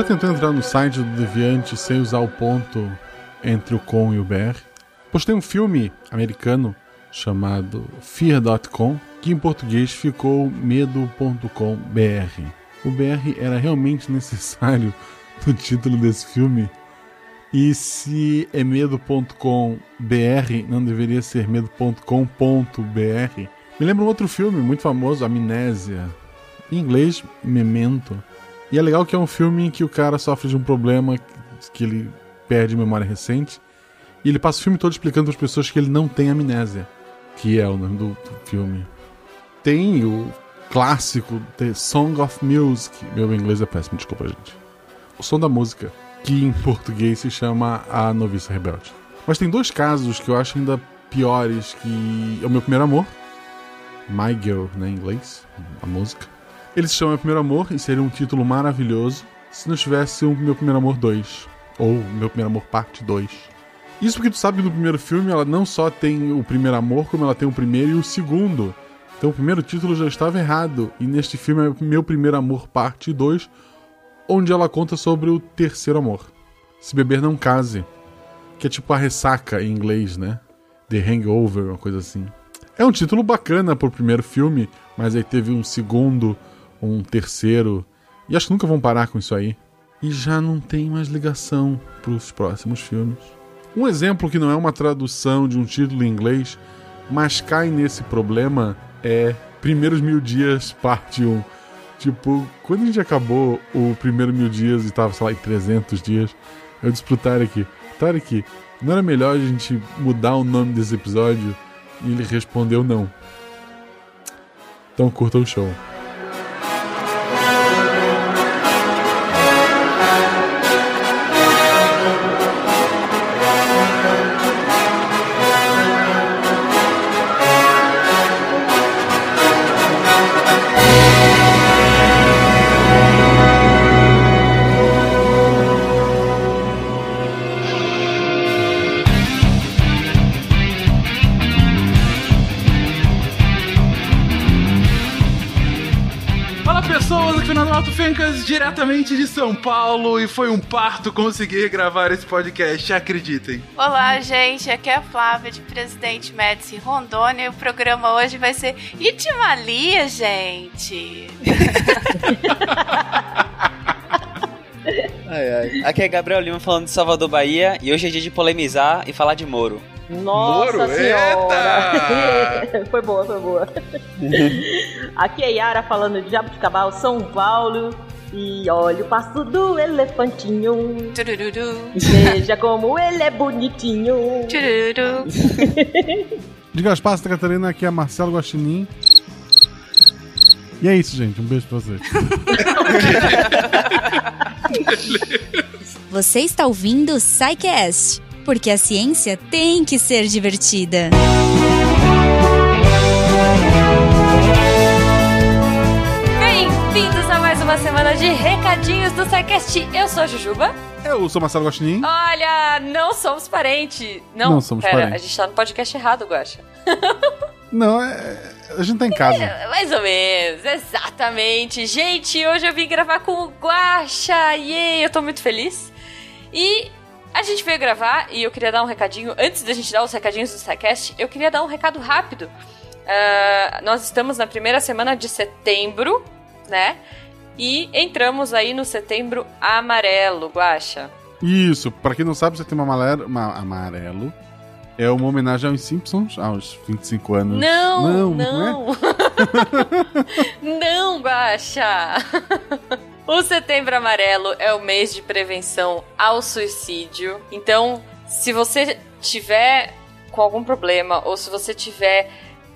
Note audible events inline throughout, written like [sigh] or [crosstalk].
já tentou entrar no site do Deviante sem usar o ponto entre o com e o br? Pois tem um filme americano chamado Fear.com que em português ficou medo.com.br. O BR era realmente necessário [laughs] no título desse filme. E se é medo.com.br, não deveria ser medo.com.br. Me lembra um outro filme muito famoso, Amnésia. Em inglês, Memento. E é legal que é um filme em que o cara sofre de um problema que ele perde memória recente. E ele passa o filme todo explicando para as pessoas que ele não tem amnésia, que é o nome do, do filme. Tem o clássico The Song of Music. Meu inglês é péssimo, desculpa, gente. O som da música, que em [laughs] português se chama A Noviça Rebelde. Mas tem dois casos que eu acho ainda piores que é o meu primeiro amor, My Girl, né, em inglês, a música. Ele se chama Meu Primeiro Amor e seria um título maravilhoso se não tivesse o Meu Primeiro Amor 2, ou Meu Primeiro Amor Parte 2. Isso porque tu sabe que no primeiro filme ela não só tem o primeiro amor, como ela tem o primeiro e o segundo. Então o primeiro título já estava errado. E neste filme é Meu Primeiro Amor Parte 2, onde ela conta sobre o terceiro amor. Se beber não case. Que é tipo a ressaca em inglês, né? The Hangover, uma coisa assim. É um título bacana pro primeiro filme, mas aí teve um segundo, um terceiro. E acho que nunca vão parar com isso aí. E já não tem mais ligação pros próximos filmes. Um exemplo que não é uma tradução de um título em inglês, mas cai nesse problema é Primeiros Mil Dias, parte 1. Tipo, quando a gente acabou o primeiro mil dias e tava, sei lá, em 300 dias, eu disse pro Tarek, Tarek, não era melhor a gente mudar o nome desse episódio? E ele respondeu não. Então curta o show. Diretamente de São Paulo e foi um parto conseguir gravar esse podcast, acreditem. Olá, gente, aqui é a Flávia de Presidente Médici Rondônia e o programa hoje vai ser Itimalia, gente. [laughs] ai, ai. Aqui é Gabriel Lima falando de Salvador, Bahia e hoje é dia de polemizar e falar de Moro. Nossa Moro, senhora! [laughs] foi boa, foi boa. [laughs] Aqui é Yara falando de Jabuticabal, São Paulo. E olha o passo do elefantinho. Turururu. Veja como ele é bonitinho. Turururu. [laughs] Diga as passas, Catarina, aqui é Marcelo Guaxinim. E é isso, gente. Um beijo pra vocês. [laughs] Você está ouvindo o Psycast, porque a ciência tem que ser divertida. Uma semana de recadinhos do SciCast. Eu sou a Jujuba. Eu sou Marcelo Gostin. Olha, não somos parentes. Não, não somos pera, parentes. A gente tá no podcast errado, Guaxa. não, é, a gente tá em casa. É, mais ou menos, exatamente. Gente, hoje eu vim gravar com o Guaxa. E eu tô muito feliz. E a gente veio gravar e eu queria dar um recadinho. Antes da gente dar os recadinhos do SciCast, eu queria dar um recado rápido. Uh, nós estamos na primeira semana de setembro, né? E entramos aí no setembro amarelo, Guaxa. Isso, para quem não sabe, setembro amarelo, amarelo é uma homenagem aos Simpsons, aos 25 anos. Não, não, não. Não, é? não [laughs] Guaxa. [laughs] o setembro amarelo é o mês de prevenção ao suicídio. Então, se você tiver com algum problema ou se você tiver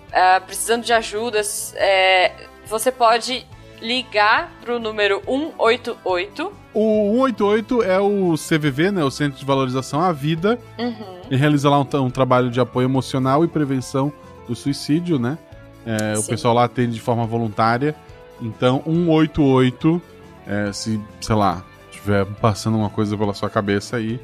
uh, precisando de ajuda, é, você pode ligar pro número 188. O 188 é o CVV, né? O Centro de Valorização à Vida. Uhum. Ele realiza lá um, um, trabalho de apoio emocional e prevenção do suicídio, né? É, o pessoal lá atende de forma voluntária. Então, 188, é, se, sei lá, estiver passando uma coisa pela sua cabeça aí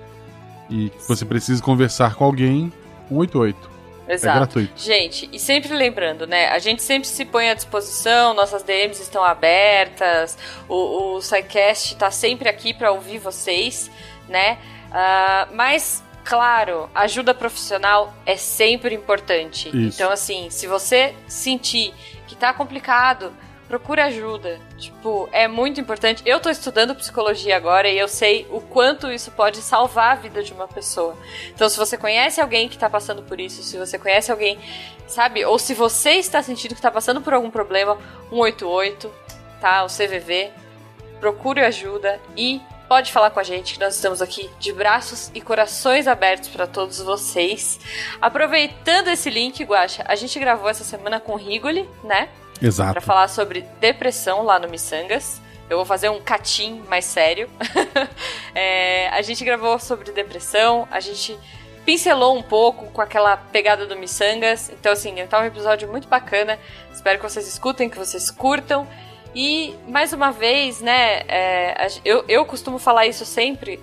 e você precisa conversar com alguém, 188. Exato. É gratuito. Gente, e sempre lembrando, né? A gente sempre se põe à disposição, nossas DMs estão abertas, o, o SciCast tá sempre aqui para ouvir vocês, né? Uh, mas, claro, ajuda profissional é sempre importante. Isso. Então, assim, se você sentir que tá complicado, procure ajuda. Tipo, é muito importante. Eu tô estudando psicologia agora e eu sei o quanto isso pode salvar a vida de uma pessoa. Então, se você conhece alguém que tá passando por isso, se você conhece alguém, sabe? Ou se você está sentindo que tá passando por algum problema, 188, tá? O CVV, procure ajuda e pode falar com a gente, que nós estamos aqui de braços e corações abertos para todos vocês. Aproveitando esse link, Guacha, a gente gravou essa semana com o Rigoli, né? Exato. Para falar sobre depressão lá no Missangas. Eu vou fazer um catim mais sério. [laughs] é, a gente gravou sobre depressão, a gente pincelou um pouco com aquela pegada do Missangas. Então, assim, tá um episódio muito bacana. Espero que vocês escutem, que vocês curtam. E, mais uma vez, né, é, eu, eu costumo falar isso sempre.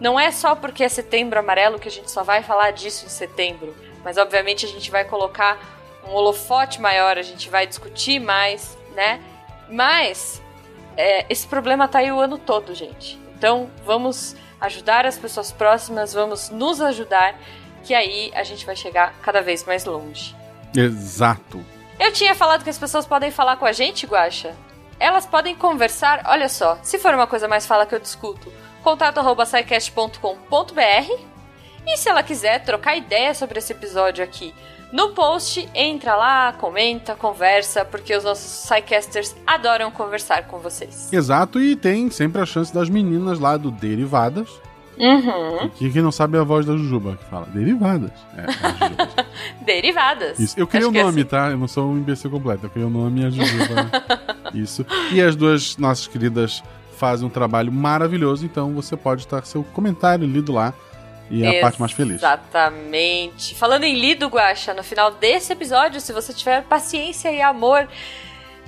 Não é só porque é setembro amarelo que a gente só vai falar disso em setembro. Mas, obviamente, a gente vai colocar um holofote maior, a gente vai discutir mais, né? Mas é, esse problema tá aí o ano todo, gente. Então vamos ajudar as pessoas próximas, vamos nos ajudar, que aí a gente vai chegar cada vez mais longe. Exato. Eu tinha falado que as pessoas podem falar com a gente, Guaxa. Elas podem conversar, olha só, se for uma coisa mais fala que eu discuto, contato arroba e se ela quiser trocar ideia sobre esse episódio aqui no post, entra lá, comenta, conversa, porque os nossos Psycasters adoram conversar com vocês. Exato, e tem sempre a chance das meninas lá do Derivadas. Uhum. Que quem não sabe é a voz da Jujuba que fala Derivadas. É, [laughs] Derivadas. Isso. Eu queria o é nome, assim. tá? Eu não sou um imbecil completo. Eu queria o nome e a Jujuba. [laughs] Isso. E as duas nossas queridas fazem um trabalho maravilhoso, então você pode estar seu comentário lido lá. E é a parte mais feliz. Exatamente. Falando em lido, Guaxa, no final desse episódio, se você tiver paciência e amor.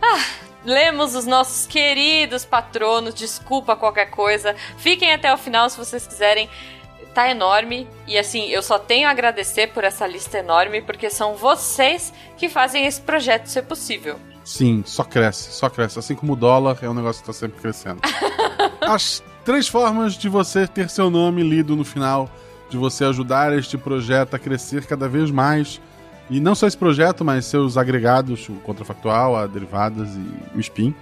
Ah, lemos os nossos queridos patronos. Desculpa qualquer coisa. Fiquem até o final se vocês quiserem. Tá enorme. E assim, eu só tenho a agradecer por essa lista enorme, porque são vocês que fazem esse projeto ser possível. Sim, só cresce, só cresce. Assim como o dólar é um negócio que está sempre crescendo. [laughs] As três formas de você ter seu nome lido no final, de você ajudar este projeto a crescer cada vez mais. E não só esse projeto, mas seus agregados, o Contrafactual, a Derivadas e o Spin.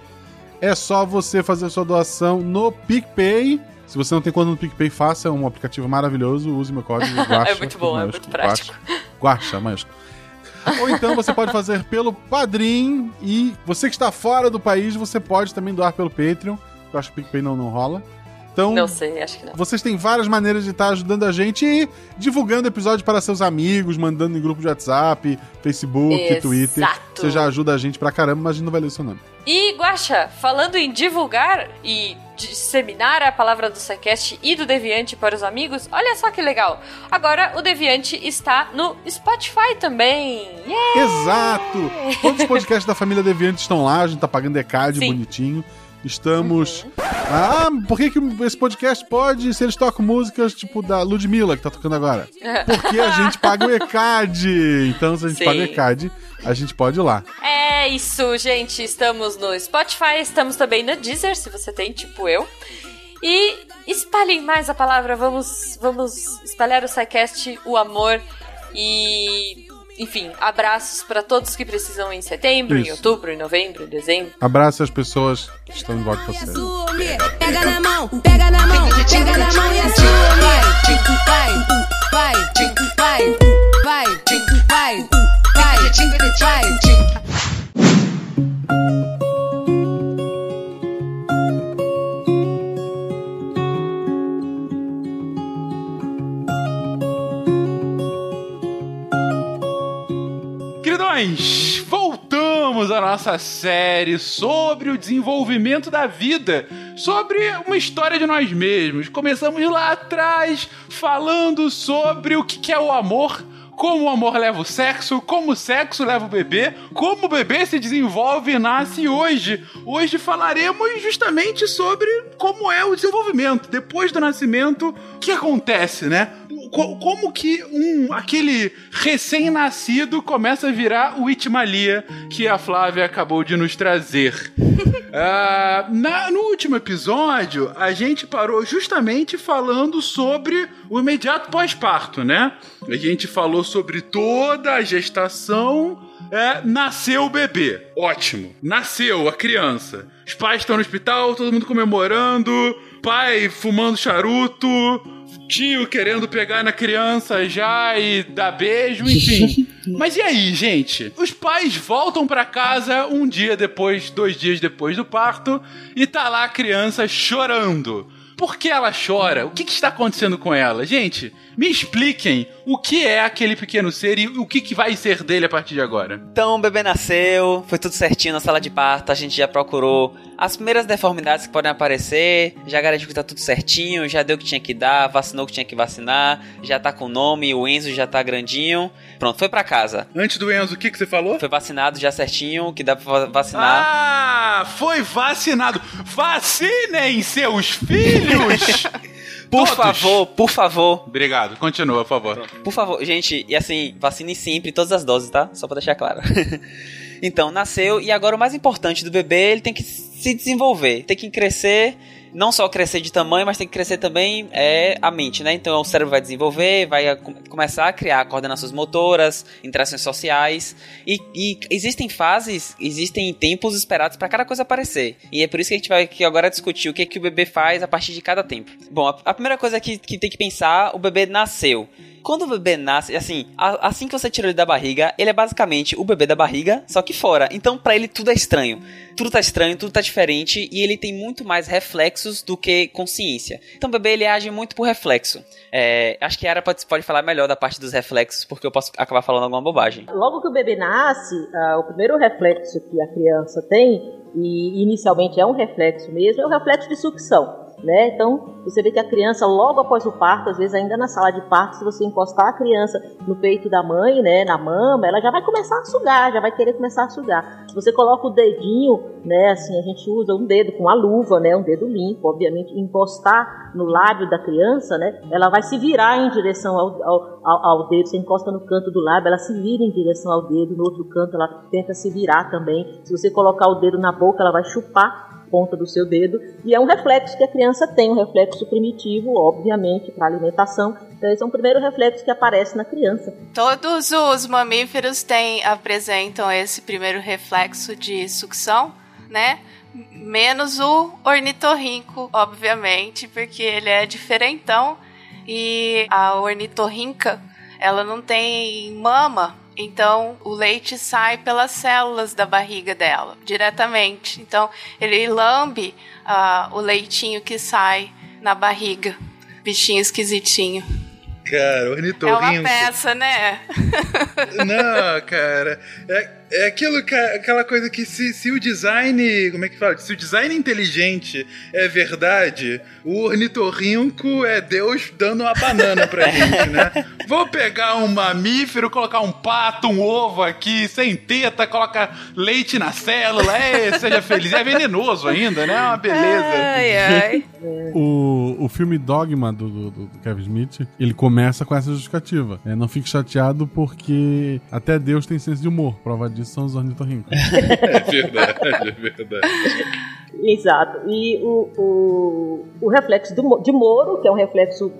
É só você fazer sua doação no PicPay. Se você não tem conta no PicPay, faça. É um aplicativo maravilhoso. Use meu código [laughs] Guaxa. é muito bom, é muito prático. Guaxa, maiúsculo. Ou então você pode fazer pelo Padrim. E você que está fora do país, você pode também doar pelo Patreon. Eu acho que o PicPay não, não rola. Então, Não sei, acho que não. vocês têm várias maneiras de estar ajudando a gente e divulgando episódio para seus amigos, mandando em grupo de WhatsApp, Facebook, Exato. Twitter. Você já ajuda a gente pra caramba, mas a gente não vai ler o seu nome. E, Guaxa, falando em divulgar e disseminar a palavra do SciCast e do Deviante para os amigos, olha só que legal. Agora o Deviante está no Spotify também. Yeah! Exato! Todos os podcasts da família Deviante estão lá, a gente tá pagando ECAD Sim. Bonitinho. Estamos. Ah, por que, que esse podcast pode se eles tocam músicas tipo da Ludmilla, que tá tocando agora? Porque a gente paga o ECAD. Então, se a gente Sim. paga o ECAD, a gente pode ir lá. É isso, gente. Estamos no Spotify, estamos também no Deezer, se você tem, tipo eu. E espalhem mais a palavra, vamos, vamos espalhar o SciCast, o amor e. Enfim, abraços para todos que precisam em setembro, em Isso. outubro, em novembro, em dezembro. Abraça as pessoas que estão em volta de você. Pega na mão, pega na mão, pega na mão e assume. Vai, vai, vai, vai, vai, vai, vai. Queridões, voltamos à nossa série sobre o desenvolvimento da vida, sobre uma história de nós mesmos. Começamos lá atrás falando sobre o que é o amor. Como o amor leva o sexo, como o sexo leva o bebê, como o bebê se desenvolve e nasce hoje. Hoje falaremos justamente sobre como é o desenvolvimento. Depois do nascimento, o que acontece, né? co- como que um aquele recém-nascido começa a virar o Itmalia que a Flávia acabou de nos trazer. [laughs] Ah, na- no último episódio, a gente parou justamente falando sobre o imediato pós-parto, né? A gente falou sobre toda a gestação. É, nasceu o bebê. Ótimo. Nasceu a criança. Os pais estão no hospital, todo mundo comemorando. Pai fumando charuto. Tio querendo pegar na criança já e dar beijo, enfim. [laughs] Mas e aí, gente? Os pais voltam pra casa um dia depois, dois dias depois do parto, e tá lá a criança chorando. Por que ela chora? O que, que está acontecendo com ela? Gente, me expliquem o que é aquele pequeno ser e o que, que vai ser dele a partir de agora. Então o bebê nasceu, foi tudo certinho na sala de parto, a gente já procurou as primeiras deformidades que podem aparecer, já garantiu que tá tudo certinho, já deu o que tinha que dar, vacinou o que tinha que vacinar, já tá com o nome, o Enzo já tá grandinho. Pronto, foi pra casa. Antes do Enzo, o que, que você falou? Foi vacinado já certinho, que dá pra va- vacinar. Ah, foi vacinado. Vacinem seus filhos! [laughs] por todos. favor, por favor, Obrigado, continua, por favor. Por favor, gente, e assim, vacine sempre todas as doses, tá? Só pra deixar claro. [laughs] então, nasceu e agora o mais importante do bebê, ele tem que se desenvolver, tem que crescer, não só crescer de tamanho, mas tem que crescer também é a mente, né? Então o cérebro vai desenvolver, vai a- com- começar a criar coordenações motoras, interações sociais e, e existem fases, existem tempos esperados para cada coisa aparecer. E é por isso que a gente vai aqui agora discutir o que, que o bebê faz a partir de cada tempo. Bom, a, a primeira coisa que, que tem que pensar, o bebê nasceu. Quando o bebê nasce, assim, a- assim que você tira ele da barriga, ele é basicamente o bebê da barriga, só que fora. Então, pra ele tudo é estranho. Tudo tá estranho, tudo tá diferente e ele tem muito mais reflexos do que consciência. Então, o bebê ele age muito por reflexo. É, acho que a Ara pode, pode falar melhor da parte dos reflexos, porque eu posso acabar falando alguma bobagem. Logo que o bebê nasce, ah, o primeiro reflexo que a criança tem, e inicialmente é um reflexo mesmo, é o reflexo de sucção. Né? Então, você vê que a criança, logo após o parto, às vezes ainda na sala de parto, se você encostar a criança no peito da mãe, né, na mama, ela já vai começar a sugar, já vai querer começar a sugar. Se você coloca o dedinho, né, assim, a gente usa um dedo com a luva, né, um dedo limpo, obviamente, encostar no lábio da criança, né, ela vai se virar em direção ao, ao, ao, dedo, você encosta no canto do lábio, ela se vira em direção ao dedo, no outro canto ela tenta se virar também. Se você colocar o dedo na boca, ela vai chupar ponta do seu dedo, e é um reflexo que a criança tem, um reflexo primitivo, obviamente, para alimentação. Então, esse é um primeiro reflexo que aparece na criança. Todos os mamíferos têm, apresentam esse primeiro reflexo de sucção, né? Menos o ornitorrinco, obviamente, porque ele é diferentão. E a ornitorrinca, ela não tem mama, então o leite sai pelas células da barriga dela, diretamente. Então ele lambe ah, o leitinho que sai na barriga. Bichinho esquisitinho. Cara, É uma ornitorrinco. peça, né? [laughs] Não, cara. É, é aquilo, que- aquela coisa que se, se o design. Como é que fala? Se o design inteligente é verdade, o ornitorrinco é Deus dando uma banana pra [laughs] gente, né? Vou pegar um mamífero, colocar um pato, um ovo aqui, sem teta, coloca leite na célula, é, seja feliz. É venenoso ainda, né? É uma beleza. Ai, ai. O, o filme Dogma do, do- do Kevin Smith, ele começa com essa justificativa. É, não fique chateado porque até Deus tem senso de humor. Prova disso são os ornitorrincos. [laughs] É verdade, é verdade. Exato. E o, o, o reflexo do de Moro, que é um reflexo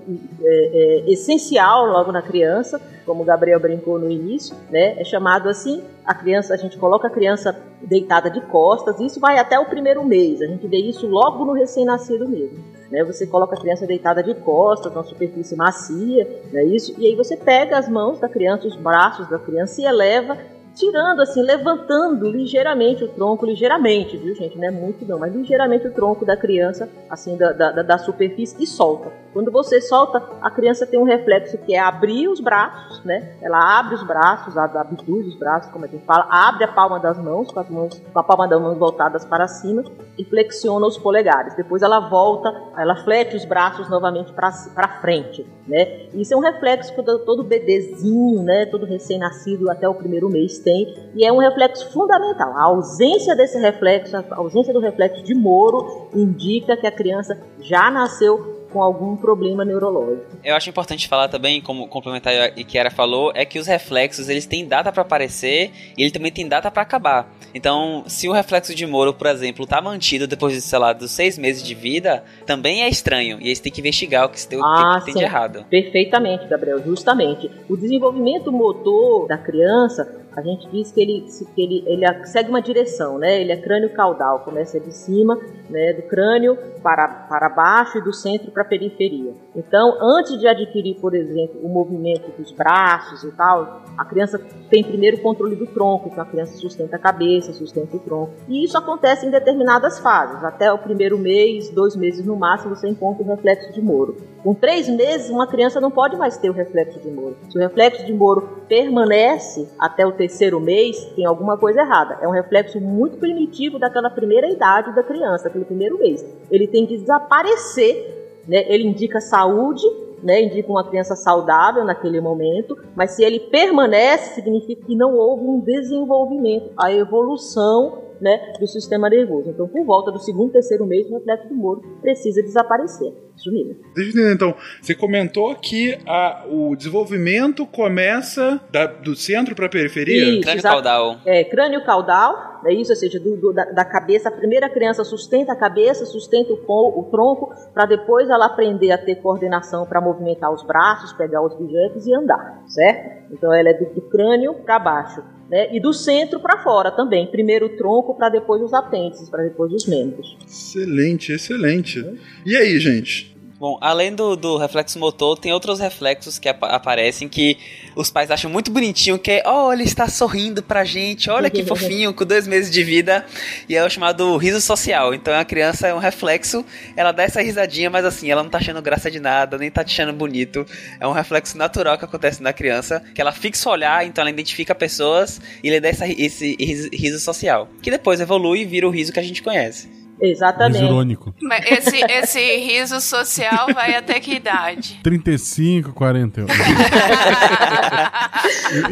é, é, essencial logo na criança, como o Gabriel brincou no início, né? É chamado assim. A criança, a gente coloca a criança deitada de costas. Isso vai até o primeiro mês. A gente vê isso logo no recém-nascido mesmo. Né? Você coloca a criança deitada de costas, numa superfície macia, não é isso? E aí você pega as mãos da criança, os braços da criança e eleva tirando assim, levantando ligeiramente o tronco, ligeiramente, viu gente, não é muito não, mas ligeiramente o tronco da criança, assim, da, da, da superfície e solta. Quando você solta, a criança tem um reflexo que é abrir os braços, né? Ela abre os braços, ab- abduz os braços, como a gente fala, abre a palma das mãos, com as mãos, com a palma das mãos voltadas para cima e flexiona os polegares. Depois ela volta, ela flete os braços novamente para frente, né? Isso é um reflexo que todo bebezinho, né? Todo recém-nascido até o primeiro mês tem e é um reflexo fundamental. A ausência desse reflexo, a ausência do reflexo de Moro indica que a criança já nasceu com algum problema neurológico. Eu acho importante falar também, como complementar e que era falou, é que os reflexos eles têm data para aparecer e ele também tem data para acabar. Então, se o reflexo de Moro, por exemplo, tá mantido depois de, sei lá, dos seis meses de vida, também é estranho. E aí você tem que investigar o que, tem, Ah, que tem de errado. Perfeitamente, Gabriel, justamente. O desenvolvimento motor da criança, a gente diz que ele, que ele, ele segue uma direção, né? Ele é crânio caudal, começa de cima, né, do crânio para, para baixo e do centro para a periferia. Então, antes de adquirir, por exemplo, o movimento dos braços e tal, a criança tem primeiro o controle do tronco, então a criança sustenta a cabeça, sustenta o tronco. E isso acontece em determinadas fases. Até o primeiro mês, dois meses no máximo, você encontra o reflexo de Moro. Com três meses, uma criança não pode mais ter o reflexo de Moro. Se o reflexo de Moro permanece até o terceiro mês, tem alguma coisa errada. É um reflexo muito primitivo daquela primeira idade da criança, daquele primeiro mês. Ele tem que desaparecer, né? ele indica saúde, né, indica uma criança saudável naquele momento, mas se ele permanece, significa que não houve um desenvolvimento, a evolução né, do sistema nervoso. Então, por volta do segundo, terceiro mês, o reflexo do Moro precisa desaparecer. Isso mesmo. Deixa eu entender, então. Você comentou que a- o desenvolvimento começa da- do centro para a periferia? Isso, Crânio caudal. É, crânio caudal, é isso, ou seja, do- do- da, da cabeça, a primeira criança sustenta a cabeça, sustenta o, o tronco, para depois ela aprender a ter coordenação para movimentar os braços, pegar os objetos e andar, certo? Então ela é do, do crânio para baixo. Né? E do centro para fora também. Primeiro o tronco, para depois os apêndices, para depois os membros. Excelente, excelente. E aí, gente? Bom, além do, do reflexo motor, tem outros reflexos que apa- aparecem que os pais acham muito bonitinho, que é, oh, ele está sorrindo pra gente, olha que [laughs] fofinho, com dois meses de vida, e é o chamado riso social. Então a criança é um reflexo, ela dá essa risadinha, mas assim, ela não tá achando graça de nada, nem tá te achando bonito. É um reflexo natural que acontece na criança, que ela fixa o olhar, então ela identifica pessoas e ele dá essa, esse riso, riso social. Que depois evolui e vira o riso que a gente conhece. Exatamente. Riso irônico. Mas esse, esse riso social vai até que idade? 35, 41.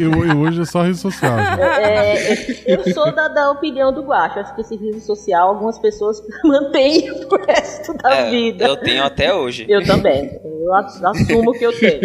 eu, [laughs] eu, eu hoje é só riso social. É, é, eu sou da, da opinião do Guacho. Acho que esse riso social algumas pessoas [laughs] mantêm pro resto da É, vida. eu tenho até hoje. Eu também. Eu ass- assumo que eu tenho.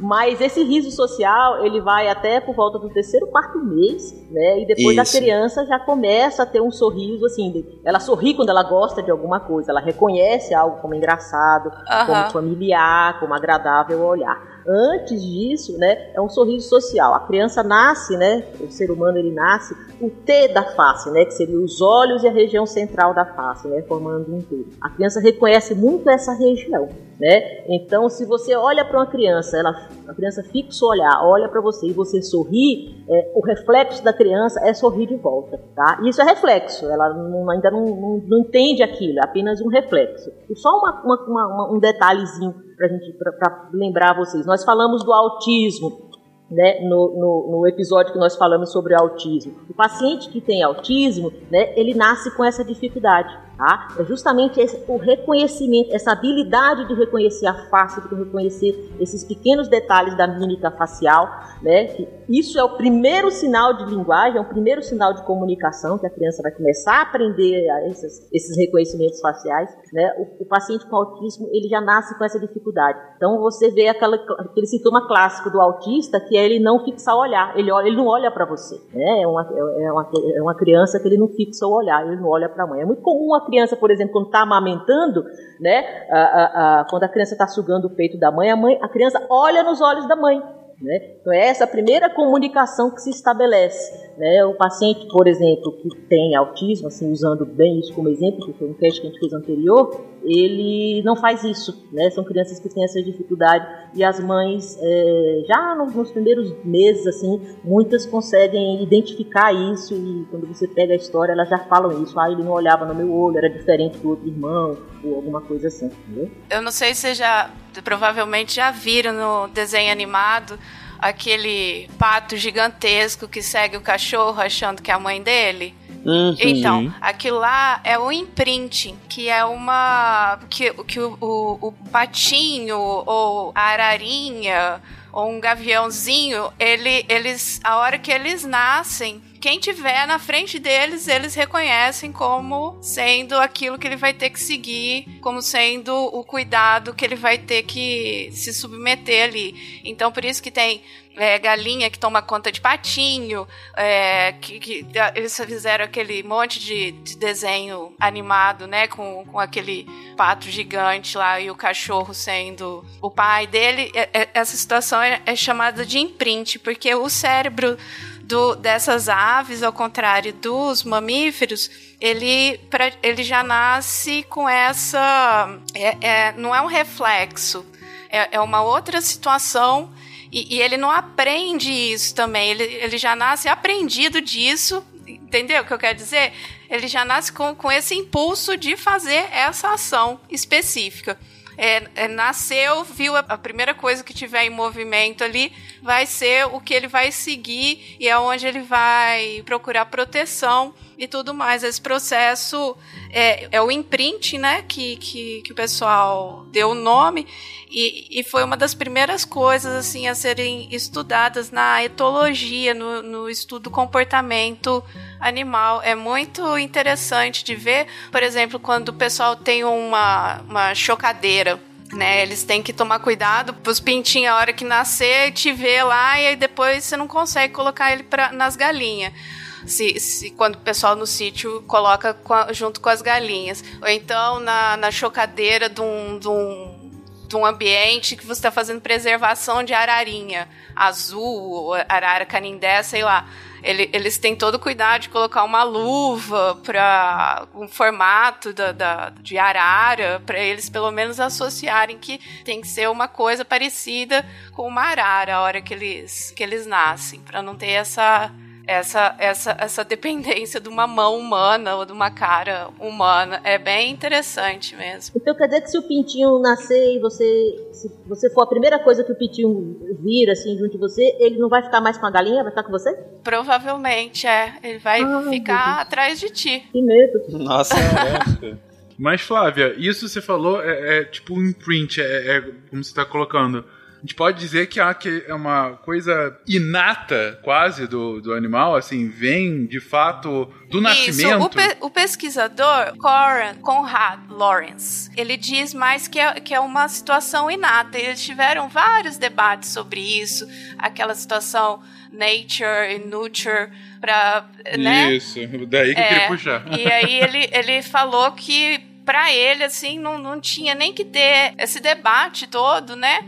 Mas esse riso social, ele vai até por volta do terceiro, quarto mês, né? E depois Isso. a criança já começa a ter um sorriso, assim, ela sorri quando ela gosta de alguma coisa, ela reconhece algo como engraçado, Aham. como familiar, como agradável ao olhar. Antes disso, né, é um sorriso social. A criança nasce, né, o ser humano ele nasce o T da face, né, que seria os olhos e a região central da face, né, formando um T. A criança reconhece muito essa região, né? Então, se você olha para uma criança, ela, a criança fixa o olhar, olha para você e você sorri, é, o reflexo da criança é sorrir de volta, tá? Isso é reflexo. Ela não- ainda não, não- não entende aquilo, é apenas um reflexo. E só uma- uma- uma- um detalhezinho pra gente para lembrar vocês. Nós falamos do autismo, né, no, no, no episódio que nós falamos sobre autismo. O paciente que tem autismo, né, ele nasce com essa dificuldade, tá? É justamente esse, o reconhecimento, essa habilidade de reconhecer a face, de reconhecer esses pequenos detalhes da mímica facial, né? Isso é o primeiro sinal de linguagem, é o primeiro sinal de comunicação que a criança vai começar a aprender esses, esses reconhecimentos faciais, né? O, o paciente com autismo, ele já nasce com essa dificuldade. Então você vê aquela, aquele sintoma clássico do autista que é ele não fixar o olhar, ele, ele não olha para você, né? É uma, é, uma, é uma criança que ele não fixa o olhar, ele não olha para a mãe. É muito comum a criança, por exemplo, quando está amamentando, né? A, a, a, quando a criança está sugando o peito da mãe, a mãe, a criança olha nos olhos da mãe. Né? Então é essa a primeira comunicação que se estabelece. Né? O paciente, por exemplo, que tem autismo, assim, usando bem isso como exemplo, que foi um teste que a gente fez anterior, ele não faz isso. Né? São crianças que têm essa dificuldade e as mães, é, já nos, primeiros meses, assim, muitas conseguem identificar isso e quando você pega a história, elas já falam isso. Ah, ele não olhava no meu olho, era diferente do outro irmão, ou alguma coisa assim. Entendeu? Eu não sei se já, provavelmente já viram no desenho animado aquele pato gigantesco que segue o cachorro achando que é a mãe dele. Uhum. Então, aquilo lá é o imprinting, que é uma. que, que o, o, o patinho ou a ararinha ou um gaviãozinho, ele, eles, a hora que eles nascem, quem tiver na frente deles, eles reconhecem como sendo aquilo que ele vai ter que seguir, como sendo o cuidado que ele vai ter que se submeter ali. Então, por isso que tem é, galinha que toma conta de patinho, é, que, que, eles fizeram aquele monte de, de, desenho animado, né, com, com aquele pato gigante lá e o cachorro sendo o pai dele. É, é, essa situação é, é chamada de imprint, porque o cérebro do, dessas aves, ao contrário dos mamíferos, ele, pra, ele já nasce com essa. É, é, não é um reflexo, é, é uma outra situação e, e, ele não aprende isso também. Ele, ele já nasce aprendido disso. Entendeu o que eu quero dizer? Ele já nasce com, com esse impulso de fazer essa ação específica. É, é, nasceu, viu a, a, primeira coisa que tiver em movimento ali, vai ser o que ele vai seguir e é onde ele vai procurar proteção e tudo mais. Esse processo é, é o imprint, né, que, que, que o pessoal deu o nome e, e foi uma das primeiras coisas assim a serem estudadas na etologia, no, no estudo do comportamento animal. É muito interessante de ver, por exemplo, quando o pessoal tem uma, uma chocadeira né? Eles têm que tomar cuidado os pintinhos, a hora que nascer, te ver lá e aí depois você não consegue colocar ele pra, nas galinhas. Se, se, quando o pessoal no sítio coloca a, junto com as galinhas. Ou então na, na chocadeira de um, de um de um ambiente que você está fazendo preservação de ararinha azul, arara canindé, sei lá. Ele, eles têm todo o cuidado de colocar uma luva para um formato da, da de arara, para eles pelo menos associarem que tem que ser uma coisa parecida com uma arara a hora que eles, que eles nascem, para não ter essa essa, essa, essa [laughs] dependência de uma mão humana ou de uma cara humana. É bem interessante mesmo. Então quer dizer que se o pintinho nascer e você. Se você for a primeira coisa que o pintinho vira assim junto de você, ele não vai ficar mais com a galinha? Vai ficar com você? Provavelmente, é. Ele vai ah, ficar atrás de ti. Que medo. Nossa, [laughs] Mas, Flávia, isso você falou é, é tipo um imprint, é, é como você está colocando gente pode dizer que, é uma coisa inata, quase, do, do animal, assim, vem de fato do nascimento. O, pe o pesquisador Coran, Conrad Lawrence, ele diz mais que é, que é uma situação inata. Eles tiveram vários debates sobre isso, aquela situação nature e nurture para né? Isso, daí que é, eu queria puxar. E aí ele, ele falou que para ele assim não, não tinha nem que ter esse debate todo, né?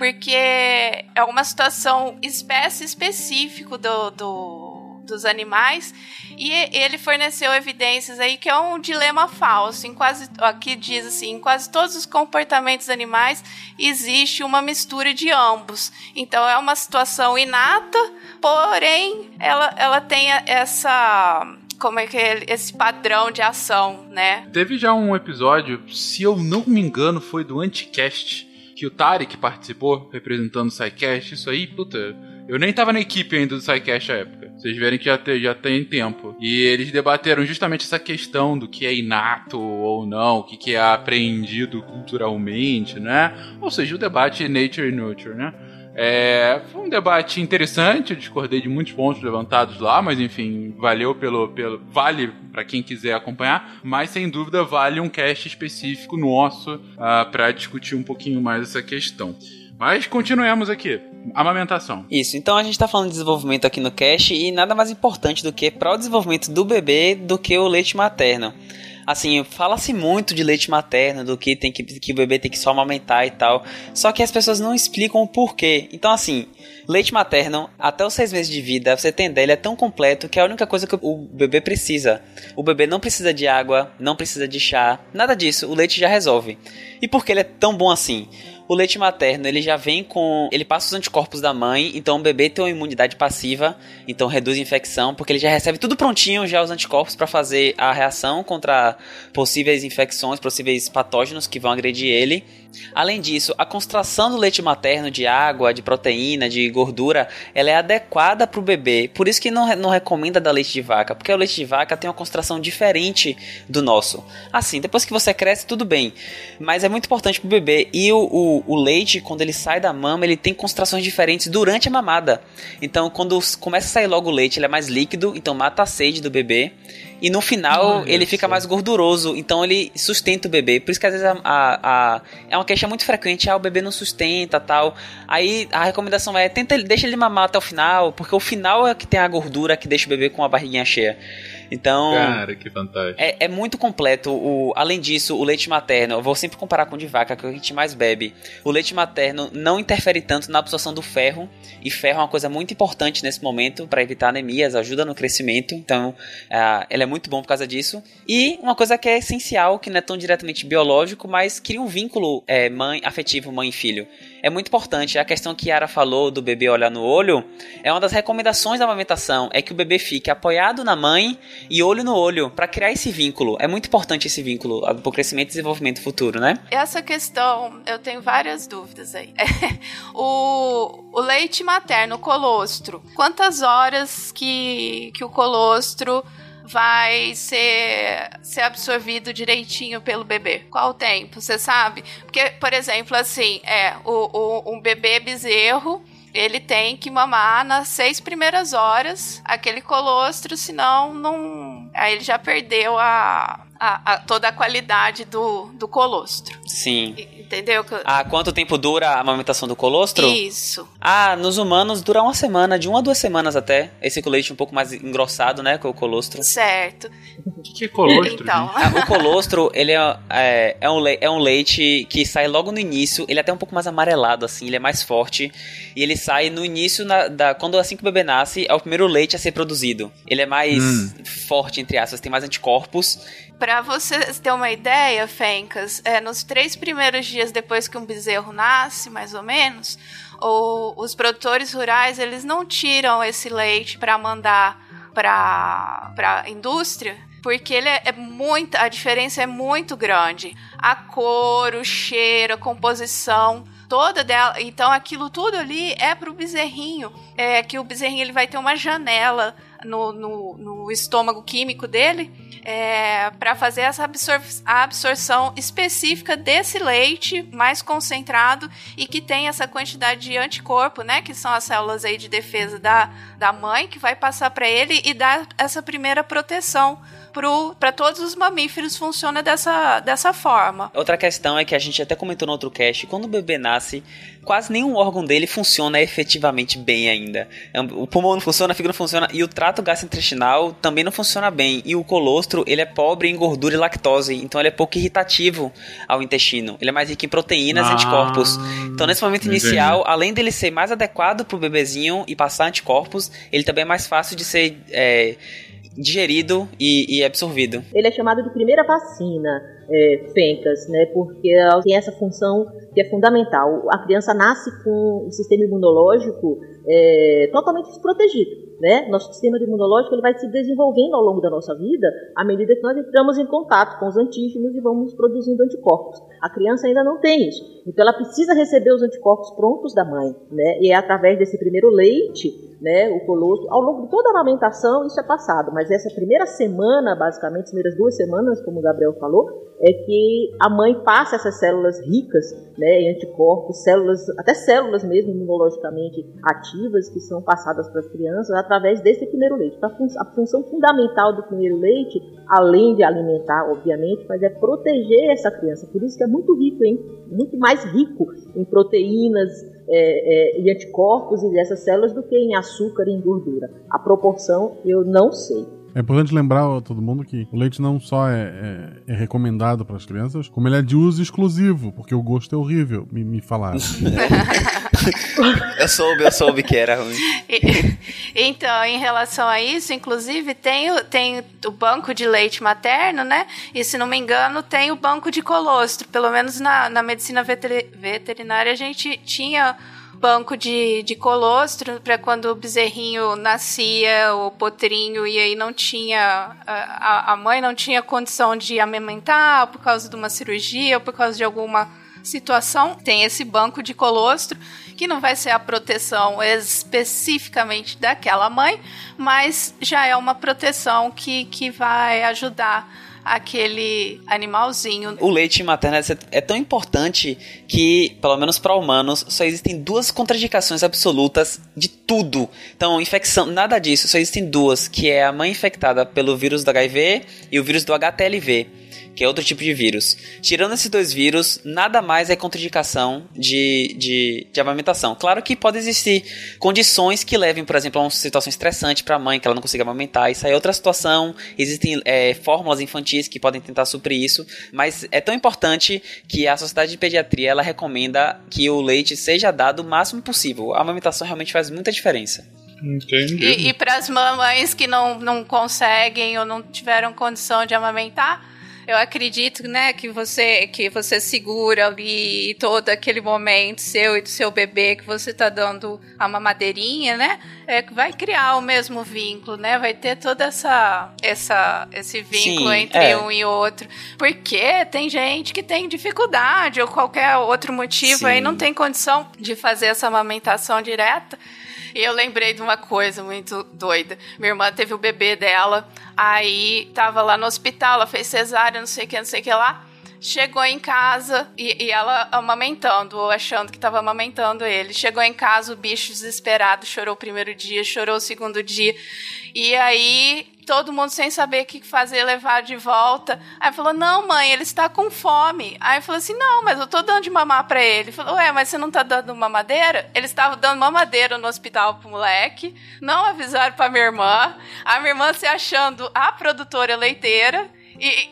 Porque é uma situação espécie específico do, do, dos animais e ele forneceu evidências aí que é um dilema falso. Em quase, aqui diz assim, em quase todos os comportamentos animais existe uma mistura de ambos. Então é uma situação inata, porém ela, ela tem essa como é que é esse padrão de ação, né? Teve já um episódio, se eu não me engano, foi do Anticast, que o Tarek participou, representando o SciCast, isso aí, puta, eu nem tava na equipe ainda do SciCast à época. Vocês verem que já, te, já tem tempo. E eles debateram justamente essa questão do que é inato ou não, o que, que é aprendido culturalmente, né? Ou seja, o debate nature e nurture, né? É, foi um debate interessante, eu discordei de muitos pontos levantados lá, mas enfim, valeu pelo. pelo vale para quem quiser acompanhar, mas sem dúvida vale um cast específico nosso uh, ah, para discutir um pouquinho mais essa questão. Mas continuemos aqui. Amamentação. Isso, então a gente tá falando de desenvolvimento aqui no cast e nada mais importante do que para o desenvolvimento do bebê do que o leite materno assim, fala-se muito de leite materno, do que tem que, que o bebê tem que só amamentar e tal. Só que as pessoas não explicam o porquê. Então, assim, leite materno, até os seis meses de vida, você tem dele, é tão completo que é a única coisa que o bebê precisa. O bebê não precisa de água, não precisa de chá, nada disso. O leite já resolve. E por que ele é tão bom assim? O leite materno, ele já vem com. Ele passa os anticorpos da mãe, então o bebê tem uma imunidade passiva, então reduz a infecção, porque ele já recebe tudo prontinho, já os anticorpos para fazer a reação contra possíveis infecções, possíveis patógenos que vão agredir ele. Além disso, a concentração do leite materno de água, de proteína, de gordura, ela é adequada para o bebê. Por isso que não, não recomenda dar leite de vaca, porque o leite de vaca tem uma concentração diferente do nosso. Assim, depois que você cresce, tudo bem. Mas é muito importante para o bebê. E o, o, o, leite, quando ele sai da mama, ele tem concentrações diferentes durante a mamada. Então, quando começa a sair logo o leite, ele é mais líquido, então mata a sede do bebê. E no final ele fica mais gorduroso, então ele sustenta o bebê. Por isso que às vezes a, a, a, é uma queixa muito frequente, ah, o bebê não sustenta tal. Aí a recomendação é tenta deixa ele mamar até o final, porque o final é que tem a gordura que deixa o bebê com a barriguinha cheia. Então. Cara, que fantástico. É, é muito completo. O, além disso, o leite materno, eu vou sempre comparar com o de vaca, que é o que a gente mais bebe. O leite materno não interfere tanto na absorção do ferro, e ferro é uma coisa muito importante nesse momento para evitar anemias, ajuda no crescimento. Então, uh, ele é muito bom por causa disso. E uma coisa que é essencial, que não é tão diretamente biológico, mas cria um vínculo é, mãe afetivo mãe e filho é muito importante. A questão que Yara falou do bebê olhar no olho é uma das recomendações da amamentação, é que o bebê fique apoiado na mãe e olho no olho para criar esse vínculo. É muito importante esse vínculo para o crescimento e desenvolvimento futuro, né? Essa questão, eu tenho várias dúvidas aí. [laughs] o, o leite materno, o colostro, quantas horas que, que o colostro vai ser, ser absorvido direitinho pelo bebê? Qual o tempo? Você sabe? Porque, por exemplo, assim, é o, o, um bebê bezerro ele tem que mamar nas seis primeiras horas aquele colostro, senão não. Aí ele já perdeu a, a, a, toda a qualidade do, do colostro. Sim. Entendeu? Ah, quanto tempo dura a amamentação do colostro? Isso. Ah, nos humanos dura uma semana, de uma a duas semanas até. Esse leite um pouco mais engrossado, né, com o colostro. Certo. O que, que é colostro? Então. Ah, o colostro, ele é, é, é, um, é um leite que sai logo no início. Ele é até um pouco mais amarelado, assim, ele é mais forte. E ele sai no início, na, da, quando assim que o bebê nasce, é o primeiro leite a ser produzido. Ele é mais hum. forte, entre aspas, tem mais anticorpos. Para vocês terem uma ideia, Fencas, é, nos três primeiros dias depois que um bezerro nasce, mais ou menos, ou, os produtores rurais eles não tiram esse leite para mandar para a indústria, porque ele é, é muito, a diferença é muito grande. A cor, o cheiro, a composição toda dela. Então aquilo tudo ali é pro bezerrinho. É que o bezerrinho ele vai ter uma janela no, no, no estômago químico dele é, para fazer essa absor a absorção específica desse leite mais concentrado e que tem essa quantidade de anticorpo, né, que são as células aí de defesa da, da mãe, que vai passar para ele e dar essa primeira proteção para todos os mamíferos funciona dessa, dessa forma. Outra questão é que a gente até comentou no outro cast, quando o bebê nasce, quase nenhum órgão dele funciona efetivamente bem ainda. O pulmão não funciona, a fígado não funciona e o trato gastrointestinal também não funciona bem. E o colostro, ele é pobre em gordura e lactose, então ele é pouco irritativo ao intestino. Ele é mais rico em proteínas ah, e anticorpos. Então nesse momento inicial, além dele ser mais adequado para o bebezinho e passar anticorpos, ele também é mais fácil de ser é, digerido e, e, absorvido. Ele é chamado de primeira vacina, é, Fencas, né, porque tem essa função que é fundamental. A criança nasce com o sistema imunológico é, totalmente desprotegido. Né? Nosso sistema imunológico ele vai se desenvolvendo ao longo da nossa vida à medida que nós entramos em contato com os antígenos e vamos produzindo anticorpos. A criança ainda não tem isso, então ela precisa receber os anticorpos prontos da mãe, né? E é através desse primeiro leite, né, o colostro, ao longo de toda a amamentação isso é passado, mas essa primeira semana, basicamente, as primeiras duas semanas, como o Gabriel falou, é que a mãe passa essas células ricas né, em anticorpos, células, até células mesmo imunologicamente ativas que são passadas para as crianças através desse primeiro leite. Então, a função fundamental do primeiro leite, além de alimentar, obviamente, mas é proteger essa criança. Por isso que é muito rico, hein? muito mais rico em proteínas é, é, e anticorpos e dessas células do que em açúcar e em gordura. A proporção eu não sei. É importante lembrar a todo mundo que o leite não só é, é, é recomendado para as crianças, como ele é de uso exclusivo, porque o gosto é horrível, me, me falaram. [laughs] eu soube, eu soube que era ruim. então, em relação a isso, inclusive, tem, o, tem o banco de leite materno, né? E se não me engano, tem o banco de colostro. Pelo menos na, na medicina veterinária a gente tinha banco de, de colostro para quando o bezerrinho nascia, o potrinho, e aí não tinha. A, a mãe não tinha condição de amamentar por causa de uma cirurgia ou por causa de alguma situação, tem esse banco de colostro, que não vai ser a proteção especificamente daquela mãe, mas já é uma proteção que, que vai ajudar aquele animalzinho. O leite materno é tão importante que, pelo menos para humanos, só existem duas contraindicações absolutas de tudo. Então, infecção, nada disso, só existem duas, que é a mãe infectada pelo vírus do HIV e o vírus do HTLV que é outro tipo de vírus. Tirando esses dois vírus, nada mais é contraindicação de, de, de amamentação. Claro que pode existir condições que levem, por exemplo, a uma situação estressante para a mãe, que ela não consiga amamentar. Isso aí é outra situação. Existem é, fórmulas infantis que podem tentar suprir isso, mas é tão importante que a Sociedade de Pediatria ela recomenda que o leite seja dado o máximo possível. A amamentação realmente faz muita diferença. Entendi. E, e para as mamães que não, não conseguem ou não tiveram condição de amamentar, eu acredito, né, que você que você segura ali todo aquele momento seu e do seu bebê que você tá dando a mamadeirinha, né? É, vai criar o mesmo vínculo, né? Vai ter toda essa essa esse vínculo Sim, entre é. um e outro. Porque tem gente que tem dificuldade ou qualquer outro motivo Sim. aí não tem condição de fazer essa amamentação direta. E eu lembrei de uma coisa muito doida. Minha irmã teve o bebê dela, aí tava lá no hospital, ela fez cesárea, não sei o que, não sei o que lá. Chegou em casa e, e ela amamentando, ou achando que estava amamentando ele. Chegou em casa, o bicho desesperado, chorou o primeiro dia, chorou o segundo dia. E aí todo mundo sem saber o que fazer, levar de volta. Aí falou: Não, mãe, ele está com fome. Aí falou assim: Não, mas eu tô dando de mamar para ele. Falou: Ué, mas você não tá dando mamadeira? Ele estava dando mamadeira no hospital pro moleque. Não avisaram pra minha irmã. A minha irmã se achando a produtora leiteira. E,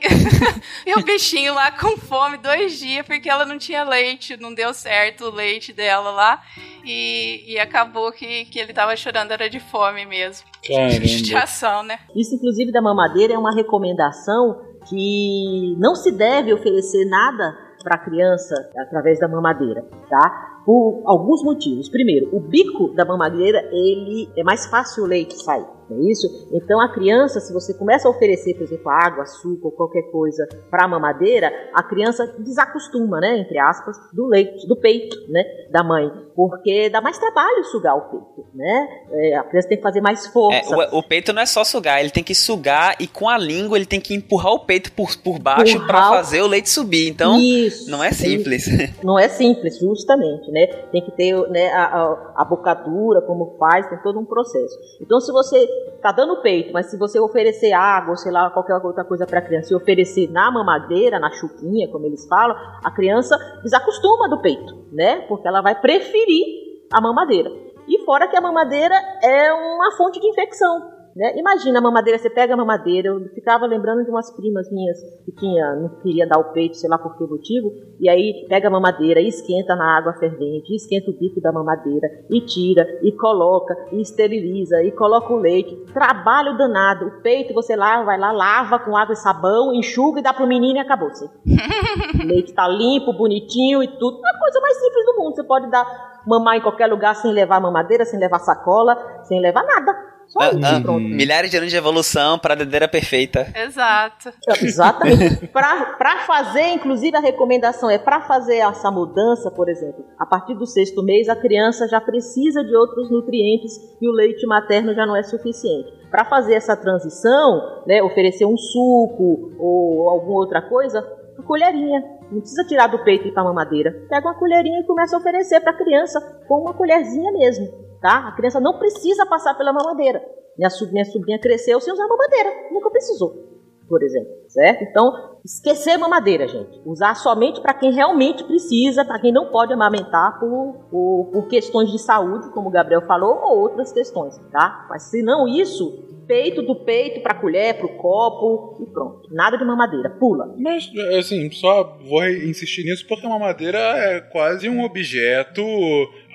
[laughs] e o bichinho lá com fome dois dias porque ela não tinha leite, não deu certo o leite dela lá. E, e acabou que, que ele tava chorando, era de fome mesmo. [laughs] Caramba. Justiação, né? Isso, inclusive, da mamadeira é uma recomendação que não se deve oferecer nada para a criança através da mamadeira, tá? Por alguns motivos. Primeiro, o bico da mamadeira, ele é mais fácil o leite sair é isso? Então a criança, se você começa a oferecer, por exemplo, água, açúcar ou qualquer coisa para a mamadeira, a criança desacostuma, né, entre aspas, do leite, do peito, né, da mãe, porque dá mais trabalho sugar o peito, né? É, a criança tem que fazer mais força. É, o, o, peito não é só sugar, ele tem que sugar e com a língua ele tem que empurrar o peito por, por baixo para fazer o leite subir. Então, isso, não é simples. [laughs] Não é simples, justamente, né? Tem que ter né, a, a, a bocadura, como faz, tem todo um processo. Então, se você tá dando peito, mas se você oferecer água, sei lá, qualquer outra coisa para a criança e oferecer na mamadeira, na chuquinha, como eles falam, a criança desacostuma do peito, né? Porque ela vai preferir a mamadeira. E fora que a mamadeira é uma fonte de infecção. Né? Imagina a mamadeira, você pega a mamadeira, eu ficava lembrando de umas primas minhas que tinha, não queria dar o peito, sei lá por que motivo, e aí pega a mamadeira e esquenta na água fervente, esquenta o bico da mamadeira, e tira, e coloca, e esteriliza, e coloca o leite. Trabalho danado. O peito você lava, vai lá, lava com água e sabão, enxuga e dá pro menino e acabou-se. [laughs] o leite tá limpo, bonitinho e tudo. É a coisa mais simples do mundo. Você pode dar mamar em qualquer lugar sem levar mamadeira, sem levar sacola, sem levar nada. Só ah, isso, ah, milhares de anos de evolução para a dedeira perfeita. Exato. [laughs] Exatamente. para fazer, inclusive a recomendação é para fazer essa mudança, por exemplo, a partir do sexto mês a criança já precisa de outros nutrientes e o leite materno já não é suficiente. Para fazer essa transição, né, oferecer um suco ou alguma outra coisa, colherinha. Não precisa tirar do peito e ir para mamadeira. Pega uma colherinha e começa a oferecer para a criança com uma colherzinha mesmo tá? A criança não precisa passar pela mamadeira. Minha sobrinha, minha sobrinha cresceu sem usar mamadeira, nunca precisou, por exemplo, certo? Então, esquecer mamadeira, gente. Usar somente para quem realmente precisa, para quem não pode amamentar por, por, por, questões de saúde, como o Gabriel falou, ou outras questões, tá? Mas se não isso, peito do peito para colher, para o copo e pronto. Nada de mamadeira, pula. Mas, assim, só vou insistir nisso porque a mamadeira é quase um objeto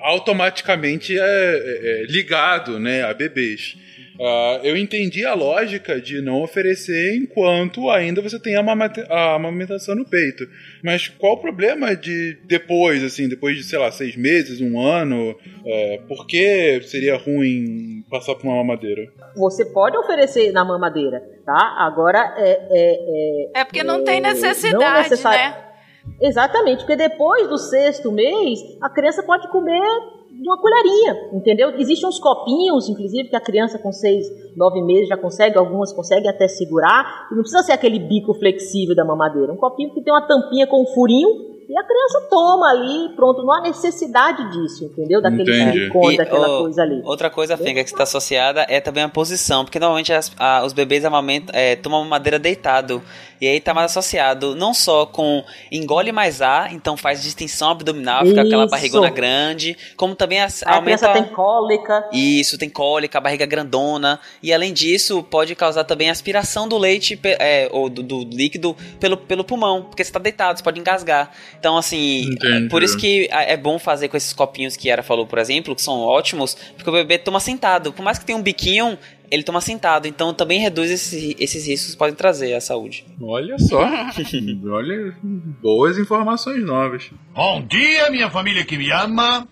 automaticamente é, é, é, ligado né, a bebês. Uh, eu entendi a lógica de não oferecer enquanto ainda você tem a, a amamentação no peito. Mas qual o problema de depois, assim, depois de, sei lá, seis meses, um ano? É, por que seria ruim passar por uma mamadeira? Você pode oferecer na mamadeira, tá? Agora é. É, é, é porque não tem necessidade, não necessari... né? Exatamente, porque depois do sexto mês, a criança pode comer de uma colherinha, entendeu? Existem uns copinhos, inclusive, que a criança com seis, nove meses já consegue, algumas conseguem até segurar, não precisa ser aquele bico flexível da mamadeira. Um copinho que tem uma tampinha com um furinho, e a criança toma ali, pronto, não há necessidade disso, entendeu? Daquele Entendi. silicone, daquela coisa ali. Outra coisa, Fenga, que está associada é também a posição, porque normalmente as- a- os bebês amamentam, é, tomam madeira deitado. E aí tá mais associado não só com engole mais ar, então faz distensão abdominal, fica aquela Isso. barrigona grande, como também as- A aumenta. criança tem cólica. Isso, tem cólica, a barriga grandona. E além disso, pode causar também aspiração do leite é, ou do, do líquido pelo, pelo pulmão, porque você tá deitado, você pode engasgar. Então, assim, Entendi. é por isso que é é bom fazer com esses copinhos que Yara falou, por exemplo, que são ótimos, porque o bebê toma sentado. Por mais que tenha um biquinho, ele toma sentado. Então também reduz esse- esses riscos que podem trazer à saúde. Olha só. [laughs] Olha, boas informações novas. Bom dia, minha família que me ama.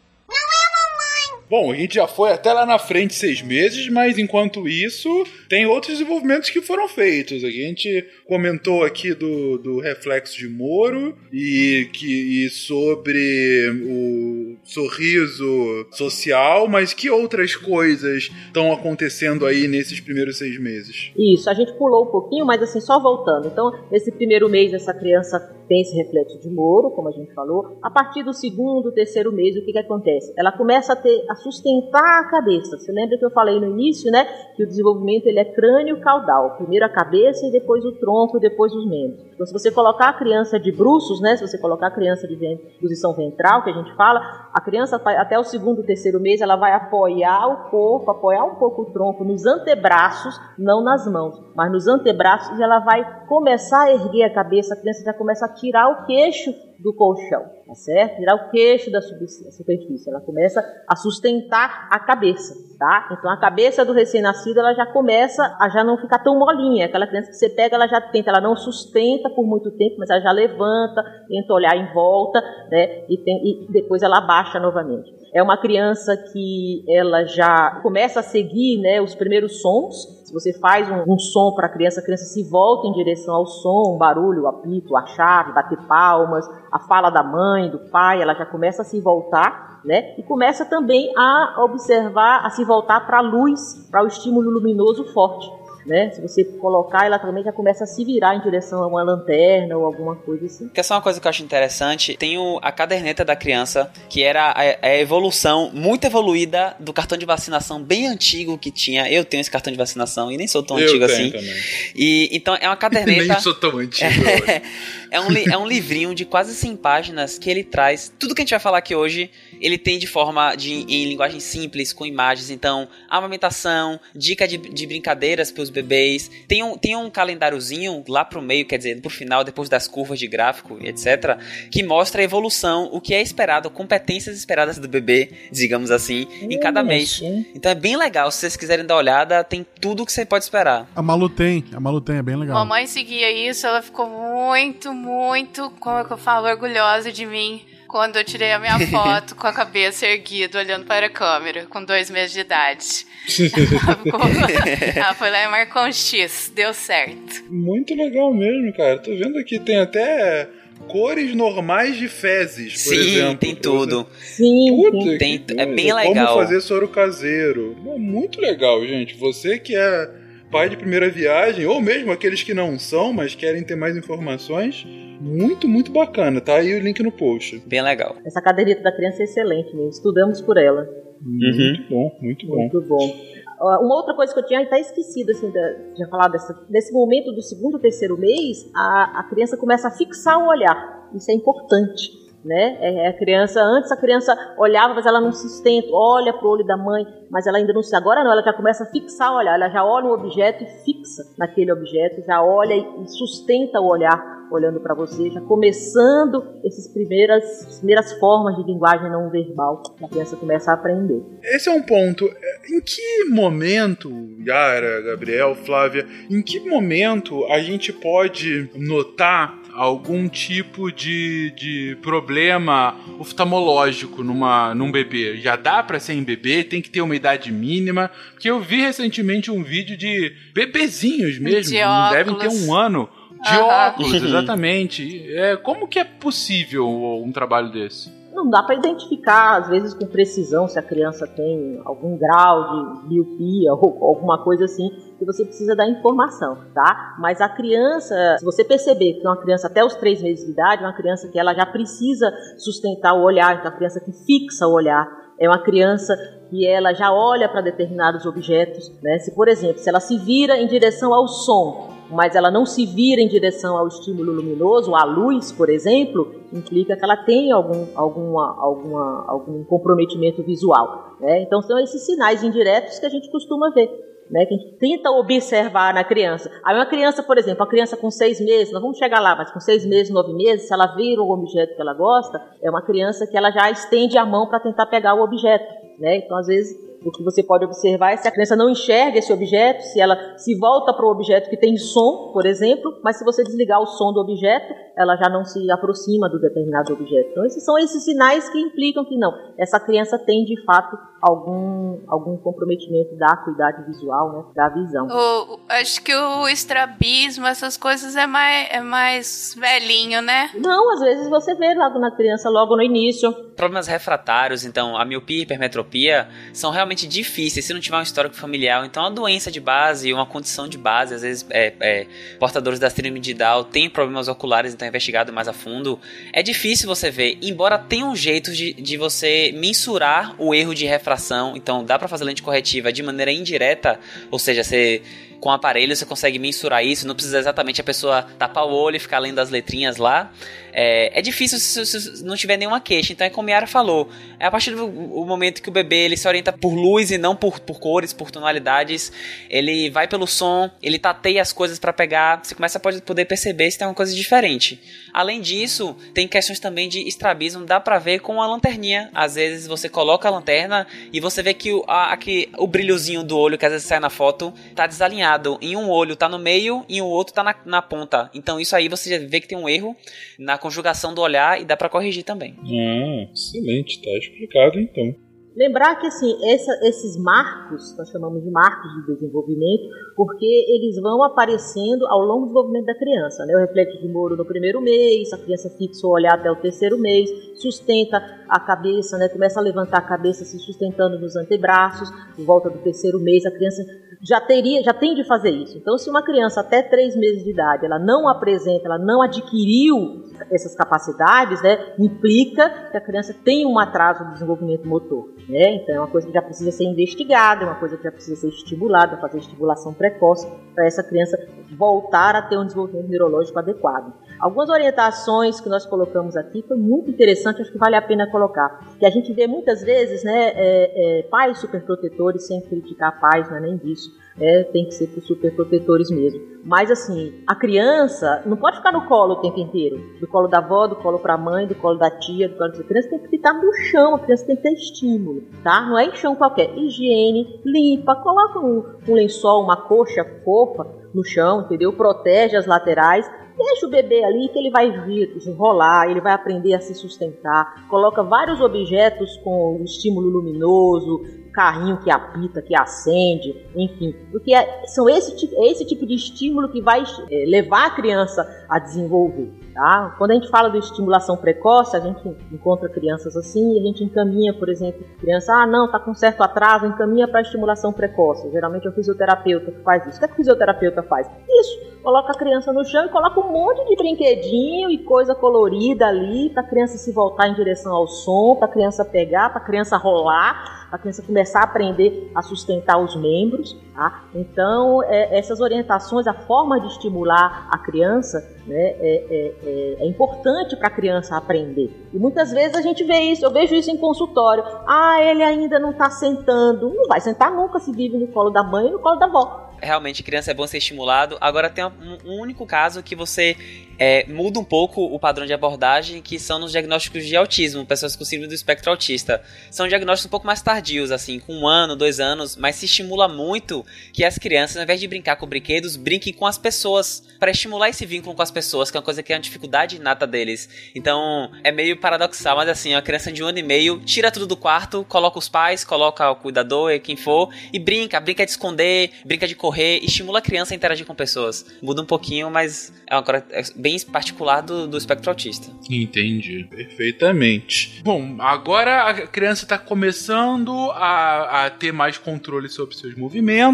Bom, a gente já foi até lá na frente seis meses, mas enquanto isso, tem outros desenvolvimentos que foram feitos. A gente comentou aqui do, do reflexo de Moro e, que, e sobre o sorriso social, mas que outras coisas estão acontecendo aí nesses primeiros seis meses? Isso, a gente pulou um pouquinho, mas assim, só voltando. Então, nesse primeiro mês, essa criança tem esse reflexo de Moro, como a gente falou. A partir do segundo, terceiro mês, o que, que acontece? Ela começa a ter, a sustentar a cabeça. Você lembra que eu falei no início, né? Que o desenvolvimento ele é crânio-caudal. Primeiro a cabeça e depois o tronco, depois os membros. Então, se você colocar a criança de bruços, né? Se você colocar a criança de posição ventral, que a gente fala, a criança até o segundo, terceiro mês, ela vai apoiar o corpo, apoiar um pouco o tronco nos antebraços, não nas mãos, mas nos antebraços, e ela vai começar a erguer a cabeça, a criança já começa a tirar o queixo do colchão, tá certo? Tirar o queixo da superfície, ela começa a sustentar a cabeça, tá? Então a cabeça do recém-nascido, ela já começa a já não ficar tão molinha, aquela criança que você pega, ela já tenta, ela não sustenta por muito tempo, mas ela já levanta, tenta olhar em volta, né? E, tem- e depois ela abaixa novamente. É uma criança que ela já começa a seguir, né, os primeiros sons. Se você faz um, um som para a criança, a criança se volta em direção ao som, o barulho, o apito, a chave, bater palmas, a fala da mãe, do pai, ela já começa a se voltar, né? E começa também a observar, a se voltar para a luz, para o estímulo luminoso forte. Né? Se você colocar, ela também já começa a se virar em direção a uma lanterna ou alguma coisa assim. Que é só uma coisa que eu acho interessante. Tem o- a caderneta da criança, que era a, a evolução muito evoluída do cartão de vacinação bem antigo que tinha. Eu tenho esse cartão de vacinação e nem sou tão Eu antigo tenho assim. também. E então é uma [laughs] Nem caderneta. sou tão antigo. [laughs] é, um, li- é um livrinho de quase 100 páginas que ele traz. Tudo que a gente vai falar aqui hoje, ele tem de forma de em linguagem simples, com imagens. Então, amamentação, dica de, de brincadeiras para os bebês. Tem um, tem um calendáriozinho lá pro meio, quer dizer, pro final, depois das curvas de gráfico, etc., que mostra a evolução, o que é esperado, competências esperadas do bebê, digamos assim, em cada mês. Então é bem legal. Se vocês quiserem dar uma olhada, tem tudo que você pode esperar. A Malu tem, a Malu tem, é bem legal. Mamãe seguia isso, ela ficou muito, muito, como é que eu falo, orgulhosa de mim. Quando eu tirei a minha [laughs] foto com a cabeça erguida, olhando para a câmera, com dois meses de idade. [laughs] Ela, foi lá e marcou um X, deu certo. Muito legal mesmo, cara. Tô vendo aqui, tem até cores normais de fezes, por Sim, exemplo. tem tudo. Sim, Puta. Tem- é bem legal. Como fazer soro caseiro. É muito legal, gente. Você que é pai de primeira viagem, ou mesmo aqueles que não são, mas querem ter mais informações, muito, muito bacana. Tá aí o link no post. Bem legal. Essa caderneta da criança é excelente mesmo. Estudamos por ela. Muito bom, muito bom. Muito bom. Uma outra coisa que eu tinha até esquecido, assim, da, já falar dessa, nesse momento do segundo, terceiro mês, a, a criança começa a fixar o olhar. Isso é importante, né? É, a criança, antes a criança olhava, mas ela não sustenta, olha pro olho da mãe, mas ela ainda não se, agora não, ela já começa a fixar o olhar, ela já olha um objeto e fixa naquele objeto, já olha e, sustenta o olhar olhando para você, já começando essas primeiras, as primeiras formas de linguagem não verbal que a criança começa a aprender. Esse é um ponto. Em que momento, Yara, Gabriel, Flávia, em que momento a gente pode notar algum tipo de, de problema oftalmológico numa, num bebê? Já dá pra ser em bebê? Tem que ter uma idade mínima? Porque eu vi recentemente um vídeo de bebezinhos mesmo, De que não devem ter um ano. De Aham. óculos, [laughs] exatamente. É, como que é possível um trabalho desse? Não dá para identificar, às vezes, com precisão, se a criança tem algum grau de miopia [laughs] ou alguma coisa assim, que você precisa dar informação, tá? Mas a criança, se você perceber que é uma criança até os três meses de idade, é uma criança que ela já precisa sustentar o olhar, então é uma criança que fixa o olhar, é uma criança que ela já olha para determinados objetos, né? Se, por exemplo, se ela se vira em direção ao som, mas ela não se vira em direção ao estímulo luminoso, à luz, por exemplo, implica que ela tem algum, alguma, alguma, algum comprometimento visual. Né? Então são esses sinais indiretos que a gente costuma ver. Né, que a gente tenta observar na criança. Aí uma criança, por exemplo, uma criança com seis meses, nós vamos chegar lá, mas com seis meses, nove meses, se ela vira um objeto que ela gosta, é uma criança que ela já estende a mão para tentar pegar o objeto. Né? Então, às vezes, o que você pode observar é se a criança não enxerga esse objeto, se ela se volta para o objeto que tem som, por exemplo, mas se você desligar o som do objeto, ela já não se aproxima do determinado objeto. Então, esses são esses sinais que implicam que não, essa criança tem de fato algum, algum comprometimento da acuidade visual, né, da visão. O- acho que o estrabismo, essas coisas é mais, é mais velhinho, né? Não, às vezes você vê logo na criança, logo no início. Problemas refratários, então a miopia e hipermetropia são realmente difíceis se não tiver um histórico familiar. Então a doença de base, uma condição de base, às vezes é, é, portadores da síndrome de Down têm problemas oculares, então é investigado mais a fundo. É difícil você ver, embora tenha um jeito de, de você mensurar o erro de refração, então dá pra fazer lente corretiva de maneira indireta, ou seja, você com o aparelho você consegue mensurar isso, não precisa exatamente a pessoa tapar o olho e ficar lendo as letrinhas lá. É, é difícil se, se não tiver nenhuma queixa, então é como a Yara falou. É a partir do momento que o bebê ele se orienta por luz e não por, por cores, por tonalidades, ele vai pelo som, ele tateia as coisas pra pegar, você começa a pode poder perceber se tem uma coisa diferente. Além disso, tem questões também de estrabismo, dá pra ver com a lanterninha. Às vezes você coloca a lanterna e você vê que o, a, aqui, o brilhozinho do olho que às vezes sai na foto tá desalinhado. Em um olho tá no meio e o outro tá na, na ponta. Então isso aí você vê que tem um erro na conjugação do olhar e dá pra corrigir também. Ah, excelente, tá explicado então. Lembrar que assim, essa- esses marcos, nós chamamos de marcos de desenvolvimento, porque eles vão aparecendo ao longo do desenvolvimento da criança. Né? O reflexo de Moro no primeiro mês, a criança fixa o olhar até o terceiro mês, sustenta a cabeça, né? começa a levantar a cabeça se sustentando nos antebraços, por volta do terceiro mês, a criança já teria, já tem de fazer isso. Então, se uma criança até três meses de idade, ela não apresenta, ela não adquiriu essas capacidades, né, implica que a criança tem um atraso no desenvolvimento motor, né? Então é uma coisa que já precisa ser investigada, é uma coisa que já precisa ser estimulada, fazer estimulação precoce para essa criança voltar a ter um desenvolvimento neurológico adequado. Algumas orientações que nós colocamos aqui foi muito interessante, acho que vale a pena colocar, que a gente vê muitas vezes, né, é, é, pais superprotetores sem criticar pais, não é nem disso, é, tem que ser por superprotetores mesmo. Mas assim, a criança não pode ficar no colo o tempo inteiro. Do colo da avó, do colo pra mãe, do colo da tia, do colo da criança tem que ficar no chão, a criança tem que ter estímulo, tá? Não é em chão qualquer. Higiene, limpa, coloca um, um lençol, uma coxa fofa no chão, entendeu? Protege as laterais. Deixa o bebê ali que ele vai vir rolar, ele vai aprender a se sustentar. Coloca vários objetos com estímulo luminoso, carrinho que apita, que acende, enfim. Porque é, são esse, é esse tipo de estímulo que vai é, levar a criança a desenvolver. Tá? Quando a gente fala de estimulação precoce, a gente encontra crianças assim e a gente encaminha, por exemplo, criança, ah, não, tá com certo atraso, encaminha para estimulação precoce. Geralmente é o fisioterapeuta que faz isso. O que, é que o fisioterapeuta faz? Isso, coloca a criança no chão e coloca um monte de brinquedinho e coisa colorida ali para a criança se voltar em direção ao som, para a criança pegar, para a criança rolar, a criança começar a aprender a sustentar os membros. Tá? Então, é, essas orientações, a forma de estimular a criança né, é, é- é- é importante para a criança aprender. E muitas vezes a gente vê isso, eu vejo isso em consultório. Ah, ele ainda não está sentando. Não vai sentar nunca se vive no colo da mãe e no colo da avó. realmente criança é bom ser estimulado. Agora tem um único caso que você é, muda um pouco o padrão de abordagem, que são nos diagnósticos de autismo, pessoas com síndrome do espectro autista. São diagnósticos um pouco mais tardios, assim, com um ano, dois anos, mas se estimula muito que as crianças, ao invés de brincar com brinquedos, brinquem com as pessoas, para estimular esse vínculo com as pessoas, que é uma coisa que é uma dificuldade inata deles. Então, é meio paradoxal, mas assim, uma criança de um ano e meio tira tudo do quarto, coloca os pais, coloca o cuidador e quem for, e brinca, brinca de esconder, brinca de correr, estimula a criança a interagir com pessoas. Muda um pouquinho, mas é uma coisa é bem particular do, do espectro autista. Entendi, perfeitamente. Bom, agora a criança está começando a, a ter mais controle sobre seus movimentos,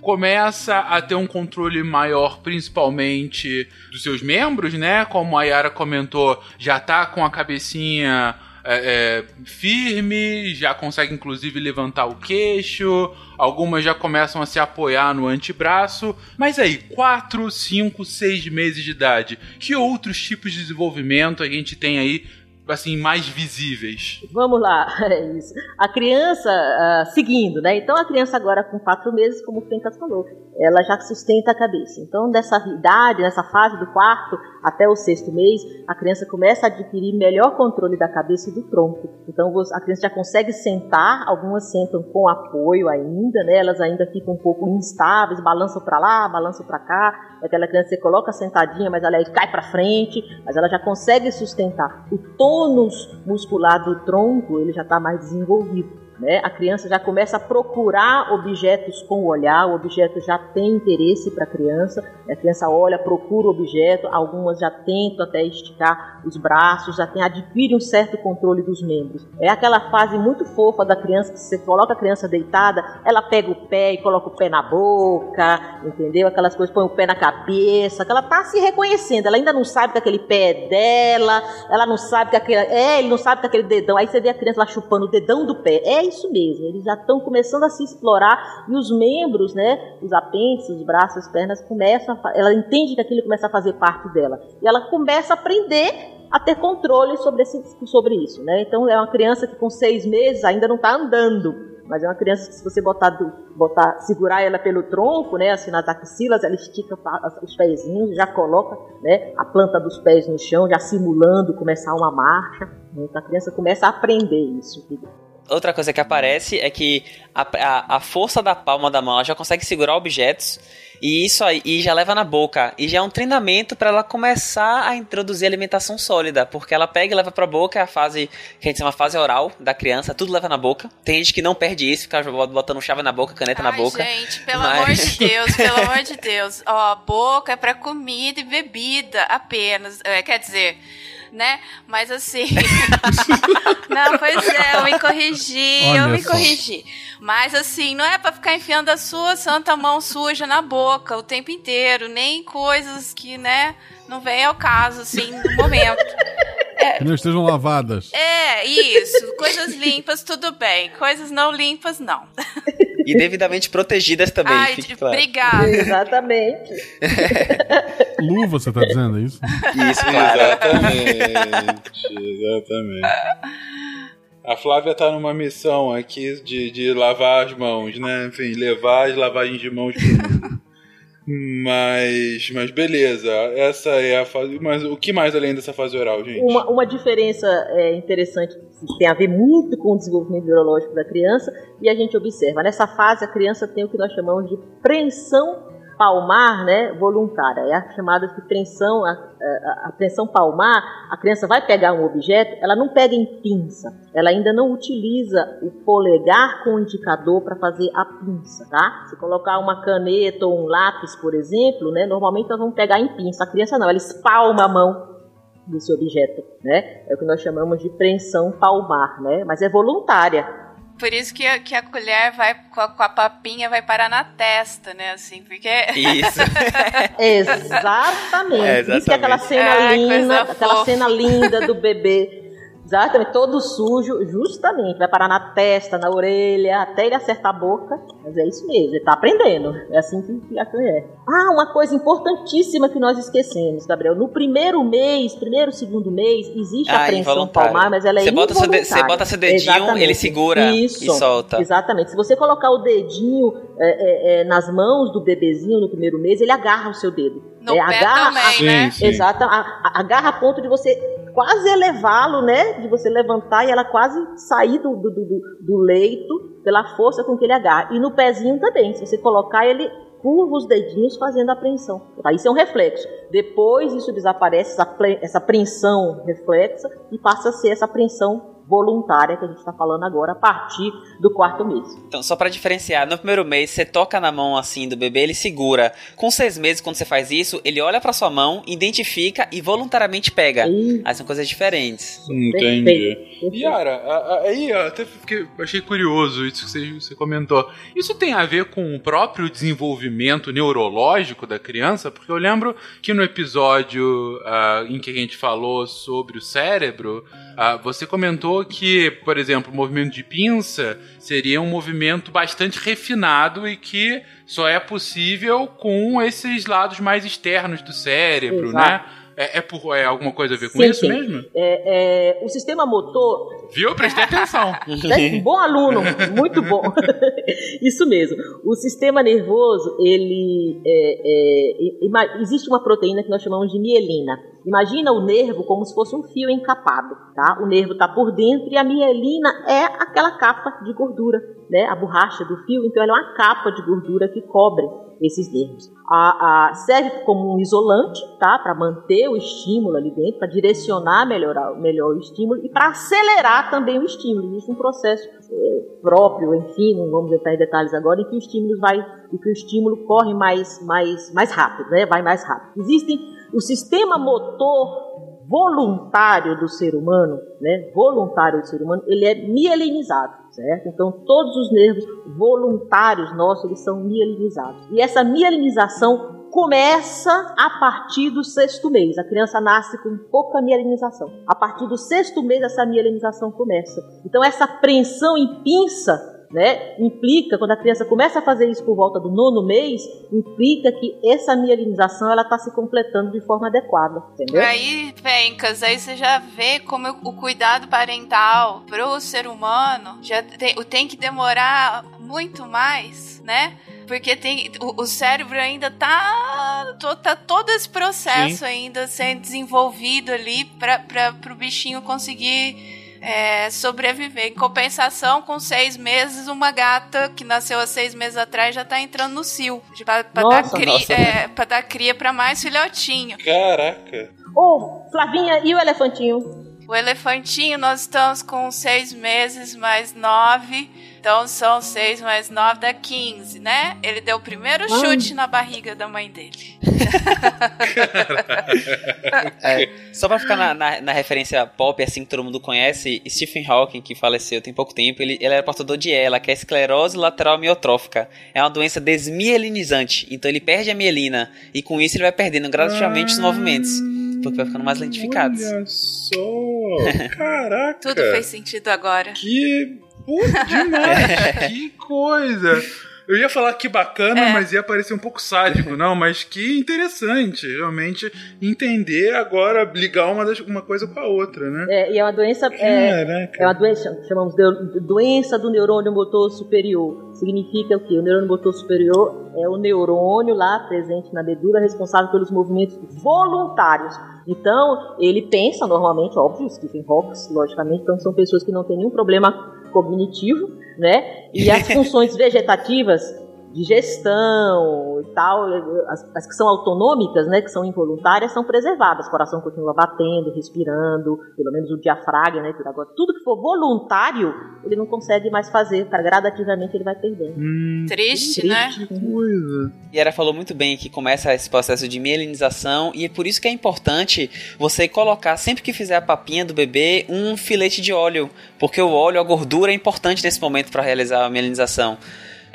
começa a ter um controle maior, principalmente dos seus membros, né? Como a Yara comentou, já tá com a cabecinha é, é, firme, já consegue inclusive levantar o queixo, algumas já começam a se apoiar no antebraço. Mas aí, 4, 5, 6 meses de idade, que outros tipos de desenvolvimento a gente tem aí assim, mais visíveis? Vamos lá, [laughs] é isso. A criança, uh, seguindo, né? Então a criança agora com quatro meses, como o Fencas falou, ela já sustenta a cabeça. Então nessa idade, nessa fase do quarto até o sexto mês, a criança começa a adquirir melhor controle da cabeça e do tronco. Então a criança já consegue sentar, algumas sentam com apoio ainda, né? Elas ainda ficam um pouco instáveis, balançam para lá, balançam para cá. Aquela criança você coloca sentadinha, mas ela cai para frente, mas ela já consegue sustentar. O tônus muscular do tronco, ele já está mais desenvolvido. Né? A criança já começa a procurar objetos com o olhar, o objeto já tem interesse para a criança, a criança olha, procura o objeto, algumas já tentam até esticar os braços, já tem, adquire um certo controle dos membros. É aquela fase muito fofa da criança que você coloca a criança deitada, ela pega o pé e coloca o pé na boca, entendeu? Aquelas coisas, põe o pé na cabeça, que ela está se reconhecendo, ela ainda não sabe que aquele pé é dela, ela não sabe que aquele, é, ele não sabe que aquele dedão, aí você vê a criança lá chupando o dedão do pé, é isso mesmo, eles já estão começando a se explorar e os membros, né, os apêndices, os braços, as pernas, começam a, ela entende que aquilo começa a fazer parte dela. E ela começa a aprender a ter controle sobre, esse, sobre isso, né? Então é uma criança que com seis meses ainda não está andando, mas é uma criança que se você botar, botar, segurar ela pelo tronco, né, assim nas axilas, ela estica os pezinhos, já coloca, né, a planta dos pés no chão, já simulando começar uma marcha. Então a criança começa a aprender isso outra coisa que aparece é que a, a, a, força da palma da mão já consegue segurar objetos e isso aí e já leva na boca e já é um treinamento para ela começar a introduzir alimentação sólida porque ela pega e leva para a boca é a fase que a gente chama fase oral da criança tudo leva na boca. Tem gente que não perde isso fica botando chave na boca caneta Ai, na boca gente pelo mas... amor de Deus [laughs] pelo amor de Deus. Ó boca é para comida e bebida apenas. É, quer dizer né? Mas assim. [laughs] não, pois é, eu me corrigi, Olha eu me só. corrigi. Mas assim, não é para ficar enfiando a sua santa mão suja na boca o tempo inteiro, nem coisas que, né, não vem ao caso, assim, no momento. É, que não estejam lavadas. É, isso. Coisas limpas, tudo bem. Coisas não limpas, não. [laughs] E devidamente protegidas também, Ai, fique claro. Obrigada. Exatamente. [laughs] Luva, você tá dizendo isso? Isso, claro. Exatamente. Exatamente. A Flávia tá numa missão aqui de, de lavar as mãos, né? Enfim, levar as lavagens de mãos pro mundo. [laughs] Mas, mas beleza, essa é a fase. Mas o que mais além dessa fase oral, gente? Uma, uma diferença é, interessante que tem a ver muito com o desenvolvimento neurológico da criança e a gente observa. Nessa fase, a criança tem o que nós chamamos de preensão palmar né, voluntária, é a chamada de tensão, a, a, a tensão palmar, a criança vai pegar um objeto, ela não pega em pinça, ela ainda não utiliza o polegar com o indicador para fazer a pinça, tá? Se colocar uma caneta ou um lápis, por exemplo, né, normalmente nós vamos pegar em pinça, a criança não, ela espalma a mão desse objeto, né? É o que nós chamamos de preensão palmar, né? Mas é voluntária. Por isso que, que a colher vai com a, com a, papinha vai parar na testa, né? Assim, porque. Isso. exatamente. [laughs] É, exatamente. Isso é aquela cena é, linda, aquela cena linda do bebê Exatamente, todo sujo, justamente, vai parar na testa, na orelha, até ele acertar a boca. Mas é isso mesmo, ele está aprendendo. É assim que a é. Ah, uma coisa importantíssima que nós esquecemos, Gabriel. No primeiro mês, primeiro, segundo mês, existe ah, a apreensão palmar, mas ela é você bota Você bota seu dedinho, Exatamente. ele segura isso, e solta. Exatamente. Se você colocar o dedinho é, é, é, nas mãos do bebezinho no primeiro mês, ele agarra o seu dedo. No é, agarra, também, a, né? Exato, agarra a ponto de você quase elevá-lo, né? De você levantar e ela quase sair do, do, do, do leito pela força com que ele agarra. E no pezinho também, se você colocar ele curva os dedinhos fazendo a apreensão. Tá? Isso é um reflexo. Depois isso desaparece, essa apreensão reflexa, e passa a ser essa apreensão voluntária que a gente está falando agora, a partir do quarto mês. Então, só pra diferenciar, no primeiro mês você toca na mão assim do bebê, ele segura. Com seis meses, quando você faz isso, ele olha pra sua mão, identifica e voluntariamente pega. Aí são coisas diferentes. Entendi. Yara, a- a- aí até fiquei, achei curioso isso que você, comentou. Isso tem a ver com o próprio desenvolvimento neurológico da criança? Porque eu lembro que no episódio ah, em que a gente falou sobre o cérebro, ah, você comentou que, por exemplo, o movimento de pinça seria um movimento bastante refinado e que só é possível com esses lados mais externos do cérebro, Exato. né? É, é, por, é alguma coisa a ver com Sim, isso sim. mesmo? É, é, o sistema motor Viu? Prestei atenção. [laughs] né? Um bom aluno, muito bom. [laughs] Isso mesmo. O sistema nervoso, ele é, é, existe uma proteína que nós chamamos de mielina. Imagina o nervo como se fosse um fio encapado, tá? O nervo está por dentro e a mielina é aquela capa de gordura, né? A borracha do fio, então ela é uma capa de gordura que cobre esses nervos. A, a- serve como um isolante, tá? Para manter o estímulo ali dentro, para direcionar melhor, melhor o estímulo e para acelerar também o estímulo. Existe um processo eh, próprio, enfim, não vamos entrar em detalhes agora, em que o estímulo vai, em que o estímulo corre mais, mais, mais rápido, né? Vai mais rápido. Existem o sistema motor voluntário do ser humano, né? Voluntário do ser humano, ele é mielinizado, certo? Então todos os nervos voluntários nossos eles são mielinizados. E essa mielinização começa a partir do sexto mês. A criança nasce com pouca mielinização. A partir do sexto mês essa mielinização começa. Então essa apreensão em pinça né, implica, quando a criança começa a fazer isso por volta do nono mês, implica que essa mielinização ela está se completando de forma adequada, entendeu? Aí, Fencas, aí você já vê como o cuidado parental pro ser humano já tem, tem que demorar muito mais, né? Porque tem, o, o cérebro ainda tá, to- tá todo esse processo Sim. ainda sendo desenvolvido ali para o bichinho conseguir é, sobreviver. Em compensação, com seis meses, uma gata que nasceu há seis meses atrás já tá entrando no cio. Pra, pra dar, cri, nossa. é, pra dar cria pra mais filhotinho. Caraca. Ô, Flavinha, e o elefantinho? O elefantinho, nós estamos com seis meses mais nove. Então são seis mais nove dá 15, né? Ele deu o primeiro Ah. chute na barriga da mãe dele. [laughs] É, só pra ficar na, na, na referência pop, assim, que todo mundo conhece, Stephen Hawking, que faleceu tem pouco tempo, ele, ele era portador de ELA, que é esclerose lateral miotrófica. É uma doença desmielinizante, então ele perde a mielina, e com isso ele vai perdendo gradativamente os movimentos, porque vai ficando mais lentificados. Olha só. [laughs] Caraca. Tudo fez sentido agora. Que puta demais. [laughs] que coisa. Eu ia falar que bacana, mas ia parecer um pouco sádico, [laughs] não, mas que interessante, realmente entender agora, ligar uma, das- uma coisa com a outra, né? É, e é uma doença. É, é uma doença, chamamos de doença do neurônio motor superior. Significa o quê? O neurônio motor superior é o neurônio lá presente na medula responsável pelos movimentos voluntários. Então, ele pensa normalmente, óbvio, Stephen Hawking, logicamente, então são pessoas que não têm nenhum problema cognitivo, né? E [laughs] as funções vegetativas digestão e tal, as, as que são autonômicas, né, que são involuntárias, são preservadas. O coração continua batendo, respirando, pelo menos o diafragma, né, que agora tudo que for voluntário, ele não consegue mais fazer, tá? gradativamente ele vai perdendo. Triste, né? Coisa. E ela falou muito bem que começa esse processo de mielinização e é por isso que é importante você colocar, sempre que fizer a papinha do bebê, um filete de óleo, porque o óleo, a gordura é importante nesse momento para realizar a mielinização.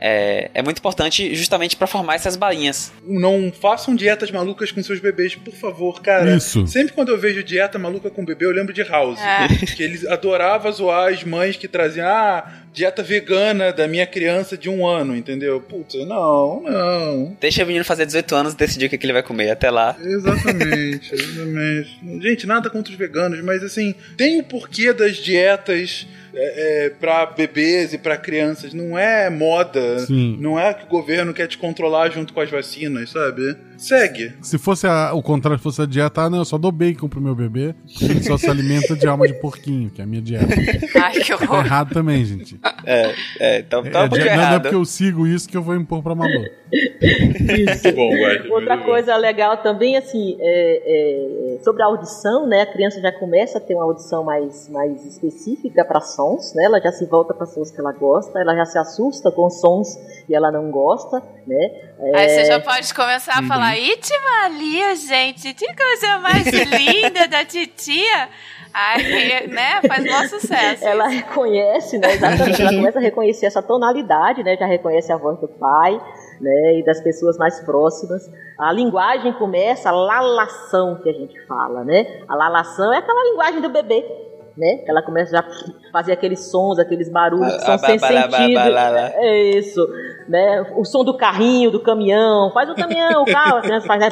É, é muito importante justamente para formar essas bainhas. Não façam dietas malucas com seus bebês, por favor, cara. Isso. Sempre quando eu vejo dieta maluca com bebê, eu lembro de House. É. [laughs] Que eles adoravam zoar as mães que traziam, ah, dieta vegana da minha criança de um ano, entendeu? Putz, não, não. Deixa o menino fazer 18 anos e decidir o que, que ele vai comer até lá. Exatamente, [laughs] exatamente. Gente, nada contra os veganos, mas assim, tem o porquê das dietas é, é, para bebês e para crianças. Não é moda. Sim. Não é que o governo quer te controlar junto com as vacinas, sabe? Segue. Se fosse a- o contrário, fosse a dieta, ah, não, eu só dou bacon pro meu bebê, ele só se alimenta de alma de porquinho, que é a minha dieta. Ai, que É horror. errado também, gente. É, é, então tá É, um pouco di- não, é errado. porque eu sigo isso que eu vou impor pra Malu. Muito bom. Outra muito bom. coisa legal também, assim, é, é, sobre a audição, né? A criança já começa a ter uma audição mais, mais específica para sons, né? Ela já se volta para sons que ela gosta, ela já se assusta com sons que ela não gosta, né? Aí É, você já pode começar a falar, Uhum. Iti Malia, gente, que coisa mais [laughs] linda da titia. Aí, né, faz maior sucesso. Ela reconhece, né? Exatamente, ela começa a reconhecer essa tonalidade, né? Já reconhece a voz do pai, né? E das pessoas mais próximas. A linguagem começa, a lalação que a gente fala, né? A lalação é aquela linguagem do bebê, né? Ela começa já a fazer aqueles sons, aqueles barulhos que são sem sentido. É isso, né? O som do carrinho, do caminhão, faz o caminhão, o [laughs] carro, a criança faz, né?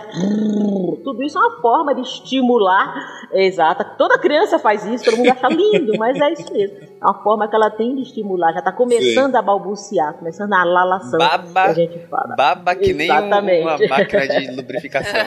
Tudo isso é uma forma de estimular, exata. Toda criança faz isso, todo mundo acha lindo, [laughs] mas é isso mesmo. É uma forma que ela tem de estimular, já está começando a balbuciar, começando a lalação Baba. que a gente fala. Baba que nem Exatamente. uma máquina de [laughs] lubrificação.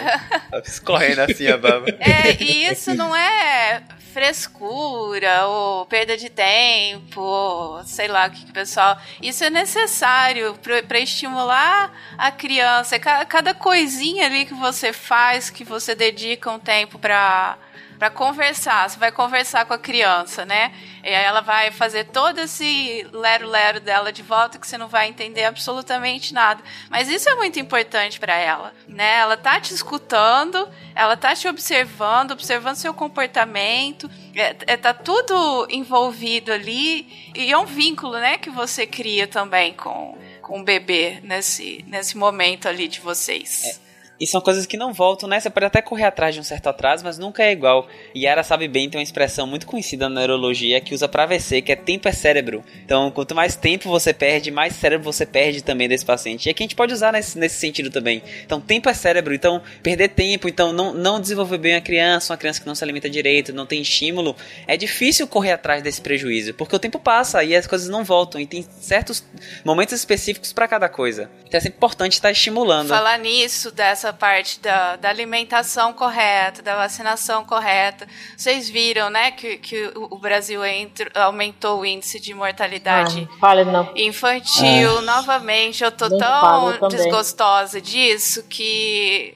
Escorrendo assim a baba. É, e isso não é frescura ou perda de tempo, sei lá o que, que o pessoal. Isso é necessário para estimular a criança. Ca- Cada coisinha ali que você faz, que você dedica um tempo para para conversar. Você vai conversar com a criança, né? E aí ela vai fazer todo esse lero-lero dela de volta que você não vai entender absolutamente nada. Mas isso é muito importante para ela, né? Ela tá te escutando, ela tá te observando, observando seu comportamento. É, é, tá tudo envolvido ali e é um vínculo, né, que você cria também com com o bebê nesse nesse momento ali de vocês. E são coisas que não voltam, né? Você pode até correr atrás de um certo atraso, mas nunca é igual. E Yara sabe bem, tem uma expressão muito conhecida na neurologia que usa pra AVC, que é tempo é cérebro. Então, quanto mais tempo você perde, mais cérebro você perde também desse paciente. E aqui a gente pode usar nesse, nesse sentido também. Então, tempo é cérebro. Então, perder tempo, então não, não desenvolver bem a criança, uma criança que não se alimenta direito, não tem estímulo, é difícil correr atrás desse prejuízo, porque o tempo passa e as coisas não voltam. E tem certos momentos específicos pra cada coisa. Então, é sempre importante estar estimulando. Falar nisso, dessa parte da, da alimentação correta, da vacinação correta. Vocês viram, né, que, que o Brasil entra- aumentou o índice de mortalidade Ah, fala não. infantil. Novamente, eu tô Nem tão desgostosa disso que.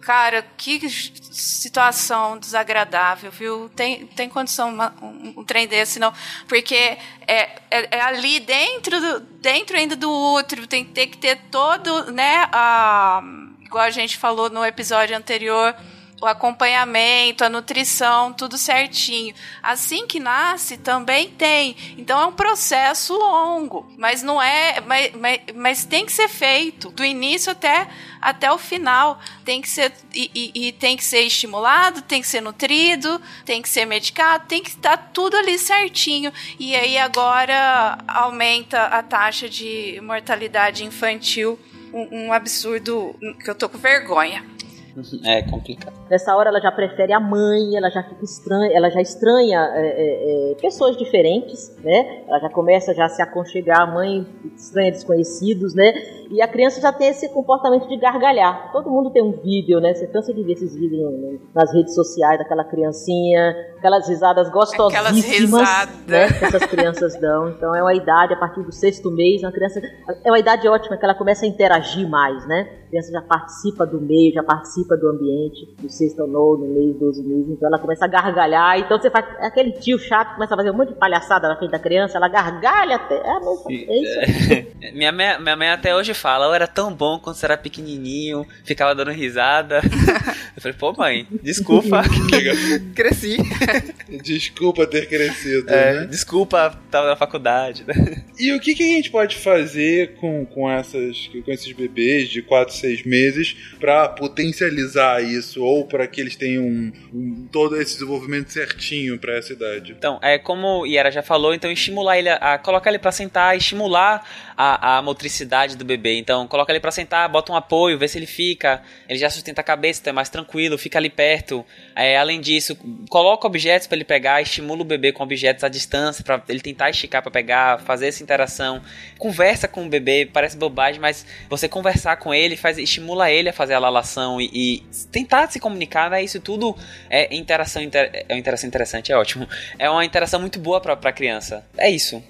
Cara, que situação desagradável, viu? Tem, tem condição uma- um, um trem desse, não. Porque é, é, é ali dentro, do, dentro ainda do útero, tem que ter que ter todo, né? A, igual a gente falou no episódio anterior, o acompanhamento, a nutrição, tudo certinho. Assim que nasce, também tem. Então é um processo longo, mas não é, mas, mas, mas tem que ser feito do início até até o final. Tem que ser e, e- e tem que ser estimulado, tem que ser nutrido, tem que ser medicado, tem que estar tudo ali certinho. E aí agora aumenta a taxa de mortalidade infantil, um, um absurdo que eu tô com vergonha. É complicado. Nessa hora ela já prefere a mãe, ela já fica estranha, ela já estranha é, é, é, pessoas diferentes, né? Ela já começa já a se aconchegar, a mãe estranha desconhecidos, né? E a criança já tem esse comportamento de gargalhar. Todo mundo tem um vídeo, né? Você cansa de ver esses vídeos no- nas redes sociais daquela criancinha, aquelas risadas gostosíssimas, risadas. né? Que essas crianças dão. Então é uma idade a partir do sexto mês, uma criança é uma idade ótima que ela começa a interagir mais, né? A criança já participa do meio, já participa do ambiente, do sexto ao nono, mês, 12 meses, então ela começa a gargalhar, então você faz é aquele tio chato começa a fazer um monte de palhaçada na frente da criança, ela gargalha até, é, mesmo, é isso aí. [laughs] Minha mãe, minha mãe até hoje fala, eu era tão bom quando você era pequenininho, ficava dando risada. [laughs] Eu falei, pô mãe, desculpa, cresci. Desculpa ter crescido. É, né? desculpa, tava na faculdade. né? E o que, que a gente pode fazer com, com, essas, com esses bebês de 4, 6 meses para potencializar isso ou para que eles tenham um, um- todo esse desenvolvimento certinho para essa idade? Então, é como o Yara já falou, então estimular ele a, a colocar ele pra sentar, estimular a, a motricidade do bebê bebê. Então, coloca ele pra sentar, bota um apoio, vê se ele fica. Ele já sustenta a cabeça, então é mais tranquilo, fica ali perto. É, além disso, coloca objetos para ele pegar, estimula o bebê com objetos à distância, para ele tentar esticar para pegar, fazer essa interação. Conversa com o bebê, parece bobagem, mas você conversar com ele faz, estimula ele a fazer a lalação e, e tentar se comunicar, né? Isso tudo é interação, inter, é uma interação interessante, é ótimo. É uma interação muito boa para a criança. É isso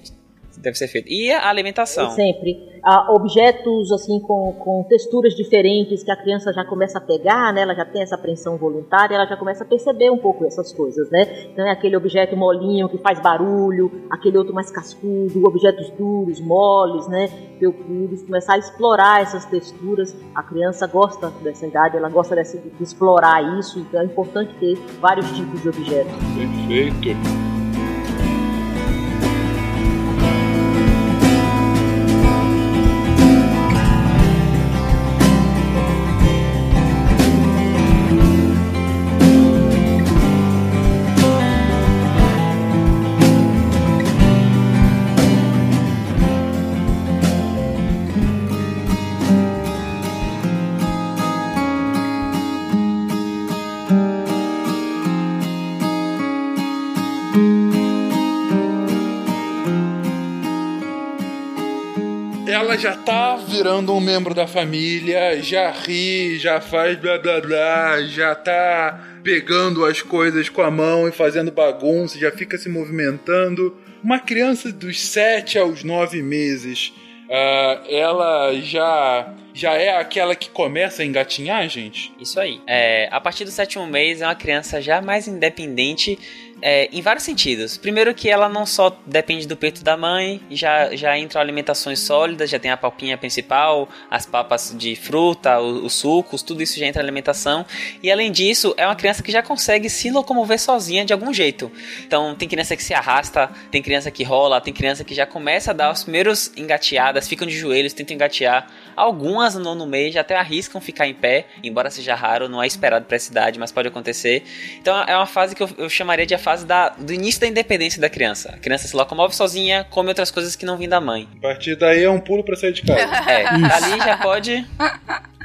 deve ser feito. E a alimentação. Sempre. Há objetos assim com, com texturas diferentes que a criança já começa a pegar, né? Ela já tem essa apreensão voluntária, ela já começa a perceber um pouco essas coisas, né? Então é aquele objeto molinho que faz barulho, aquele outro mais cascudo, objetos duros, moles, né? Felpudos, começar a explorar essas texturas. A criança gosta dessa idade, ela gosta dessa, de explorar isso, então é importante ter vários tipos de objetos. Perfeito. Ela já tá virando um membro da família, já ri, já faz blá blá blá, já tá pegando as coisas com a mão e fazendo bagunça, já fica se movimentando. Uma criança dos 7 aos 9 meses, uh, ela já já é aquela que começa a engatinhar, gente? Isso aí. É, a partir do sétimo mês é uma criança já mais independente é, em vários sentidos. Primeiro que ela não só depende do peito da mãe, já, já entram alimentações sólidas, já tem a palpinha principal, as papas de fruta, os, os sucos, tudo isso já entra na alimentação. E além disso, é uma criança que já consegue se locomover sozinha de algum jeito. Então tem criança que se arrasta, tem criança que rola, tem criança que já começa a dar os primeiros engateadas, ficam de joelhos, tentam engatear. Algumas no nono mês já até arriscam ficar em pé, embora seja raro, não é esperado para essa idade, mas pode acontecer. Então é uma fase que eu, eu chamaria de a fase da, do início da independência da criança. A criança se locomove sozinha, come outras coisas que não vêm da mãe. A partir daí é um pulo para sair de casa. É, ali já pode.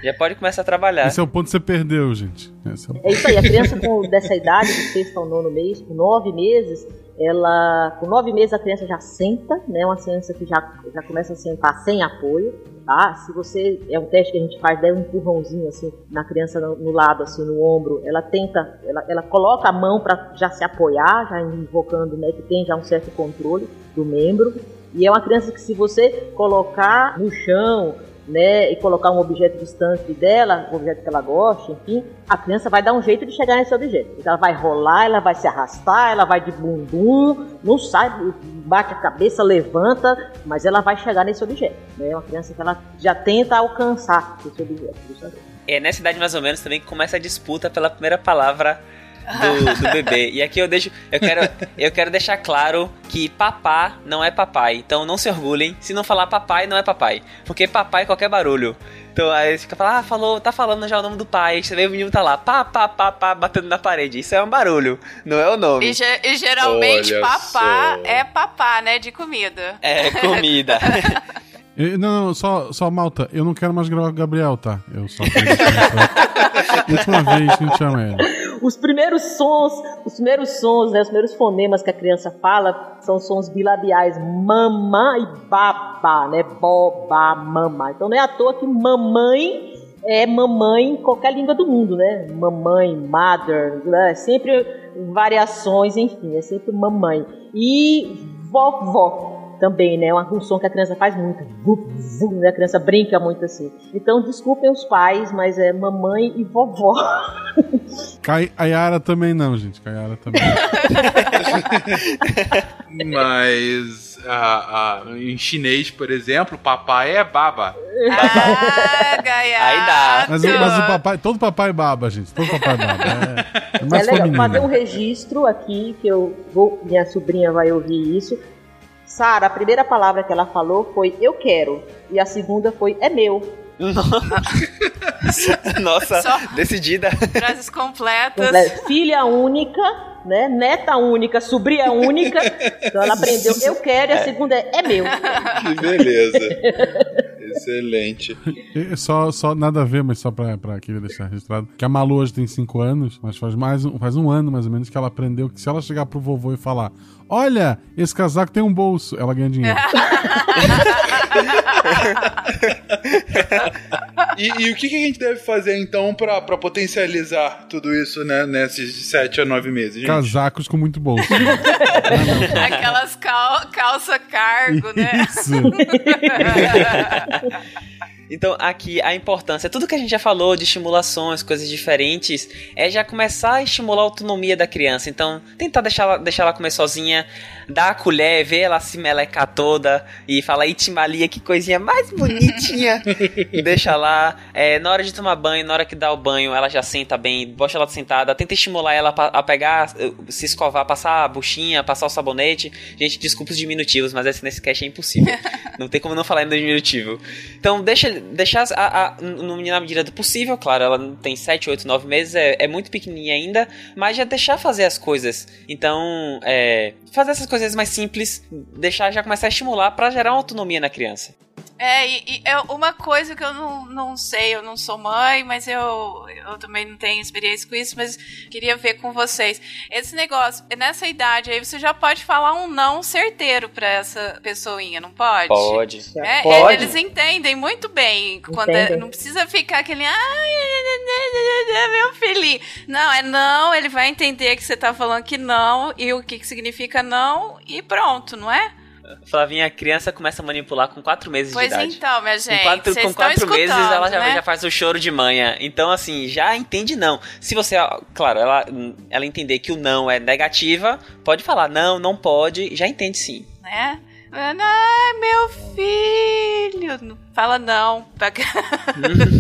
Já pode começar a trabalhar. Esse é o ponto que você perdeu, gente. Esse é, o... é isso aí, a criança com, dessa idade, do sexto ao nono mês, com nove meses, ela com nove meses a criança já senta, né? Uma criança que já, já começa a sentar sem apoio, tá? Se você é um teste que a gente faz, der um empurrãozinho assim na criança no, no lado, assim no ombro, ela tenta, ela, ela coloca a mão para já se apoiar, já invocando, né? Que tem já um certo controle do membro. E é uma criança que se você colocar no chão né, e colocar um objeto distante dela, um objeto que ela gosta, enfim, a criança vai dar um jeito de chegar nesse objeto. Então, ela vai rolar, ela vai se arrastar, ela vai de bumbum, não sai, bate a cabeça, levanta, mas ela vai chegar nesse objeto. Né? É uma criança que ela já tenta alcançar esse objeto. É nessa idade mais ou menos também que começa a disputa pela primeira palavra do, do, bebê. E aqui eu deixo. Eu quero, eu quero deixar claro que papá não é papai. Então não se orgulhem. Se não falar papai, não é papai. Porque papai é qualquer barulho. Então aí fica falando, ah, falou, tá falando já o nome do pai. Você vê o menino tá lá, pá, pá, pá, pá, batendo na parede. Isso é um barulho, não é o nome. E, ge e geralmente Olha papá só. é papá, né? De comida. É, comida. [laughs] Não, não, só, só malta, eu não quero mais gravar com o Gabriel, tá? Eu só Última vez que a gente chama ele. Os primeiros sons, os primeiros sons, né, os primeiros fonemas que a criança fala são sons bilabiais, mamã e babá, né? Boba, mamá. Então não é à toa que mamãe é mamãe em qualquer língua do mundo, né? Mamãe, mother, né? sempre variações, enfim, é sempre mamãe. E vovó, também, né? Uma, um som que a criança faz muito. Vup, vup, né? A criança brinca muito assim. Então, desculpem os pais, mas é mamãe e vovó. [laughs] Cai, a Yara também não, gente. A Yara também. [laughs] mas a, a, em chinês, por exemplo, papai é baba. Ah, Aí dá. Mas, mas, o papai, todo papai é baba, gente. Todo papai é baba. É, é, mais é legal fazer um registro aqui que eu vou, minha sobrinha vai ouvir isso. Sara, a primeira palavra que ela falou foi eu quero. E a segunda foi é meu. Nossa, [laughs] Só decidida. Frases completas. Filha única, né? Neta única, sobrinha única. Então ela aprendeu eu quero e a segunda é é meu. Que beleza. Excelente. E Só, só nada a ver, mas só pra, pra querer deixar registrado. Que a Malu hoje tem 5 anos, mas faz, mais, um- faz um ano mais ou menos que ela aprendeu que se ela chegar pro vovô e falar: Olha, esse casaco tem um bolso, ela ganha dinheiro. [laughs] E, e o que, que a gente deve fazer então pra, pra potencializar tudo isso né, nesses de 7 a 9 meses? gente? Casacos com muito bolso. [laughs] Aquelas cal calça cargo, né? Isso. [laughs] 哈 [laughs] 哈 Então, aqui a importância, tudo que a gente já falou de estimulações, coisas diferentes, é já começar a estimular a autonomia da criança. Então, tentar deixar ela, deixar ela comer sozinha, dar a colher, ver ela se melecar toda e falar, Itimalia, que coisinha mais [laughs] bonitinha. Deixa lá. É, na hora de tomar banho, na hora que dá o banho, ela já senta bem, bosta ela sentada, tenta estimular ela a pegar, eh, se escovar, passar a buchinha, passar o sabonete. Gente, desculpa os diminutivos, mas esse nesse cast é impossível. [laughs] não tem como não falar no diminutivo. Então, deixa, deixar a, a, no, na medida do possível, claro, ela tem 7, 8, 9 meses, é, é muito pequenininha ainda, mas já deixar fazer as coisas. Então, é, fazer essas coisas mais simples, deixar já começar a estimular pra gerar uma autonomia na criança. É, e, e é uma coisa que eu não, não sei, eu não sou mãe, mas eu, eu também não tenho experiência com isso, mas queria ver com vocês. Esse negócio, nessa idade aí, você já pode falar um não certeiro pra essa pessoinha, não pode? Pode. É, Pode. Eles entendem muito bem. Quando é- não precisa ficar aquele. Ai, meu filhinho. Não, é não, ele vai entender que você tá falando que não e o que, que significa não e pronto, não é? Flavinha, a criança começa a manipular com 4 meses Pois de idade. então, minha gente. com quatro, com quatro estão meses escutando, ela já, né? já faz o choro de manhã. Então, assim, já entende não. Se você, claro, ela, ela entender que o não é negativa, pode falar não, não pode, já entende sim. né? Ai, meu filho. Não Fala não. [laughs]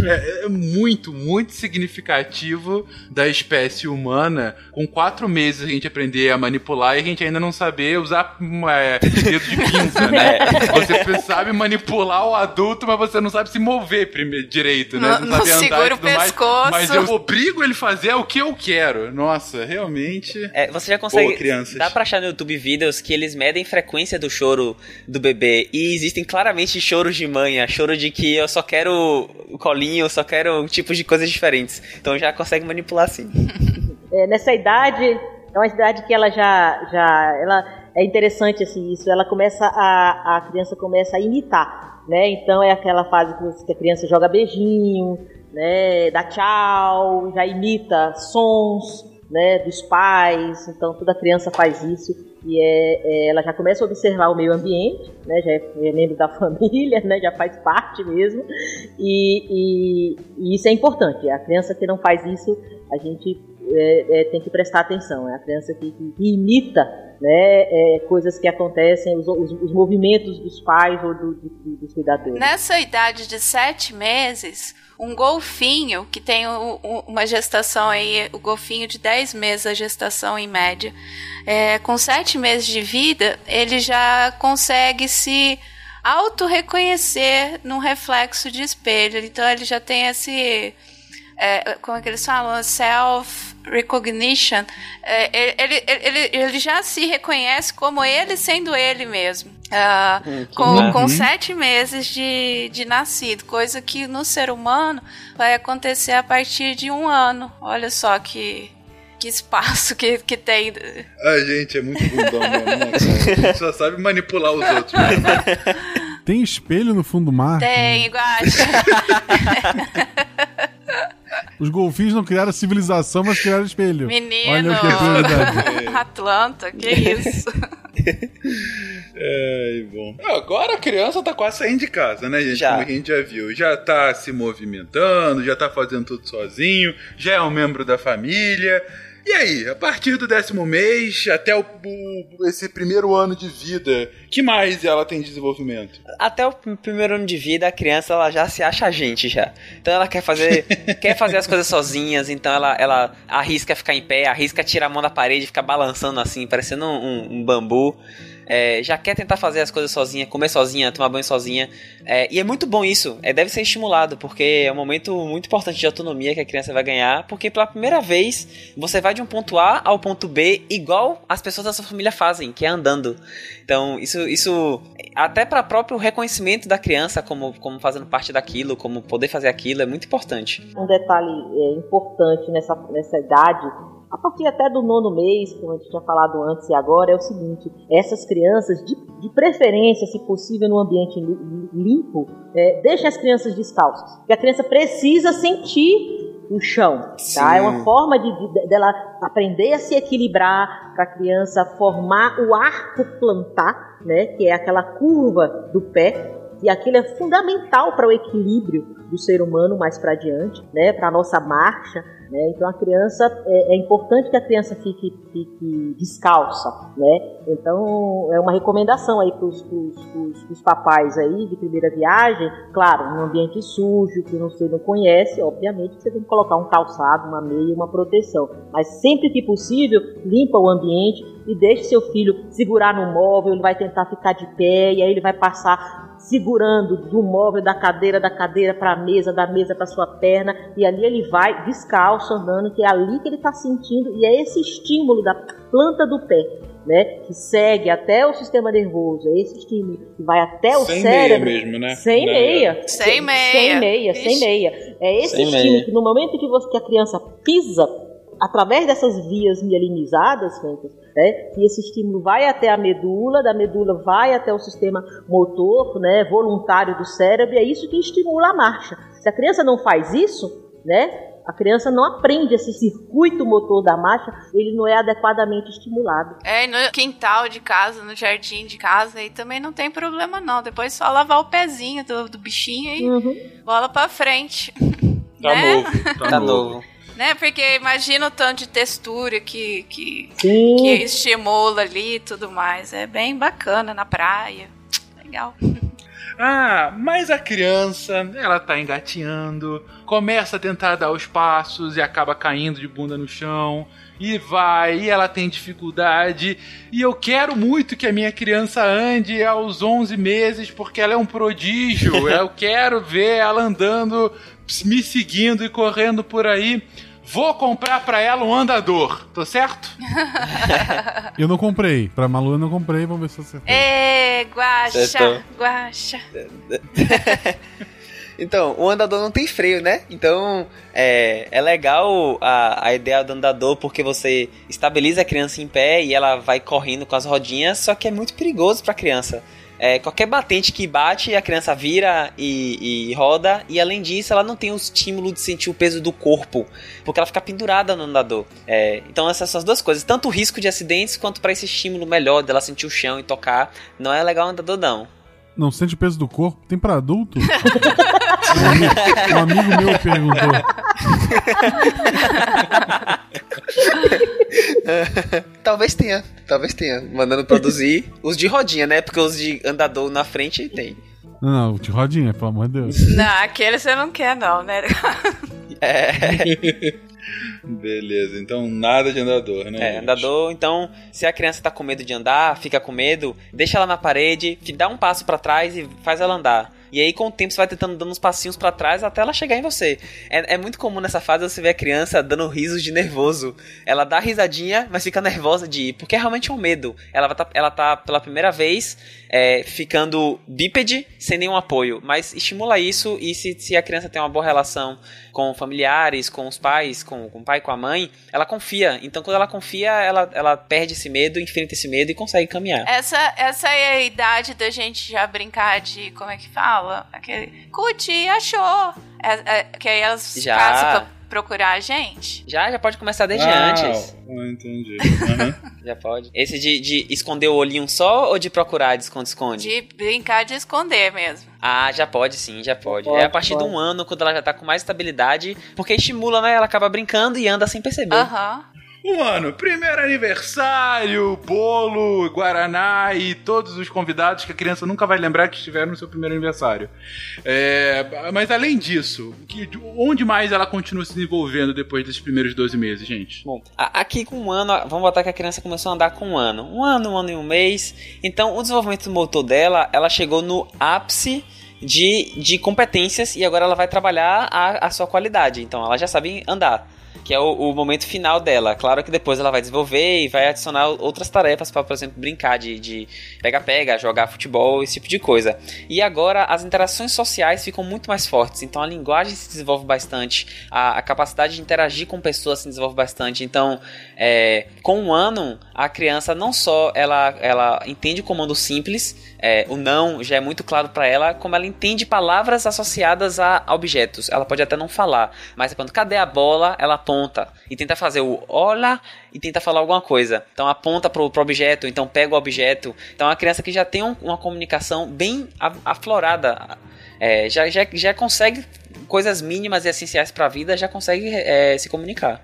É, é muito, muito significativo da espécie humana. Com quatro meses a gente aprender a manipular e a gente ainda não saber usar é, dedo de pinça, né? Você sabe manipular o adulto, mas você não sabe se mover primeiro, direito, né? Não- Você não sabe andar segura o tudo mais, pescoço. mas eu obrigo ele a fazer o que eu quero. Nossa, realmente. É, você já consegue. Boa, crianças. Dá pra achar no YouTube vídeos que eles medem frequência do choro do bebê. E existem claramente choros de manha, de que eu só quero colinho, eu só quero tipos de coisas diferentes. Então já consegue manipular sim. [laughs] É, nessa idade, é uma idade que ela já, já ela é interessante assim isso. Ela começa a a criança começa a imitar, né? Então é aquela fase que a criança joga beijinho, né? Dá tchau, já imita sons, né? Dos pais. Então toda criança faz isso e é, é, ela já começa a observar o meio ambiente, né? Já é, é membro da [laughs] família, né? Já faz parte mesmo. E, e- e isso é importante. A criança que não faz isso, a gente é, é, tem que prestar atenção. É a criança que, que imita né, é, coisas que acontecem, os, os- os movimentos dos pais ou do- do- dos cuidadores. Nessa idade de sete meses, um golfinho que tem o- o- uma gestação aí, o golfinho de 10 meses a gestação em média, é, com sete meses de vida, ele já consegue se auto-reconhecer num reflexo de espelho. Então ele já tem esse. é, como é que eles falam? Self-recognition. É, ele, ele, ele, já se reconhece como ele sendo ele mesmo. Ah, com, com sete meses de, de nascido, coisa que no ser humano vai acontecer a partir de um ano. Olha só que, que espaço que, que tem. A gente é muito bundão mesmo, né, cara? A gente só sabe manipular os outros. né? Tem espelho no fundo do mar? Tem, igual. [laughs] Os golfinhos não criaram civilização, mas criaram espelho. Menino, Olha o que é prioridade. [laughs] Atlanta, que isso? [laughs] Ai, bom. Agora a criança tá quase saindo de casa, né, gente? Já. Como a gente já viu. Já tá se movimentando, já tá fazendo tudo sozinho, já é um membro da família. E aí, a partir do décimo mês até o, o- esse primeiro ano de vida, que mais ela tem de desenvolvimento? Até o pr- primeiro ano de vida, a criança ela já se acha a gente já. Então ela quer fazer, [laughs] quer fazer as coisas sozinhas, então ela, ela arrisca ficar em pé, arrisca tirar a mão da parede, ficar balançando assim, parecendo um, um- um bambu. É, já quer tentar fazer as coisas sozinha, comer sozinha, tomar banho sozinha. É, e é muito bom isso, é, deve ser estimulado, porque é um momento muito importante de autonomia que a criança vai ganhar, porque pela primeira vez você vai de um ponto A ao ponto B igual as pessoas da sua família fazem, que é andando. Então, isso, isso até para próprio reconhecimento da criança como, como fazendo parte daquilo, como poder fazer aquilo, é muito importante. Um detalhe é, importante nessa, nessa idade a partir até do nono mês, como a gente tinha falado antes e agora, é o seguinte: essas crianças, de, de preferência, se possível, no ambiente limpo, é, deixem as crianças descalças. Porque a criança precisa sentir o chão, tá? É uma forma de, de, dela aprender a se equilibrar, para a criança formar o arco plantar, né? Que é aquela curva do pé, e aquilo é fundamental para o equilíbrio do ser humano mais para adiante, né? Para a nossa marcha. Né? Então a criança é, é, importante que a criança fique, fique descalça, né? Então é uma recomendação aí para os papais aí de primeira viagem, claro, num ambiente sujo que você não conhece, obviamente você tem que colocar um calçado, uma meia, uma proteção, mas sempre que possível limpa o ambiente e deixe seu filho segurar no móvel, ele vai tentar ficar de pé e aí ele vai passar segurando do móvel, da cadeira, da cadeira para a mesa, da mesa para sua perna, e ali ele vai descalço andando, que é ali que ele está sentindo, e é esse estímulo da planta do pé, né, que segue até o sistema nervoso, é esse estímulo que vai até o sem cérebro. Meia mesmo, né? Sem Não, meia. Sem meia. Sem meia, sem meia. É esse Sem estímulo meia. que no momento que, você, que a criança pisa, através dessas vias mielinizadas, Fencas, né, que esse estímulo vai até a medula, da medula vai até o sistema motor, né, voluntário do cérebro, e é isso que estimula a marcha. Se a criança não faz isso, né, a criança não aprende esse circuito motor da marcha, ele não é adequadamente estimulado. É, e no quintal de casa, no jardim de casa, aí também não tem problema não. Depois só lavar o pezinho do, do bichinho e Uhum. bola pra frente. Tá né? novo, tá, Tá novo. novo. Né? Porque imagina o tanto de textura que, que, que estimula ali e tudo mais. É bem bacana na praia. Legal. [laughs] Ah, mas a criança, ela tá engateando, começa a tentar dar os passos e acaba caindo de bunda no chão. E vai, e ela tem dificuldade. E eu quero muito que a minha criança ande aos 11 meses, porque ela é um prodígio. [laughs] eu quero ver ela andando, me seguindo e correndo por aí. Vou comprar pra ela um andador, tô certo? [laughs] Eu não comprei. Pra Malu eu não comprei, vamos ver se você guaxa, Acertou. guaxa. [laughs] Então, o andador não tem freio, né? Então, é, é legal a, a ideia do andador porque você estabiliza a criança em pé e ela vai correndo com as rodinhas, só que é muito perigoso pra criança. É, qualquer batente que bate, a criança vira e, e roda, e além disso, ela não tem o estímulo de sentir o peso do corpo, porque ela fica pendurada no andador. É, então, essas duas coisas: tanto o risco de acidentes quanto para esse estímulo melhor dela sentir o chão e tocar. Não é legal o andador, não. Não sente o peso do corpo? Tem pra adulto? um, [laughs] amigo, um amigo meu perguntou. [laughs] Talvez tenha, talvez tenha. Mandando produzir os de rodinha, né? Porque os de andador na frente tem. Não, não, de rodinha, pelo amor de Deus. Não, aquele você não quer, não, né? [laughs] [laughs] É, Beleza, então nada de andador, né? é, andador, então, se a criança tá com medo de andar, fica com medo, deixa ela na parede, dá um passo pra trás e faz ela andar. E aí, com o tempo, você vai tentando dando uns passinhos pra trás até ela chegar em você. É, é muito comum nessa fase você ver a criança dando risos de nervoso. Ela dá risadinha, mas fica nervosa de ir, porque realmente é um medo. Ela, tá, ela tá, pela primeira vez, é, ficando bípede, sem nenhum apoio. Mas estimula isso, e se, se a criança tem uma boa relação com familiares, com os pais, com, com o pai, com a mãe, ela confia. Então, quando ela confia, ela, ela perde esse medo, enfrenta esse medo e consegue caminhar. Essa, essa é a idade da gente já brincar de. Como é que fala? Aquele. Cuti, achou! É, é, que aí elas Já. Procurar a gente. Já, já pode começar desde Ah, antes. ah, entendi. Aham. [laughs] Já pode. Esse de, de esconder o olhinho só ou de procurar de esconde-esconde? De brincar de esconder mesmo. Ah, já pode sim, já pode. Pode, é a partir de pode. um ano, quando ela já tá com mais estabilidade, porque estimula, né? Ela acaba brincando e anda sem perceber. Aham. Um ano, primeiro aniversário, bolo, guaraná e todos os convidados que a criança nunca vai lembrar que estiveram no seu primeiro aniversário. É, mas além disso, que, onde mais ela continua se desenvolvendo depois desses primeiros 12 meses, gente? Bom, aqui com um ano, vamos botar que a criança começou a andar com um ano. Um ano, um ano e um mês. Então, o desenvolvimento motor dela, ela chegou no ápice de, de competências e agora ela vai trabalhar a, a sua qualidade. Então, ela já sabe andar. Que é o, o momento final dela. Claro que depois ela vai desenvolver e vai adicionar outras tarefas para, por exemplo, brincar de pega-pega, jogar futebol, esse tipo de coisa. E agora as interações sociais ficam muito mais fortes. Então a linguagem se desenvolve bastante, a, a capacidade de interagir com pessoas se desenvolve bastante. Então, é, com um ano, a criança não só ela, ela entende o comando simples, é, o não já é muito claro para ela, como ela entende palavras associadas a objetos. Ela pode até não falar, mas quando cadê a bola, ela aponta e tenta fazer o olá e tenta falar alguma coisa. Então aponta pro, pro objeto, então pega o objeto. Então é uma criança que já tem um- uma comunicação bem aflorada, é, já, já, já consegue coisas mínimas e essenciais para a vida, já consegue é, se comunicar.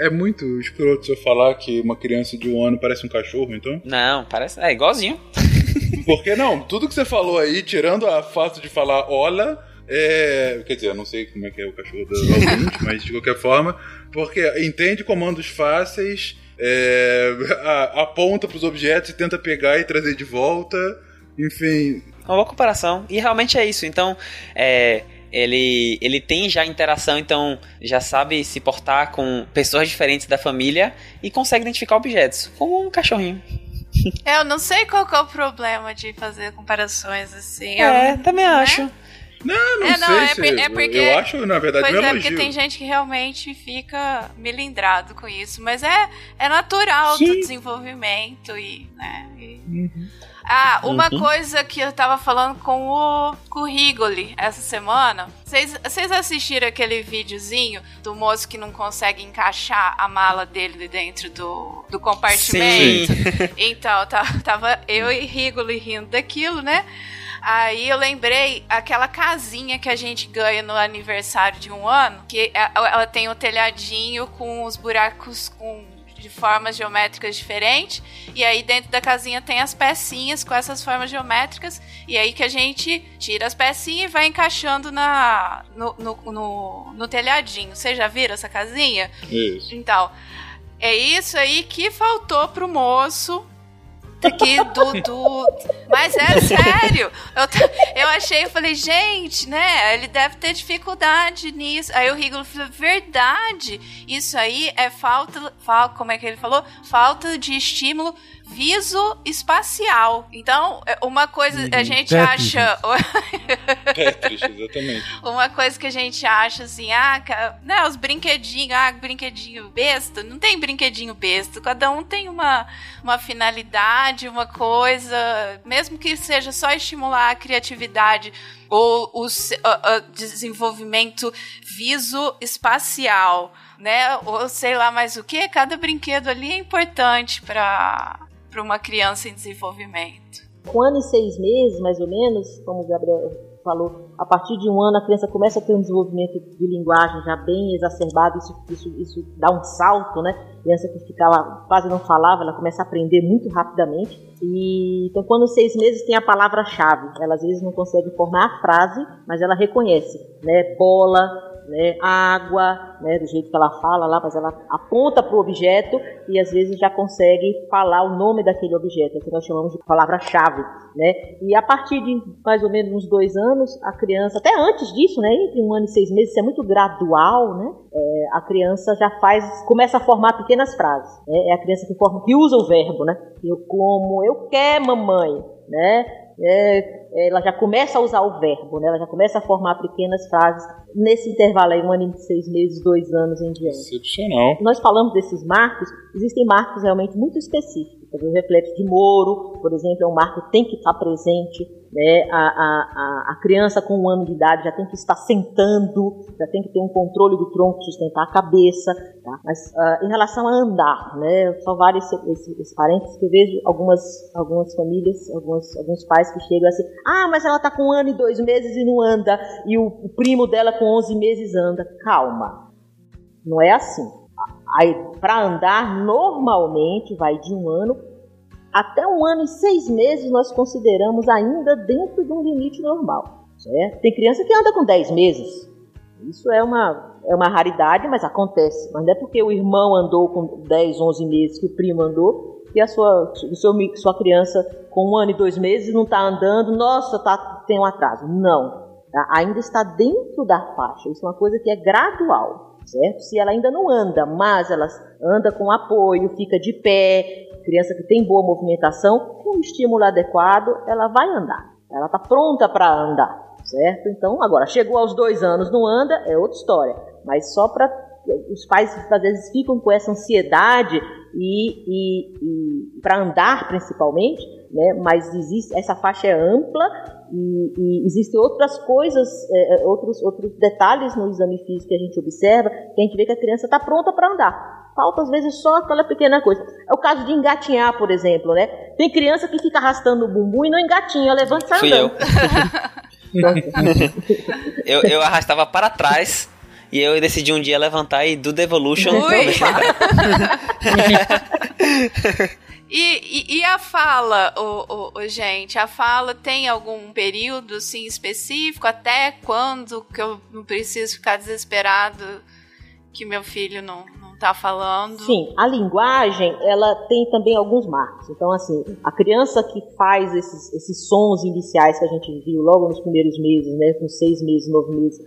É muito escroto eu falar que uma criança de um ano parece um cachorro, então? Não, parece. É igualzinho. [laughs] [laughs] Porque não, tudo que você falou aí, tirando a fato de falar olá, é. Quer dizer, eu não sei como é que é o cachorro do [laughs] ouvinte, mas de qualquer forma, porque entende comandos fáceis, é, [laughs] a- aponta pros objetos e tenta pegar e trazer de volta, enfim. Uma boa comparação. E realmente é isso. Então, é, ele, ele tem já interação, então já sabe se portar com pessoas diferentes da família e consegue identificar objetos, como um cachorrinho. [laughs] É, Eu não sei qual que é o problema de fazer comparações assim. É, Eu- também acho. Não, não É, não, sei é se. é porque- Eu acho, na verdade, Pois é, elogio. porque tem gente que realmente fica melindrado com isso. Mas é, é natural do Sim. desenvolvimento e, né? e- Ah, uma Uhum. coisa que eu tava falando com o, com o Rigoli essa semana. Vocês assistiram aquele videozinho do moço que não consegue encaixar a mala dele dentro do, do compartimento? [laughs] Então, tá- tava eu e Rigoli rindo daquilo, né? Aí eu lembrei aquela casinha que a gente ganha no aniversário de um ano, que é- ela tem o telhadinho com os buracos com de formas geométricas diferentes, e aí dentro da casinha tem as pecinhas com essas formas geométricas, e aí que a gente tira as pecinhas e vai encaixando na no, no, no, no telhadinho. Vocês já viram essa casinha? Isso. Então, é isso aí que faltou pro moço aqui do, do... Mas é sério. Eu, eu achei, eu falei, gente, né? Ele deve ter dificuldade nisso. Aí o Rigolo falou, verdade. Isso aí é falta, fal, como é que ele falou? Falta de estímulo viso-espacial. Então, é uma coisa a gente Tetris. acha. [laughs] Tetris, exatamente. Uma coisa que a gente acha assim, ah, né, os brinquedinhos, ah, brinquedinho besta. Não tem brinquedinho besta. Cada um tem uma, uma finalidade, uma coisa. Mesmo que seja só estimular a criatividade ou o a desenvolvimento viso-espacial, né? Ou sei lá mais o que. Cada brinquedo ali é importante para para uma criança em desenvolvimento. Um ano e seis meses, mais ou menos, como o Gabriel falou, a partir de um ano a criança começa a ter um desenvolvimento de linguagem já bem exacerbado, isso, isso, isso dá um salto, né? A criança que ficava, quase não falava, ela começa a aprender muito rapidamente. E, então, quando seis meses tem a palavra-chave, ela às vezes não consegue formar a frase, mas ela reconhece, né? Bola, né, água, né, do jeito que ela fala lá, mas ela aponta para o objeto e às vezes já consegue falar o nome daquele objeto, é o que nós chamamos de palavra-chave, né? E a partir de mais ou menos uns dois anos, a criança, até antes disso, né, entre um ano e seis meses, isso é muito gradual, né? É, a criança já faz, começa a formar pequenas frases, né? É a criança que forma, que usa o verbo, né? Eu como, eu quero, mamãe, né? É, ela já começa a usar o verbo, né? ela já começa a formar pequenas frases nesse intervalo aí, um ano e seis meses, dois anos em diante. Excepcional. Nós falamos desses marcos, existem marcos realmente muito específicos. O reflexo de Moro, por exemplo, é um marco que tem que estar presente. Né? A, a, a, criança com um ano de idade já tem que estar sentando, já tem que ter um controle do tronco, sustentar a cabeça. Tá? Mas ah, em relação a andar, né? só vale esse, esse, esse parênteses que eu vejo algumas, algumas famílias, alguns, alguns pais que chegam assim: ah, mas ela está com um ano e dois meses e não anda, e o, o primo dela com 11 meses anda. Calma, não é assim. Aí, para andar, normalmente vai de um ano até um ano e seis meses nós consideramos ainda dentro de um limite normal. Certo? Tem criança que anda com 10 meses. Isso é uma, é uma raridade, mas acontece. Mas não é porque o irmão andou com 10, 11 meses que o primo andou que a sua, seu, sua criança com um ano e dois meses não está andando, nossa, tá, tem um atraso. Não. Tá? Ainda está dentro da faixa. Isso é uma coisa que é gradual. Certo? Se ela ainda não anda, mas ela anda com apoio, fica de pé, criança que tem boa movimentação, com um estímulo adequado, ela vai andar. Ela está pronta para andar, certo? Então, agora, chegou aos dois anos, não anda, é outra história. Mas só para os pais às vezes ficam com essa ansiedade e, e, e para andar principalmente, né? Mas existe essa faixa é ampla e, e existem outras coisas, é, é, outros outros detalhes no exame físico que a gente observa, que a gente vê que a criança está pronta para andar. Falta às vezes só aquela pequena coisa. É o caso de engatinhar, por exemplo, né? Tem criança que fica arrastando o bumbum e não engatinha, levanta e sai Fui andando. eu. [laughs] eu. Eu arrastava para trás e eu decidi um dia levantar e do Devolution. [laughs] E, e, e, a fala, o, gente, a fala tem algum período assim específico? Até quando que eu não preciso ficar desesperado que meu filho não, não tá falando? Sim, a linguagem ela tem também alguns marcos. Então, assim, a criança que faz esses, esses sons iniciais que a gente viu logo nos primeiros meses, né, com seis meses, nove meses,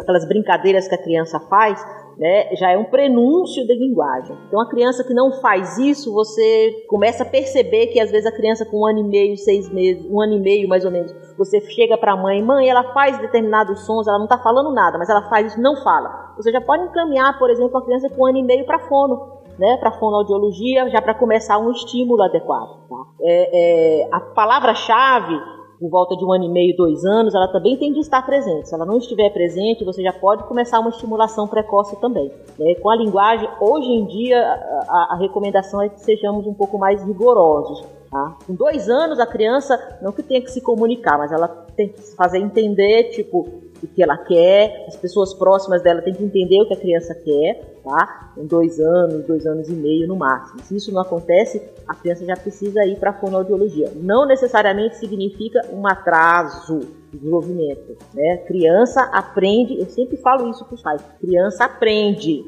aquelas brincadeiras que a criança faz, né, já é um prenúncio da linguagem. Então, a criança que não faz isso, você começa a perceber que às vezes a criança com um ano e meio, seis meses, um ano e meio mais ou menos, você chega para a mãe, mãe, ela faz determinados sons, ela não está falando nada, mas ela faz isso, não fala. Você já pode encaminhar, por exemplo, a criança com um ano e meio para fono, né, para fonoaudiologia, já para começar um estímulo adequado. Tá? É, é, a palavra-chave por volta de um ano e meio, dois anos, ela também tem de estar presente. Se ela não estiver presente, você já pode começar uma estimulação precoce também. Né? Com a linguagem, hoje em dia, a, a, recomendação é que sejamos um pouco mais rigorosos. Tá? Com dois anos, a criança não que tenha que se comunicar, mas ela tem que se fazer entender, tipo, o que ela quer, as pessoas próximas dela têm que entender o que a criança quer, tá? Com dois anos, dois anos e meio no máximo. Se isso não acontece, a criança já precisa ir para a fonoaudiologia. Não necessariamente significa um atraso de desenvolvimento, né? Criança aprende, eu sempre falo isso para os pais, criança aprende.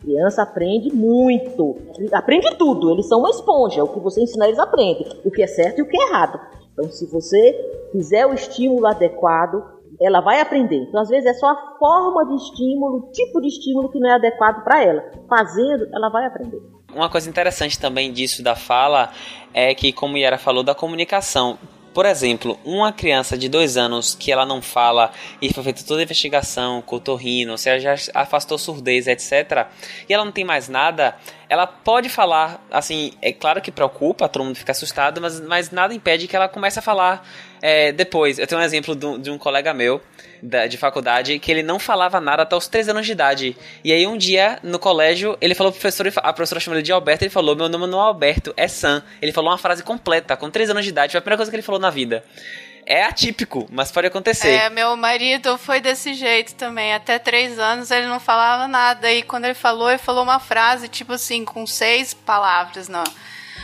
Criança aprende muito, aprende tudo, eles são uma esponja, o que você ensinar eles aprendem, o que é certo e o que é errado. Então, se você fizer o estímulo adequado, ela vai aprender. Então, às vezes, é só a forma de estímulo, o tipo de estímulo que não é adequado para ela. Fazendo, ela vai aprender. Uma coisa interessante também disso da fala é que, como Yara falou, da comunicação. Por exemplo, uma criança de dois anos que ela não fala e foi feita toda a investigação, cotorrino, se ela já afastou surdez, etc., e ela não tem mais nada, ela pode falar, assim, é claro que preocupa, todo mundo fica assustado, mas, mas nada impede que ela comece a falar é, depois. Eu tenho um exemplo de um, colega meu da, de faculdade que ele não falava nada até os 3 anos de idade. E aí um dia, no colégio, ele falou pro professor, a professora chamou ele de Alberto, ele falou, meu nome não é Alberto, é Sam. Ele falou uma frase completa, com 3 anos de idade, foi a primeira coisa que ele falou na vida. É atípico, mas pode acontecer. É, meu marido foi desse jeito também. Até três anos ele não falava nada. E quando ele falou, ele falou uma frase, tipo assim, com seis palavras, não.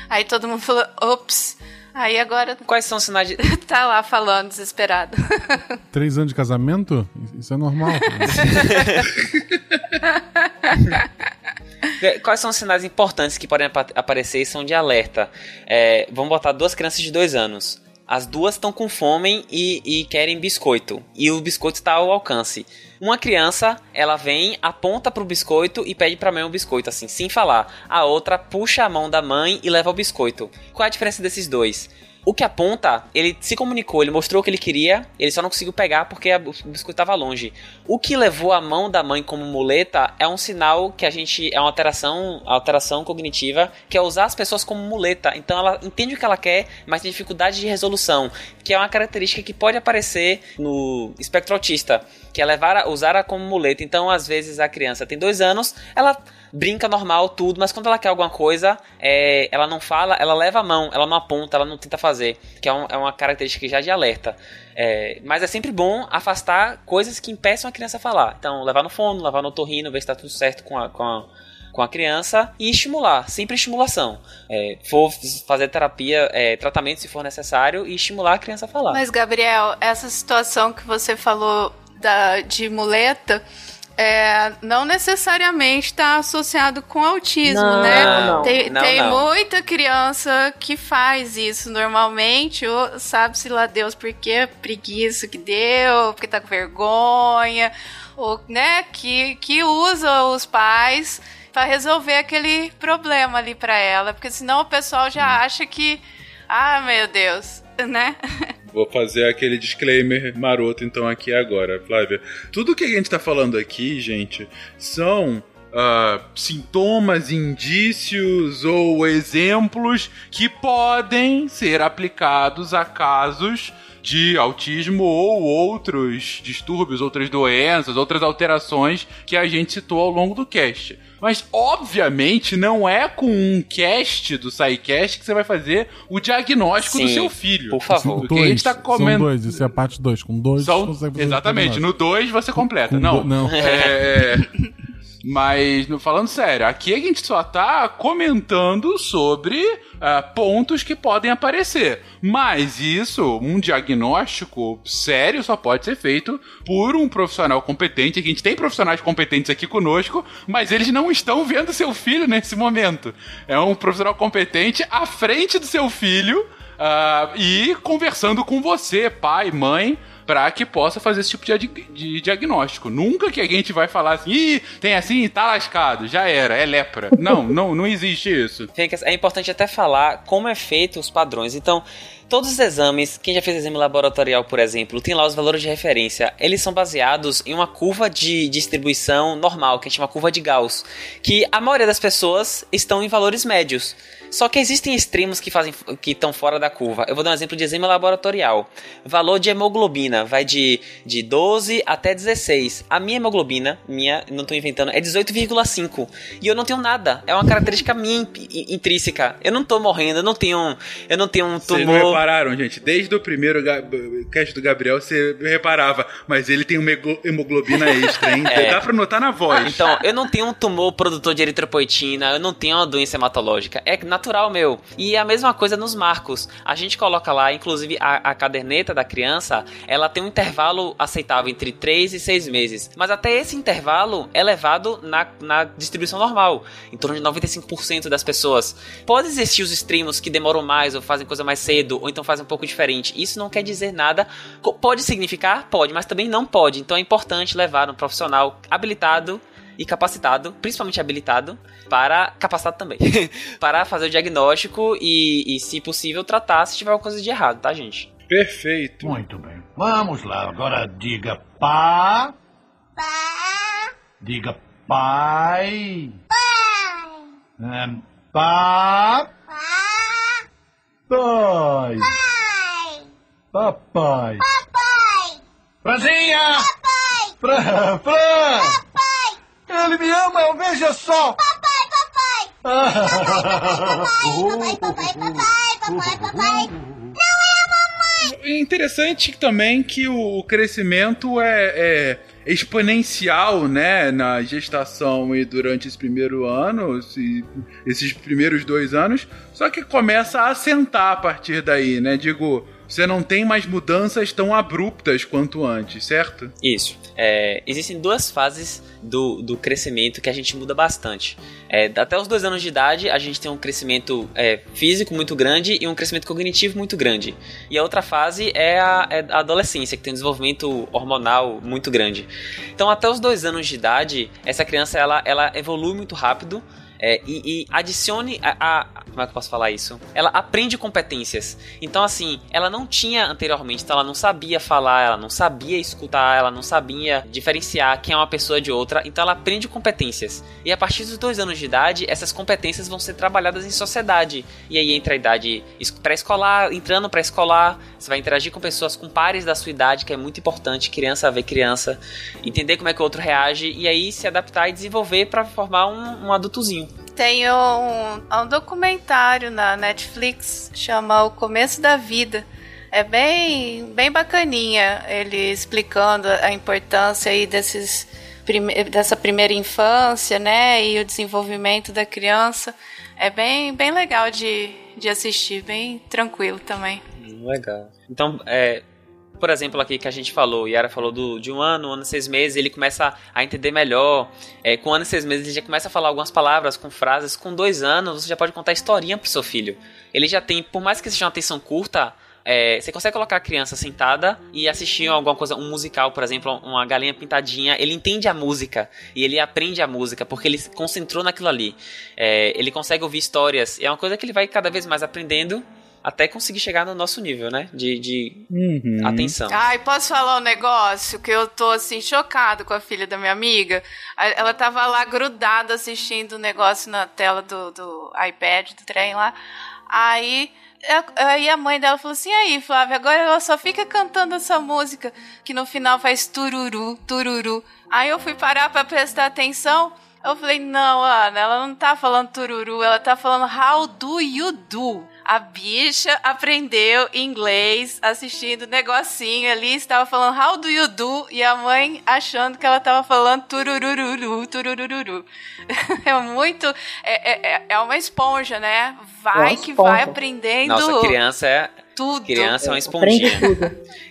Aí todo mundo falou, ops. Aí agora. Quais são os sinais de. [laughs] tá lá falando, desesperado. [laughs] Três anos de casamento? Isso é normal. [laughs] Quais são os sinais importantes que podem ap aparecer e são de alerta? É, vamos botar duas crianças de dois anos. As duas estão com fome e, e, querem biscoito. E o biscoito está ao alcance. Uma criança, ela vem, aponta pro biscoito e pede pra mãe o biscoito, assim, sem falar. A outra puxa a mão da mãe e leva o biscoito. Qual a diferença desses dois? O que aponta, ele se comunicou, ele mostrou o que ele queria, ele só não conseguiu pegar porque o biscoito estava longe. O que levou a mão da mãe como muleta é um sinal que a gente. é uma alteração, alteração cognitiva, que é usar as pessoas como muleta. Então ela entende o que ela quer, mas tem dificuldade de resolução, que é uma característica que pode aparecer no espectro autista, que é levar, usar como muleta. Então, às vezes, a criança tem dois anos, ela brinca normal, tudo, mas quando ela quer alguma coisa, é, ela não fala, ela leva a mão, ela não aponta, ela não tenta fazer, que é, um, é uma característica já de alerta. É, mas é sempre bom afastar coisas que impeçam a criança a falar. Então, levar no fono, levar no torrino, ver se está tudo certo com a, com a com a criança e estimular, sempre estimulação. É, for fazer terapia, é, tratamento se for necessário e estimular a criança a falar. Mas, Gabriel, essa situação que você falou da, de muleta. É, não necessariamente está associado com autismo, Não, né? não. Tem, Não, tem não. muita criança que faz isso normalmente, ou sabe-se lá Deus por quê, preguiça que deu, porque tá com vergonha, ou, né, que, que usa os pais para resolver aquele problema ali para ela, porque senão o pessoal já acha que, ah, meu Deus, [laughs] né? Vou fazer aquele disclaimer maroto então aqui agora, Flávia. Tudo que a gente tá falando aqui, gente, são ah, sintomas, indícios ou exemplos que podem ser aplicados a casos de autismo ou outros distúrbios, outras doenças, outras alterações que a gente citou ao longo do cast. Mas, obviamente, não é com um cast do SciCast que você vai fazer o diagnóstico do Sim, seu filho. por favor. Porque a gente tá São comendo. dois, isso é a parte 2. Com dois, São- exatamente, no 2 você completa. Com não. do- não. É, é, [laughs] mas, falando sério, aqui a gente só tá comentando sobre ah, pontos que podem aparecer. Mas isso, um diagnóstico sério, só pode ser feito por um profissional competente. A gente tem profissionais competentes aqui conosco, mas eles não estão vendo seu filho nesse momento. É um profissional competente à frente do seu filho. ah, e conversando com você, pai, mãe, para que possa fazer esse tipo de, de diagnóstico. Nunca que a gente vai falar assim, Ih, tem assim, tá lascado, já era, é lepra. [laughs] Não, não, não existe isso. É importante até falar como é feito os padrões. Então, todos os exames, quem já fez exame laboratorial, por exemplo, tem lá os valores de referência. Eles são baseados em uma curva de distribuição normal, que a gente chama curva de Gauss, que a maioria das pessoas estão em valores médios. Só que existem extremos que fazem que estão fora da curva. Eu vou dar um exemplo de exame laboratorial. Valor de hemoglobina vai de, de 12 até 16. A minha hemoglobina, minha, não estou inventando, é 18,5. E eu não tenho nada. É uma característica [laughs] minha in- in- intrínseca. Eu não tô morrendo, eu não tenho, eu não tenho um Vocês não tumor. repararam, gente? Desde o primeiro cast do Gabriel, você reparava, mas ele tem uma hemoglobina extra, hein? [laughs] É. Dá pra notar na voz. Então, eu não tenho um tumor produtor de eritropoetina, eu não tenho uma doença hematológica. É natural meu. E a mesma coisa nos marcos. A gente coloca lá, inclusive, a, a caderneta da criança, ela tem um intervalo aceitável entre 3 e 6 meses. Mas até esse intervalo é levado na, na distribuição normal, em torno de 95% das pessoas. Pode existir os extremos que demoram mais, ou fazem coisa mais cedo, ou então fazem um pouco diferente. Isso não quer dizer nada. Pode significar? Pode, mas também não pode. Então é importante levar um profissional habilitado e capacitado, principalmente habilitado, para capacitado também, [laughs] para fazer o diagnóstico e, e, se possível, tratar se tiver alguma coisa de errado, tá, gente? Perfeito. Muito bem. Vamos lá, agora diga pá. Diga pai. É, pá. Pai. Papai. Franzinha. Fran. Fran. Ele me ama, veja só. É interessante também que o crescimento é, é exponencial, né, na gestação e durante esse primeiro ano, esse- esses primeiros dois anos, só que começa a assentar a partir daí, né? Digo, você não tem mais mudanças tão abruptas quanto antes, certo? Isso. É, existem duas fases do, do crescimento que a gente muda bastante. É, até os dois anos de idade, a gente tem um crescimento é, físico muito grande e um crescimento cognitivo muito grande. E a outra fase é a, é a adolescência, que tem um desenvolvimento hormonal muito grande. Então, até os dois anos de idade, essa criança ela, ela evolui muito rápido. É, e, e adicione a, a- Como é que eu posso falar isso? Ela aprende competências. Então, assim, ela não tinha anteriormente, então ela não sabia falar, ela não sabia escutar, ela não sabia diferenciar quem é uma pessoa de outra. Então, ela aprende competências. E a partir dos dois anos de idade, essas competências vão ser trabalhadas em sociedade. E aí entra a idade es- pré-escolar, entrando pré-escolar, você vai interagir com pessoas com pares da sua idade, que é muito importante. Criança ver criança, entender como é que o outro reage e aí se adaptar e desenvolver para formar um, um adultozinho. Tem um, um documentário na Netflix, chama O Começo da Vida. É bem, bem bacaninha ele explicando a importância aí desses dessa primeira infância, né? E o desenvolvimento da criança. É bem, bem legal de, de assistir, bem tranquilo também. Legal. Então, é, por exemplo, aqui que a gente falou, Yara falou do, de um ano, um ano e seis meses, ele começa a entender melhor. É, com um ano e seis meses, ele já começa a falar algumas palavras com frases. Com dois anos, você já pode contar historinha pro seu filho. Ele já tem, por mais que seja uma atenção curta, é, você consegue colocar a criança sentada e assistir alguma coisa, um musical, por exemplo, uma galinha pintadinha. Ele entende a música e ele aprende a música porque ele se concentrou naquilo ali. É, ele consegue ouvir histórias. É uma coisa que ele vai cada vez mais aprendendo até conseguir chegar no nosso nível, né? De, de Uhum. atenção. Ai, posso falar um negócio que eu tô assim chocado com a filha da minha amiga? Ela tava lá grudada assistindo o negócio na tela do, do iPad, do trem lá. Aí, a- aí a mãe dela falou assim: aí, Flávia, agora ela só fica cantando essa música que no final faz tururu, tururu. Aí eu fui parar pra prestar atenção. Eu falei, não, Ana, ela não tá falando tururu, ela tá falando how do you do? A bicha aprendeu inglês assistindo negocinho ali, estava falando how do you do e a mãe achando que ela tava falando tururururu, tururururu. [laughs] É muito. É, é, é uma esponja, né? Vai É que esponja. vai aprendendo Nossa, criança é. tudo. Criança é uma esponjinha.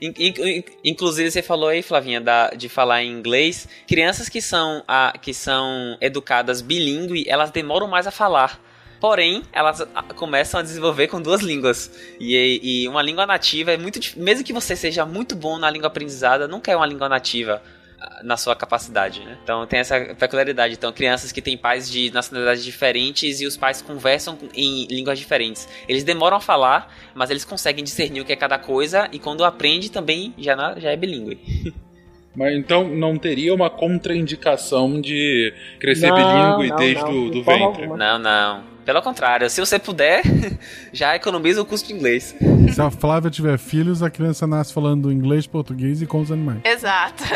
in- Inclusive, você falou aí, Flavinha, da- de falar em inglês. Crianças que são, a, que são educadas bilíngue, elas demoram mais a falar. Porém, elas começam a desenvolver com duas línguas. E, e uma língua nativa é muito Mesmo que você seja muito bom na língua aprendizada, nunca é uma língua nativa ah, na sua capacidade, né? Então tem essa peculiaridade. Então, crianças que têm pais de nacionalidades diferentes e os pais conversam em línguas diferentes. Eles demoram a falar, mas eles conseguem discernir o que é cada coisa e quando aprende também já, na- já é bilíngue. [laughs] Mas então não teria uma contraindicação de crescer Não, bilíngue não, desde não, o do forma ventre. alguma. Não, não. Pelo contrário, se você puder, [laughs] já economiza o custo de inglês. Se a Flávia tiver filhos, a criança nasce falando inglês, português e com os animais. Exato. [laughs]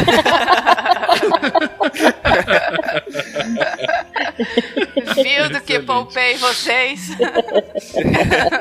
Viu do que poupei vocês?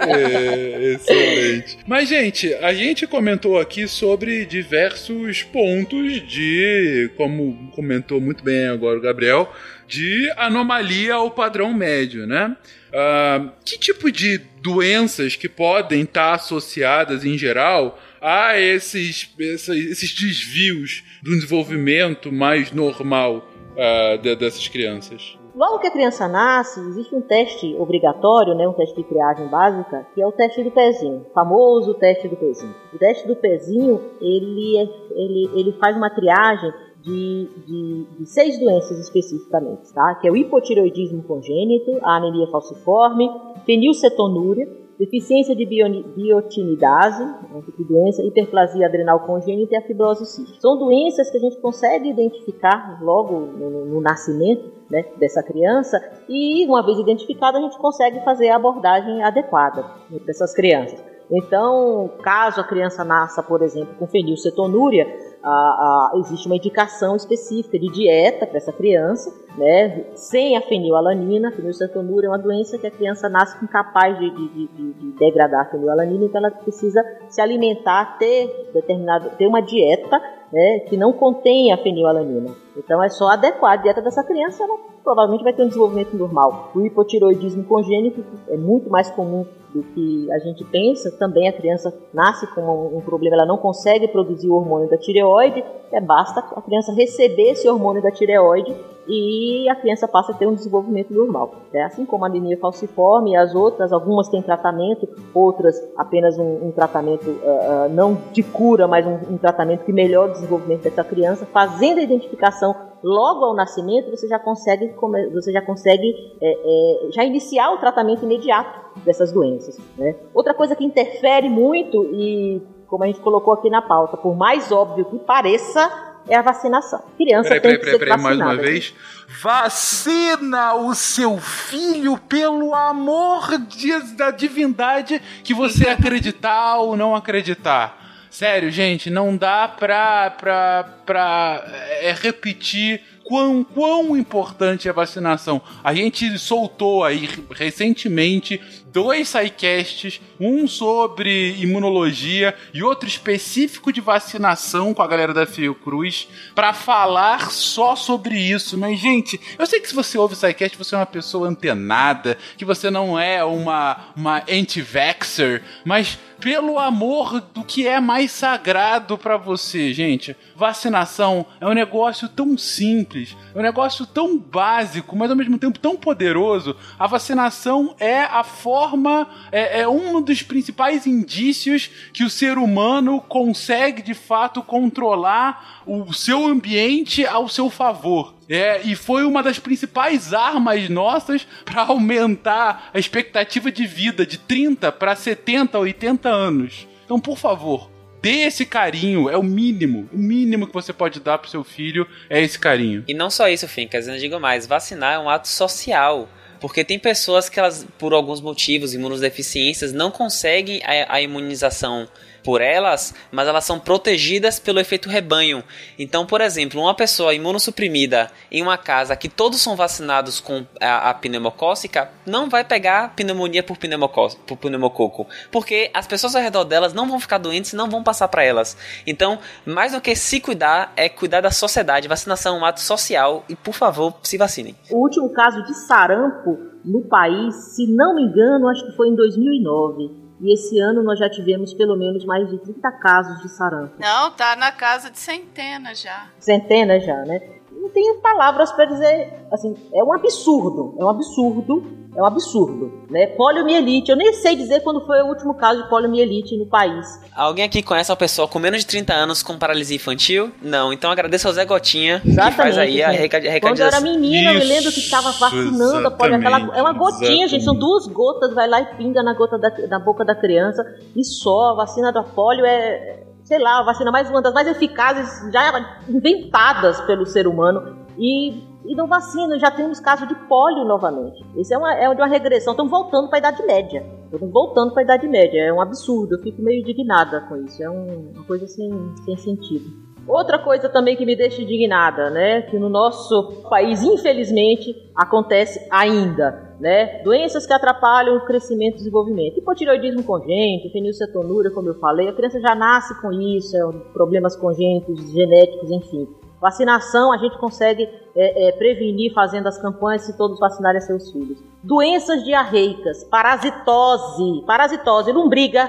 É, excelente. Mas, gente, a gente comentou aqui sobre diversos pontos de, como comentou muito bem agora o Gabriel, de anomalia ao padrão médio, né? Ah, que tipo de doenças que podem estar associadas em geral a esses, essa- esses desvios do desenvolvimento mais normal ah, de- dessas crianças? Logo que a criança nasce, existe um teste obrigatório, né, um teste de triagem básica, que é o teste do pezinho, o famoso teste do pezinho. O teste do pezinho, ele, é- ele, ele faz uma triagem de, de, de seis doenças especificamente, tá? Que é o hipotireoidismo congênito, a anemia falciforme, fenilcetonúria, deficiência de biotinidase, um tipo de doença, hiperplasia adrenal congênita e a fibrose cística. São doenças que a gente consegue identificar logo no, no- nascimento né, dessa criança e, uma vez identificada, a gente consegue fazer a abordagem adequada né, dessas crianças. Então, caso a criança nasça, por exemplo, com fenilcetonúria, a- a- existe uma indicação específica de dieta para essa criança, né, sem a fenilalanina. A fenilcetonúria é uma doença que a criança nasce incapaz de, de, de, de- de degradar a fenilalanina, então ela precisa se alimentar, ter determinado, ter uma dieta né, que não contém a fenilalanina. Então é só adequar a dieta dessa criança, ela provavelmente vai ter um desenvolvimento normal. O hipotiroidismo congênito é muito mais comum do que a gente pensa. Também a criança nasce com um, um problema, ela não consegue produzir o hormônio da tireoide, é basta a criança receber esse hormônio da tireoide e a criança passa a ter um desenvolvimento normal. né? Assim como a anemia falciforme e as outras, algumas têm tratamento, outras apenas um, um tratamento ah, ah, não de cura, mas um, um tratamento que melhora o desenvolvimento dessa criança, fazendo a identificação logo ao nascimento, você já consegue, você já consegue é, é, já iniciar o tratamento imediato dessas doenças. né? Outra coisa que interfere muito e como a gente colocou aqui na pauta, por mais óbvio que pareça, é a vacinação. Criança Peraí, tem peraí, que peraí, ser peraí, mais vacinada. uma vez. Vacina o seu filho pelo amor de- da divindade que você acreditar ou não acreditar. Sério, gente, não dá pra, pra, pra é, repetir quão, quão importante é a vacinação. A gente soltou aí recentemente dois sidecasts, um sobre imunologia e outro específico de vacinação com a galera da Fiocruz, para falar só sobre isso. Mas, gente, eu sei que se você ouve o sidecast, você é uma pessoa antenada, que você não é uma, uma anti-vaxxer, mas pelo amor do que é mais sagrado para você, gente. Vacinação é um negócio tão simples, é um negócio tão básico, mas ao mesmo tempo tão poderoso. A vacinação é a forma, é, é um dos principais indícios que o ser humano consegue de fato controlar o seu ambiente ao seu favor. É, e foi uma das principais armas nossas para aumentar a expectativa de vida de 30 para 70, 80 anos. Então, por favor, dê esse carinho, é o mínimo. O mínimo que você pode dar pro seu filho é esse carinho. E não só isso, Fincas, eu digo mais, vacinar é um ato social. Porque tem pessoas que elas, por alguns motivos, imunodeficiências, não conseguem a, a imunização por elas, mas elas são protegidas pelo efeito rebanho. Então, por exemplo, uma pessoa imunossuprimida em uma casa que todos são vacinados com a, a pneumocócica não vai pegar pneumonia por, por pneumococo, porque as pessoas ao redor delas não vão ficar doentes e não vão passar para elas. Então, mais do que se cuidar, é cuidar da sociedade. Vacinação é um ato social e, por favor, se vacinem. O último caso de sarampo no país, se não me engano, acho que foi em 2009. E esse ano nós já tivemos pelo menos mais de 30 casos de sarampo. Não, tá na casa de centenas já. Centenas já, né? Não tenho palavras para dizer, assim, é um absurdo, é um absurdo, é um absurdo, né? Poliomielite, eu nem sei dizer quando foi o último caso de poliomielite no país. Alguém aqui conhece uma pessoa com menos de 30 anos com paralisia infantil? Não, então agradeço ao Zé Gotinha, Exatamente, que faz aí a recadinha. Quando eu era menina, eu me lembro que estava vacinando a polio, aquela, é uma gotinha, gente, são duas gotas, vai lá e pinga na gota da, na boca da criança e só, a vacina da polio é, sei lá, a vacina mais uma das mais eficazes já inventadas pelo ser humano e, e não vacina, já temos casos de polio novamente. Isso é uma, é uma regressão, estamos voltando para a Idade Média. Estamos voltando para a Idade Média, é um absurdo, eu fico meio indignada com isso, é um, uma coisa sem, sem sentido. Outra coisa também que me deixa indignada, né, que no nosso país, infelizmente, acontece ainda, né, doenças que atrapalham o crescimento e desenvolvimento. Hipotireoidismo congênito, fenilcetonúria, como eu falei, a criança já nasce com isso, é, problemas congênitos, genéticos, enfim. Vacinação a gente consegue é, é, prevenir fazendo as campanhas se todos vacinarem seus filhos. Doenças diarreicas, parasitose, parasitose, lombriga,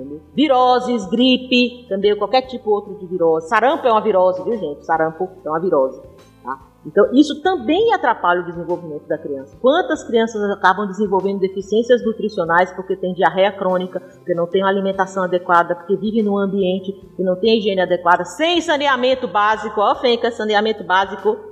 entendeu? viroses, gripe, também qualquer tipo outro de virose. Sarampo é uma virose, viu gente? Sarampo é uma virose. Tá? Então, isso também atrapalha o desenvolvimento da criança. Quantas crianças acabam desenvolvendo deficiências nutricionais porque tem diarreia crônica, porque não tem uma alimentação adequada, porque vivem num ambiente que não tem higiene adequada, sem saneamento básico, ó, Fenca, saneamento básico,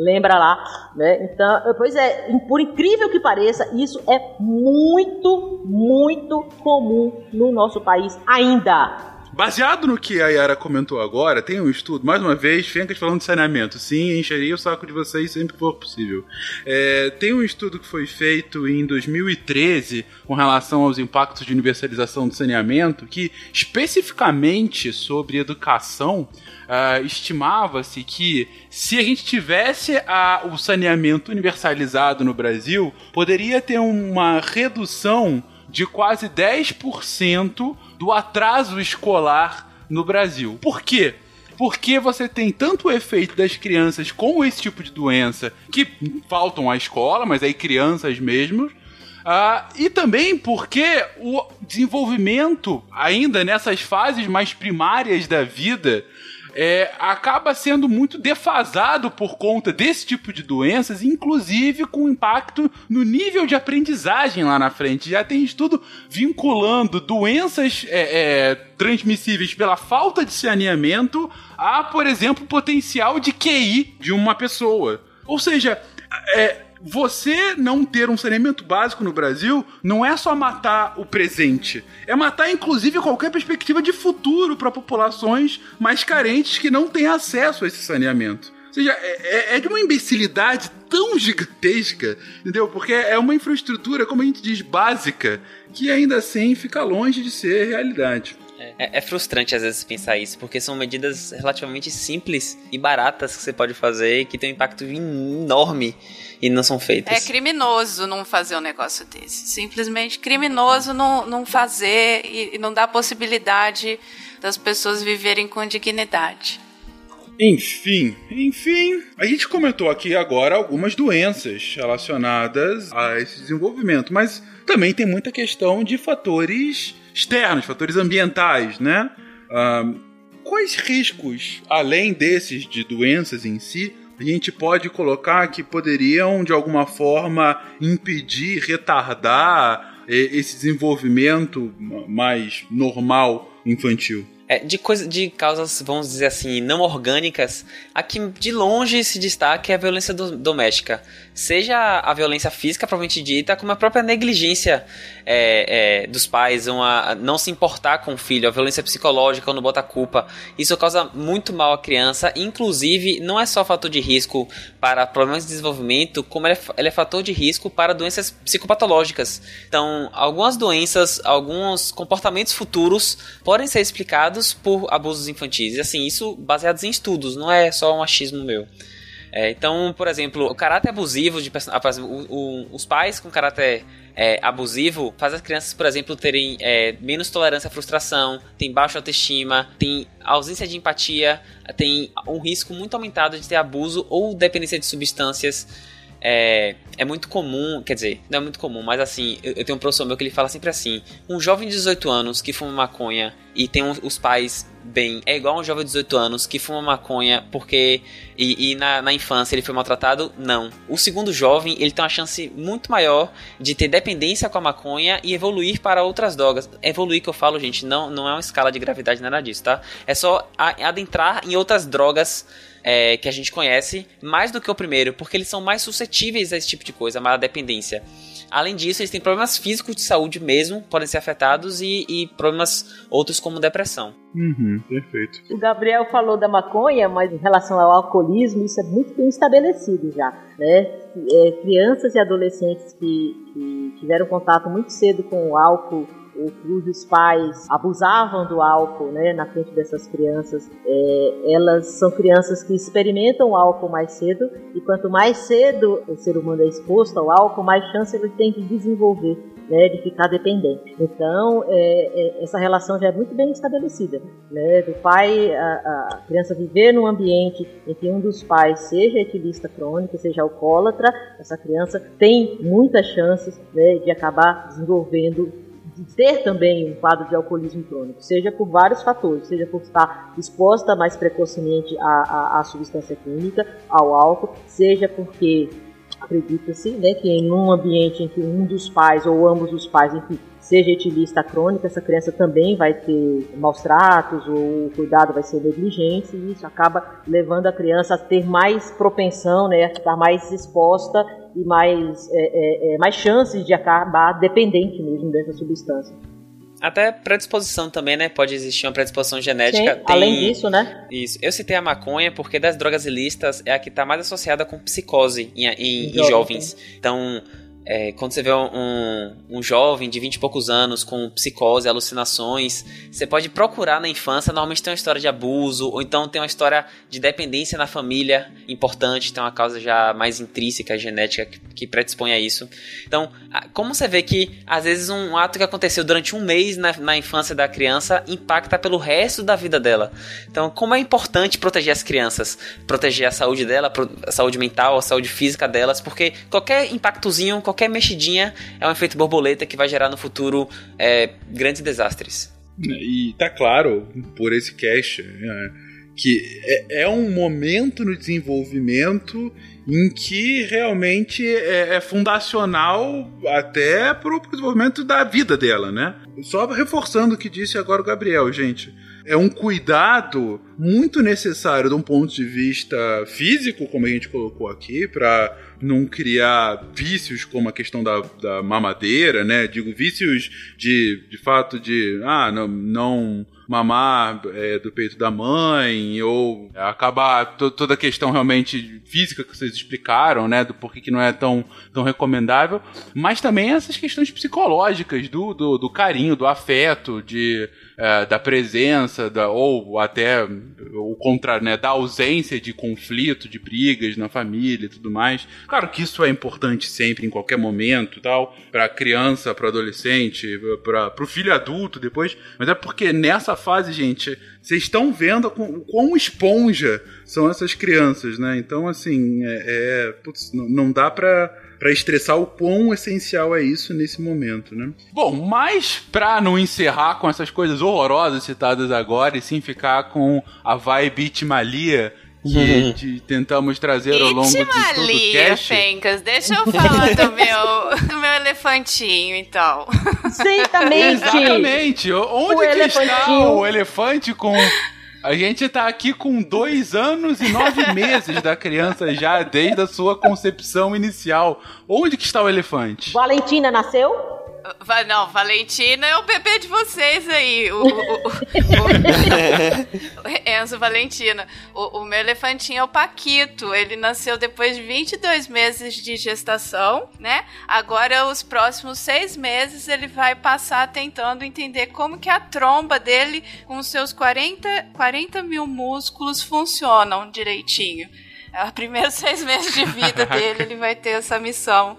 lembra lá, né? Então, pois é, por incrível que pareça, isso é muito, muito comum no nosso país ainda. Baseado no que a Yara comentou agora, tem um estudo, mais uma vez, Fencas falando de saneamento. Sim, encherei o saco de vocês sempre que for possível. É, tem um estudo que foi feito em 2013 com relação aos impactos de universalização do saneamento, que especificamente sobre educação, uh, estimava-se que se a gente tivesse a, o saneamento universalizado no Brasil, poderia ter uma redução de quase 10% do atraso escolar no Brasil. Por quê? Porque você tem tanto o efeito das crianças com esse tipo de doença que faltam à escola, mas aí crianças mesmo, Uh, e também porque o desenvolvimento, ainda nessas fases mais primárias da vida, é, acaba sendo muito defasado por conta desse tipo de doenças, inclusive com impacto no nível de aprendizagem lá na frente. Já tem estudo vinculando doenças é, é, transmissíveis pela falta de saneamento a, por exemplo, potencial de QI de uma pessoa. Ou seja, é, você não ter um saneamento básico no Brasil não é só matar o presente, é matar inclusive qualquer perspectiva de futuro para populações mais carentes que não têm acesso a esse saneamento. Ou seja, é, é, é de uma imbecilidade tão gigantesca, entendeu? Porque é uma infraestrutura, como a gente diz, básica, que ainda assim fica longe de ser realidade. É, é frustrante às vezes pensar isso, porque são medidas relativamente simples e baratas que você pode fazer e que tem um impacto enorme e não são feitas. É criminoso não fazer um negócio desse. Simplesmente criminoso não, não fazer e, e não dar possibilidade das pessoas viverem com dignidade. Enfim, enfim, a gente comentou aqui agora algumas doenças relacionadas a esse desenvolvimento, mas também tem muita questão de fatores externos, fatores ambientais, né? Ah, quais riscos, além desses de doenças em si, a gente pode colocar que poderiam de alguma forma impedir, retardar esse desenvolvimento mais normal infantil? É, de, coisa, de causas, vamos dizer assim, não orgânicas, a que de longe se destaca é a violência do, doméstica. Seja a violência física, propriamente dita, como a própria negligência é, é, dos pais, uma, não se importar com o filho, a violência psicológica, quando bota a culpa. Isso causa muito mal à criança, inclusive não é só fator de risco para problemas de desenvolvimento, como é, ele é fator de risco para doenças psicopatológicas. Então, algumas doenças, alguns comportamentos futuros podem ser explicados por abusos infantis. E assim, isso baseados em estudos, não é só um achismo meu. É, então, por exemplo, o caráter abusivo de o, o, os pais com caráter é, abusivo faz as crianças, por exemplo, terem é, menos tolerância à frustração, tem baixa autoestima, tem ausência de empatia, tem um risco muito aumentado de ter abuso ou dependência de substâncias é, é muito comum, quer dizer, não é muito comum, mas assim, eu, eu tenho um professor meu que ele fala sempre assim: um jovem de 18 anos que fuma maconha e tem um, os pais bem, é igual um jovem de 18 anos que fuma maconha porque. e, e na, na, infância ele foi maltratado? Não. O segundo jovem, ele tem uma chance muito maior de ter dependência com a maconha e evoluir para outras drogas. Evoluir que eu falo, gente, não, não é uma escala de gravidade, nada disso, tá? É só adentrar em outras drogas é, que a gente conhece mais do que o primeiro, porque eles são mais suscetíveis a esse tipo de coisa, a dependência. Além disso, eles têm problemas físicos de saúde mesmo, podem ser afetados, e, e problemas outros como depressão. Uhum, perfeito. O Gabriel falou da maconha, mas em relação ao alcoolismo, isso é muito bem estabelecido já. Né? É, crianças e adolescentes que, que tiveram contato muito cedo com o álcool ou cujos pais abusavam do álcool né, na frente dessas crianças, é, elas são crianças que experimentam o álcool mais cedo e quanto mais cedo o ser humano é exposto ao álcool, mais chance ele tem de desenvolver né, de ficar dependente. Então, é, é, essa relação já é muito bem estabelecida, né, do pai, a, a, criança viver num ambiente em que um dos pais seja etilista crônico, seja alcoólatra, essa criança tem muitas chances né, de acabar desenvolvendo de ter também um quadro de alcoolismo crônico, seja por vários fatores, seja por estar exposta mais precocemente à, à, à substância química, ao álcool, seja porque acredita-se né, que em um ambiente em que um dos pais ou ambos os pais, enfim, seja etilista crônica, essa criança também vai ter maus tratos ou o cuidado vai ser negligente e isso acaba levando a criança a ter mais propensão, né, a estar mais exposta e mais, é, é, é, mais chances de acabar dependente mesmo dessa substância. Até predisposição também, né? Pode existir uma predisposição genética. Sim, Tem... Além disso, né? Isso. Eu citei a maconha porque das drogas ilícitas é a que está mais associada com psicose em, em, em jovens. Então, é, quando você vê um, um, jovem de 20 e poucos anos com psicose, alucinações, você pode procurar na infância, normalmente tem uma história de abuso, ou então tem uma história de dependência na família importante, tem uma causa já mais intrínseca, genética, que, que predispõe a isso. Então, como você vê que às vezes um ato que aconteceu durante um mês na, na infância da criança impacta pelo resto da vida dela. Então, como é importante proteger as crianças, proteger a saúde dela, a saúde mental, a saúde física delas, porque qualquer impactozinho, qualquer qualquer mexidinha é um efeito borboleta que vai gerar no futuro é, grandes desastres. E tá claro, por esse cast, é, que é, é, um momento no desenvolvimento em que realmente é, é fundacional até para o desenvolvimento da vida dela, né? Só reforçando o que disse agora o Gabriel, gente é um cuidado muito necessário de um ponto de vista físico, como a gente colocou aqui, para não criar vícios como a questão da, da mamadeira, né? Digo, vícios de, de fato de, ah, não, não mamar é, do peito da mãe, ou acabar to toda a questão realmente física que vocês explicaram, né? Do porquê que não é tão, tão recomendável. Mas também essas questões psicológicas do, do, do carinho, do afeto, de é, da presença, da, ou até o contrário, né, da ausência de conflito, de brigas na família e tudo mais. Claro que isso é importante sempre, em qualquer momento, tal, para criança, para adolescente, para o filho adulto depois, mas é porque nessa fase, gente, vocês estão vendo o quão esponja são essas crianças, né? Então, assim, é, é putz, não, dá para para estressar o quão essencial é isso nesse momento, né? Bom, mas para não encerrar com essas coisas horrorosas citadas agora e sim ficar com a vibe Itmalia que de, tentamos trazer ao longo de todo o cast. Fencas, deixa eu falar do [laughs] meu, do meu elefantinho, então. Exatamente. Exatamente. Onde o que está o elefante com a gente tá aqui com dois anos e nove [laughs] meses da criança já, desde a sua concepção inicial. Onde que está o elefante? Valentina nasceu? Não, Valentina é o bebê de vocês aí. O, o, o, o [laughs] Enzo Valentina. O, meu elefantinho é o Paquito. Ele nasceu depois de 22 meses de gestação, né? Agora, os próximos seis meses, ele vai passar tentando entender como que a tromba dele, com seus 40, 40 mil músculos, funcionam direitinho. É os primeiros seis meses de vida [laughs] dele, ele vai ter essa missão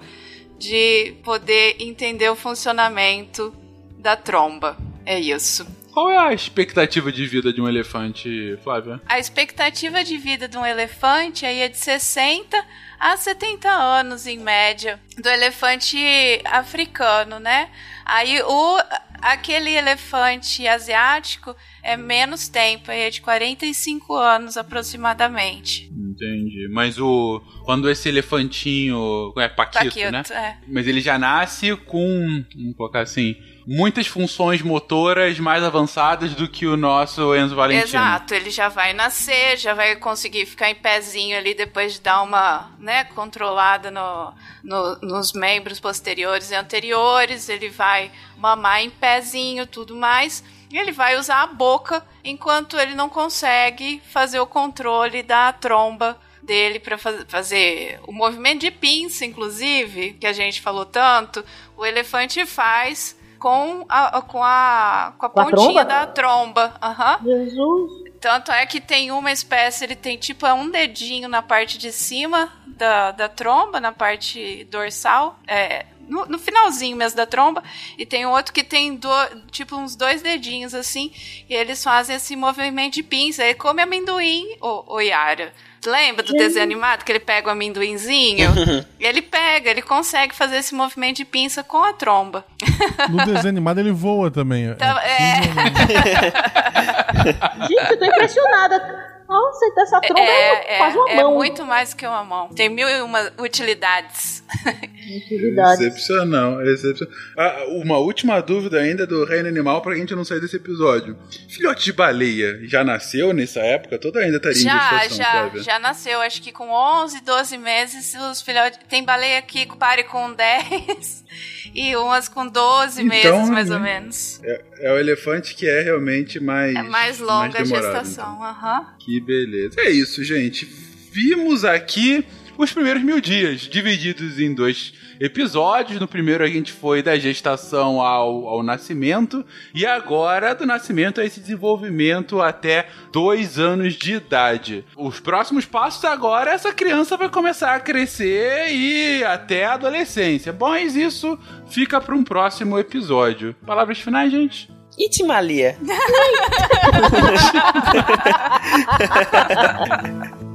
de poder entender o funcionamento da tromba. É isso. Qual é a expectativa de vida de um elefante, Flávia? A expectativa de vida de um elefante aí é de 60 a 70 anos, em média, do elefante africano, né? Aí o aquele elefante asiático é menos tempo, é de 45 anos aproximadamente. Entendi. Mas o. Quando esse elefantinho. É Paquito, Paquito né? É. Mas ele já nasce com. Vamos colocar assim. Muitas funções motoras mais avançadas do que o nosso Enzo Valentino. Exato, ele já vai nascer, já vai conseguir ficar em pezinho ali depois de dar uma né, controlada no, no, nos membros posteriores e anteriores. Ele vai mamar em pezinho, tudo mais. E ele vai usar a boca enquanto ele não consegue fazer o controle da tromba dele para faz fazer o movimento de pinça, inclusive, que a gente falou tanto, o elefante faz com a, com a, com a com pontinha a da tromba. Uhum. Jesus. Tanto é que tem uma espécie, ele tem tipo é um dedinho na parte de cima da, da tromba, na parte dorsal. É, no, no, finalzinho mesmo da tromba, e tem outro que tem do, tipo uns dois dedinhos assim, e eles fazem esse movimento de pinça. Ele come amendoim, o, o Yara. Lembra do desenho animado que ele pega o amendoinzinho? [laughs] ele pega, ele consegue fazer esse movimento de pinça com a tromba. No desenho animado ele voa também. Então, é. é. [laughs] Gente, eu tô impressionada. Nossa, então essa tromba é, é quase uma é mão. É muito mais que uma mão. Tem mil e uma utilidades. [laughs] Utilidades. Excepcional, excepcional. Ah, uma última dúvida ainda do reino animal pra gente não sair desse episódio. Filhote de baleia já nasceu nessa época? Toda ainda estaria já, em gestação, Já, já, já nasceu. Acho que com 11, 12 meses os filhotes... Tem baleia que pare com 10 [laughs] e umas com 12 então, meses, mais né? ou menos. É, é, o elefante que é realmente mais... É mais longa mais demorado, a gestação, então. aham. Então. Uhum. Que beleza. É isso, gente. Vimos aqui os primeiros mil dias, divididos em dois episódios. No primeiro a gente foi da gestação ao, ao nascimento, e agora do nascimento a esse desenvolvimento até dois anos de idade. Os próximos passos agora, essa criança vai começar a crescer e até a adolescência. Bom, mas isso fica para um próximo episódio. Palavras finais, gente? Itimalia. [laughs]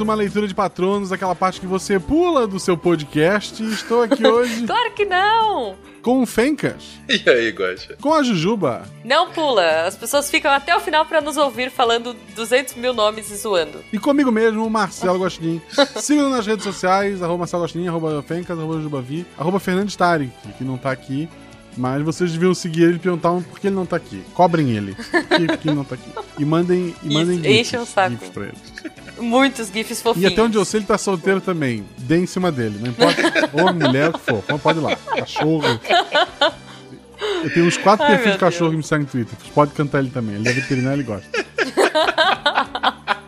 mais uma leitura de patronos, aquela parte que você pula do seu podcast. Estou aqui [laughs] hoje Claro que não! com o Fencas, E aí, Guaxa? com a Jujuba, Não pula. As pessoas ficam até o final pra nos ouvir falando 200 mil nomes e zoando. e comigo mesmo, o Marcelo Gostin. [laughs] Sigam nas redes sociais, arroba Marcelo Gostin, arroba Fencas, arroba Jujubavi, arroba Fernandes Tarek, que não tá aqui. Mas vocês deviam seguir ele e perguntar por que ele não tá aqui. Cobrem ele. Por que, ele não tá aqui? E mandem, e mandem Isso, gifs, o saco. gifs pra ele. Muitos gifs E fofinhos. até onde eu sei, ele tá solteiro também. Dê em cima dele, não importa. Homem, mulher, o que for. Pode ir lá. Cachorro. Eu tenho uns quatro Ai, perfis de cachorro Deus. que me seguem no Twitter. Você pode cantar ele também. Ele é veterinário, ele gosta.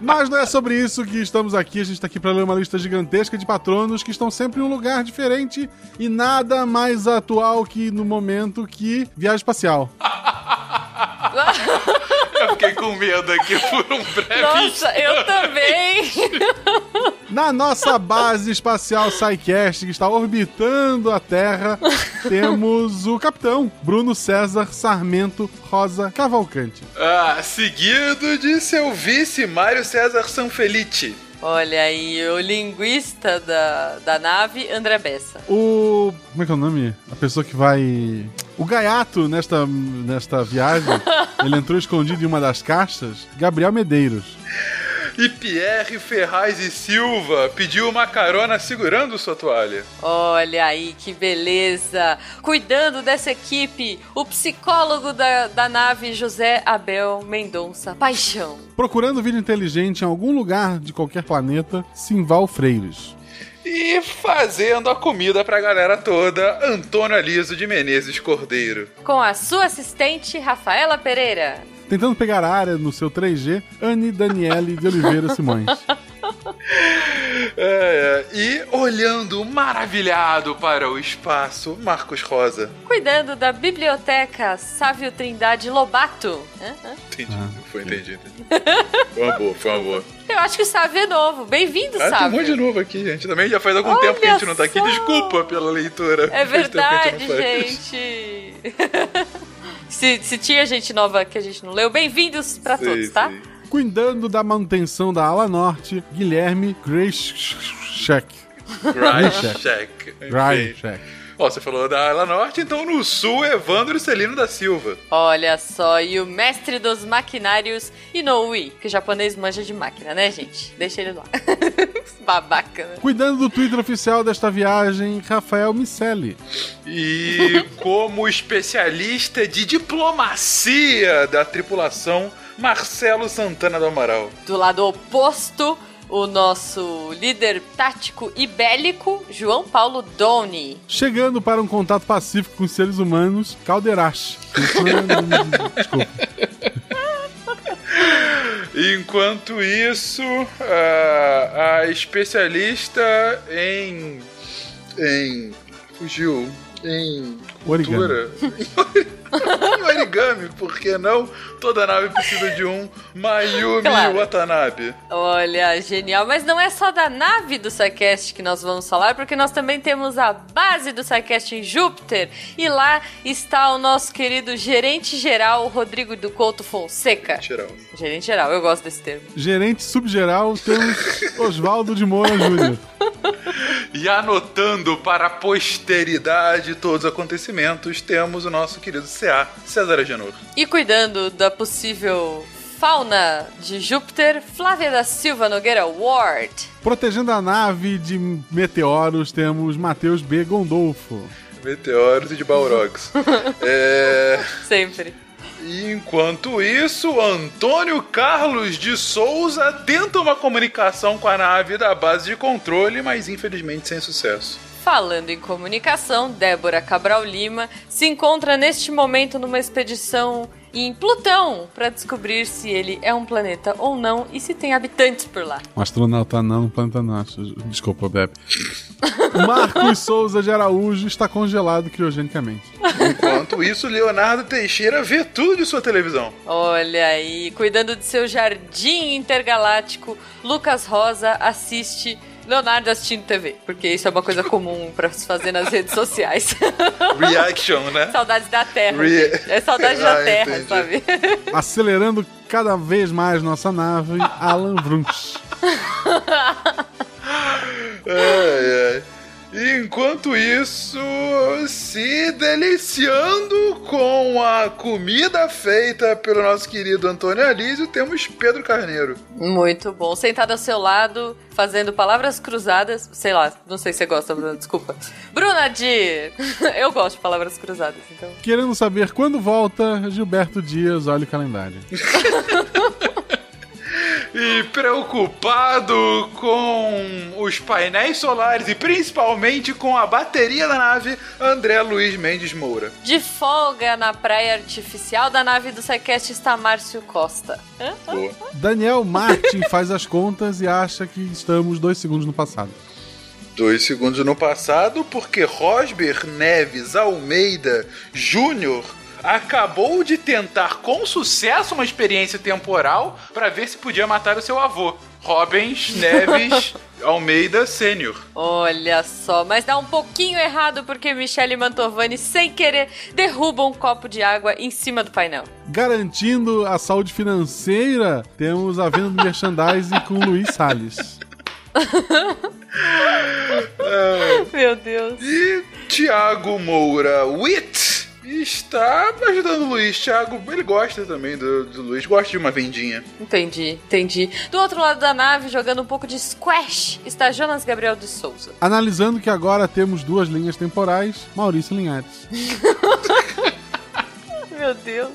Mas não é sobre isso que estamos aqui. A gente está aqui para ler uma lista gigantesca de patronos que estão sempre em um lugar diferente e nada mais atual que no momento que viagem espacial. [laughs] Eu fiquei com medo aqui por um breve Nossa, eu também! Na nossa base espacial SciCast, que está orbitando a Terra, temos o capitão Bruno César Sarmento Rosa Cavalcante. Ah, seguido de seu vice Mário César Sanfelice. Olha aí, o linguista da, da nave, André Bessa. O. Como é que é o nome? A pessoa que vai. O gaiato nesta, nesta viagem, [laughs] ele entrou escondido em uma das caixas. Gabriel Medeiros. E Pierre Ferraz e Silva pediu uma carona segurando sua toalha. Olha aí, que beleza! Cuidando dessa equipe, o psicólogo da, da nave, José Abel Mendonça Paixão. Procurando vida inteligente em algum lugar de qualquer planeta, Simval Freires. E fazendo a comida pra galera toda, Antônio Aliso de Menezes Cordeiro. Com a sua assistente, Rafaela Pereira. Tentando pegar a área no seu 3G, Anne Daniele de Oliveira Simões. [laughs] É, é. E olhando maravilhado para o espaço, Marcos Rosa. Cuidando da biblioteca, Sávio Trindade Lobato. Entendi, foi entendido. Foi uma boa, foi uma boa. Eu acho que o Sávio é novo. Bem-vindo, Ah, tem um Sávio. monte de novo aqui, gente. Também já faz algum Olha tempo que a gente não tá aqui. só. Desculpa pela leitura. É verdade, gente. [laughs] se, se tinha gente nova que a gente não leu, bem-vindos pra Sei, todos, tá? sei. Cuidando da manutenção da ala norte, Guilherme Graycheck. Right check. Ó, você falou da Ala Norte, então no sul, Evandro Celino da Silva. Olha só, e o mestre dos maquinários Inoue, que o japonês manja de máquina, né, gente? Deixa ele lá. [laughs] Babaca, né? Cuidando do Twitter oficial desta viagem, Rafael Micelli. E como especialista de diplomacia da tripulação, Marcelo Santana do Amaral. Do lado oposto, o nosso líder tático e bélico, João Paulo Doni. Chegando para um contato pacífico com os seres humanos, Calderache. [laughs] Desculpa. Enquanto isso, a, a especialista em. em. fugiu. Em. Origami. cultura. Em origami, por que não? Toda nave precisa de um Mayumi Claro. Watanabe. Olha, genial. Mas não é só da nave do SciCast que nós vamos falar, porque nós também temos a base do SciCast em Júpiter. E lá está o nosso querido gerente geral, Rodrigo do Couto Fonseca. Geral. Gerente geral, eu gosto desse termo. Gerente subgeral, temos Oswaldo de Moura Júnior. E anotando para a posteridade todos os acontecimentos, temos o nosso querido CA, César Agenor. E cuidando da possível fauna de Júpiter, Flávia da Silva Nogueira Ward. Protegendo a nave de meteoros, temos Matheus B. Gondolfo. Meteoros e de Balrogs. [laughs] é... Sempre. E enquanto isso, Antônio Carlos de Souza tenta uma comunicação com a nave da base de controle, mas infelizmente sem sucesso. Falando em comunicação, Débora Cabral Lima se encontra neste momento numa expedição em Plutão para descobrir se ele é um planeta ou não e se tem habitantes por lá. Um astronauta não, um planeta não. Desculpa, Bebe. [laughs] Marcos Souza de Araújo está congelado criogenicamente. Enquanto isso, Leonardo Teixeira vê tudo de sua televisão. Olha aí, cuidando de seu jardim intergaláctico, Lucas Rosa assiste Leonardo assistindo TV, porque isso é uma coisa comum pra se fazer nas redes sociais. [laughs] Reaction, né? Saudades da Terra. Re-. É saudade Ah, da Terra, entendi. sabe? [laughs] Acelerando cada vez mais nossa nave, Alan Vrunch. [laughs] Ai, ai. Enquanto isso, se deliciando com a comida feita pelo nosso querido Antônio Alísio, temos Pedro Carneiro. Muito bom. Sentado ao seu lado, fazendo palavras cruzadas. Sei lá, não sei se você gosta, Bruna, desculpa. Bruna de. [laughs] Eu gosto de palavras cruzadas, então. Querendo saber quando volta, Gilberto Dias, olha o calendário. [laughs] E preocupado com os painéis solares e principalmente com a bateria da nave, André Luiz Mendes Moura. De folga na praia artificial da nave do Sequest está Márcio Costa. Boa. Daniel Martin [laughs] faz as contas e acha que estamos dois segundos no passado. Dois segundos no passado, porque Rosber Neves Almeida Júnior acabou de tentar com sucesso uma experiência temporal para ver se podia matar o seu avô, Robens [laughs] Neves Almeida Sênior. Olha só, mas dá um pouquinho errado porque Michele Mantovani, sem querer, derruba um copo de água em cima do painel. Garantindo a saúde financeira, temos a venda do merchandising com Luiz Salles. [laughs] Meu Deus. E Tiago Moura Witt está ajudando o Luiz. Tiago, ele gosta também do, do Luiz, gosta de uma vendinha. Entendi, entendi. Do outro lado da nave, jogando um pouco de squash, está Jonas Gabriel de Souza. Analisando que agora temos duas linhas temporais, Maurício Linhares. [laughs] Meu Deus.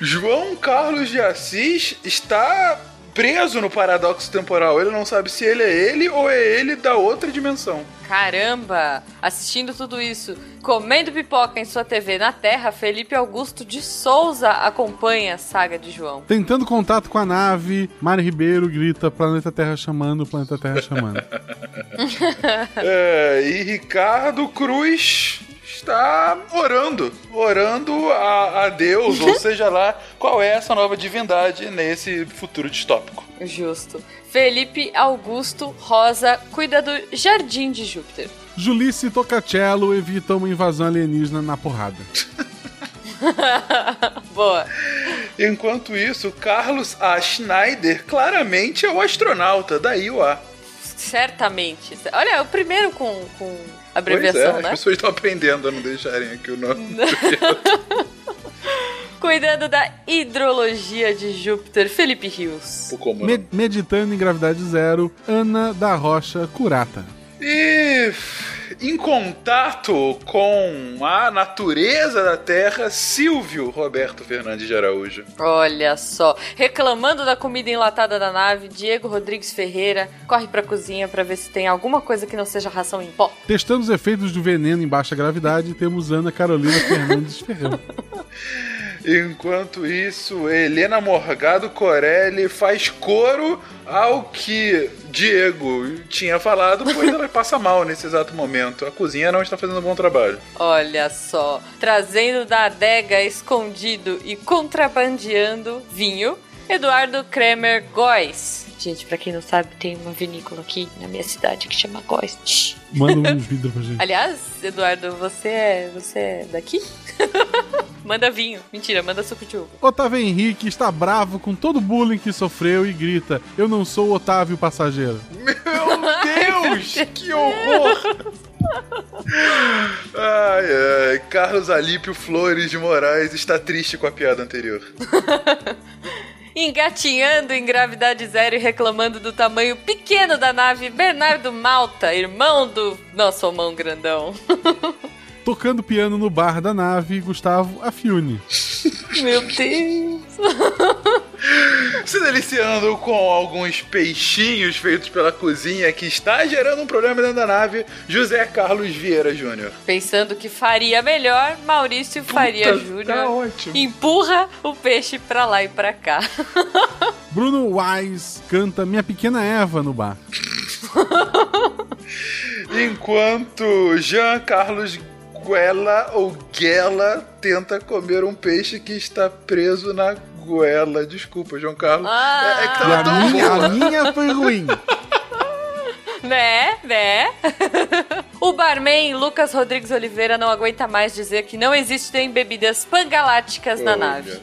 João Carlos de Assis está preso no paradoxo temporal. Ele não sabe se ele é ele ou é ele da outra dimensão. Caramba! Assistindo tudo isso, comendo pipoca em sua TV na Terra, Felipe Augusto de Souza acompanha a saga de João. Tentando contato com a nave, Mari Ribeiro grita: Planeta Terra chamando, Planeta Terra chamando. [laughs] É, e Ricardo Cruz está orando, orando a, a Deus, ou [laughs] seja lá qual é essa nova divindade nesse futuro distópico. Justo. Felipe Augusto Rosa cuida do Jardim de Júpiter. Julice Tocacello evita uma invasão alienígena na porrada. [laughs] Boa. Enquanto isso, Carlos A. Schneider claramente é o astronauta, daí o A. Certamente. Olha, o primeiro com, com Pois é, abreviação, as né? pessoas estão aprendendo a não deixarem aqui o nome. [laughs] Cuidando da hidrologia de Júpiter, Felipe Rios. O como Me- meditando em gravidade zero, Ana da Rocha Curata. E em contato com a natureza da Terra, Silvio Roberto Fernandes de Araújo. Olha só. Reclamando da comida enlatada da nave, Diego Rodrigues Ferreira corre pra cozinha pra ver se tem alguma coisa que não seja ração em pó. Testando os efeitos do veneno em baixa gravidade, temos Ana Carolina Fernandes Ferreira. [laughs] Enquanto isso, Helena Morgado Corelli faz coro ao que Diego tinha falado, pois ela [laughs] passa mal nesse exato momento. A cozinha não está fazendo um bom trabalho. Olha só. Trazendo da adega escondido e contrabandeando vinho, Eduardo Kremer Góes. Gente, pra quem não sabe, tem uma vinícola aqui na minha cidade que chama Góes. Manda uns [laughs] vidros pra gente. Aliás, Eduardo, você é, você é daqui? [laughs] manda vinho. Mentira, manda suco de uva. Otávio Henrique está bravo com todo o bullying que sofreu e grita: Eu não sou o Otávio passageiro. [laughs] Meu Deus, [laughs] que horror! Ai, ai, Carlos Alípio Flores de Moraes está triste com a piada anterior. [laughs] Engatinhando em gravidade zero e reclamando do tamanho pequeno da nave, Bernardo Malta, irmão do nosso mão grandão. Tocando piano no bar da nave, Gustavo Afiune. Meu Deus. [laughs] Se deliciando com alguns peixinhos feitos pela cozinha que está gerando um problema dentro da nave, José Carlos Vieira Júnior. Pensando que faria melhor, Maurício Faria tá Júnior ótimo. empurra o peixe pra lá e pra cá. [laughs] Bruno Wise canta Minha Pequena Eva no bar. Enquanto Jean Carlos Guela ou Guela tenta comer um peixe que está preso na goela. Desculpa, João Carlos. Ah. é, é que tava a tão minha, boa. a minha foi ruim. [laughs] Né, né? [laughs] o barman Lucas Rodrigues Oliveira não aguenta mais dizer que não existem bebidas pangaláticas na nave.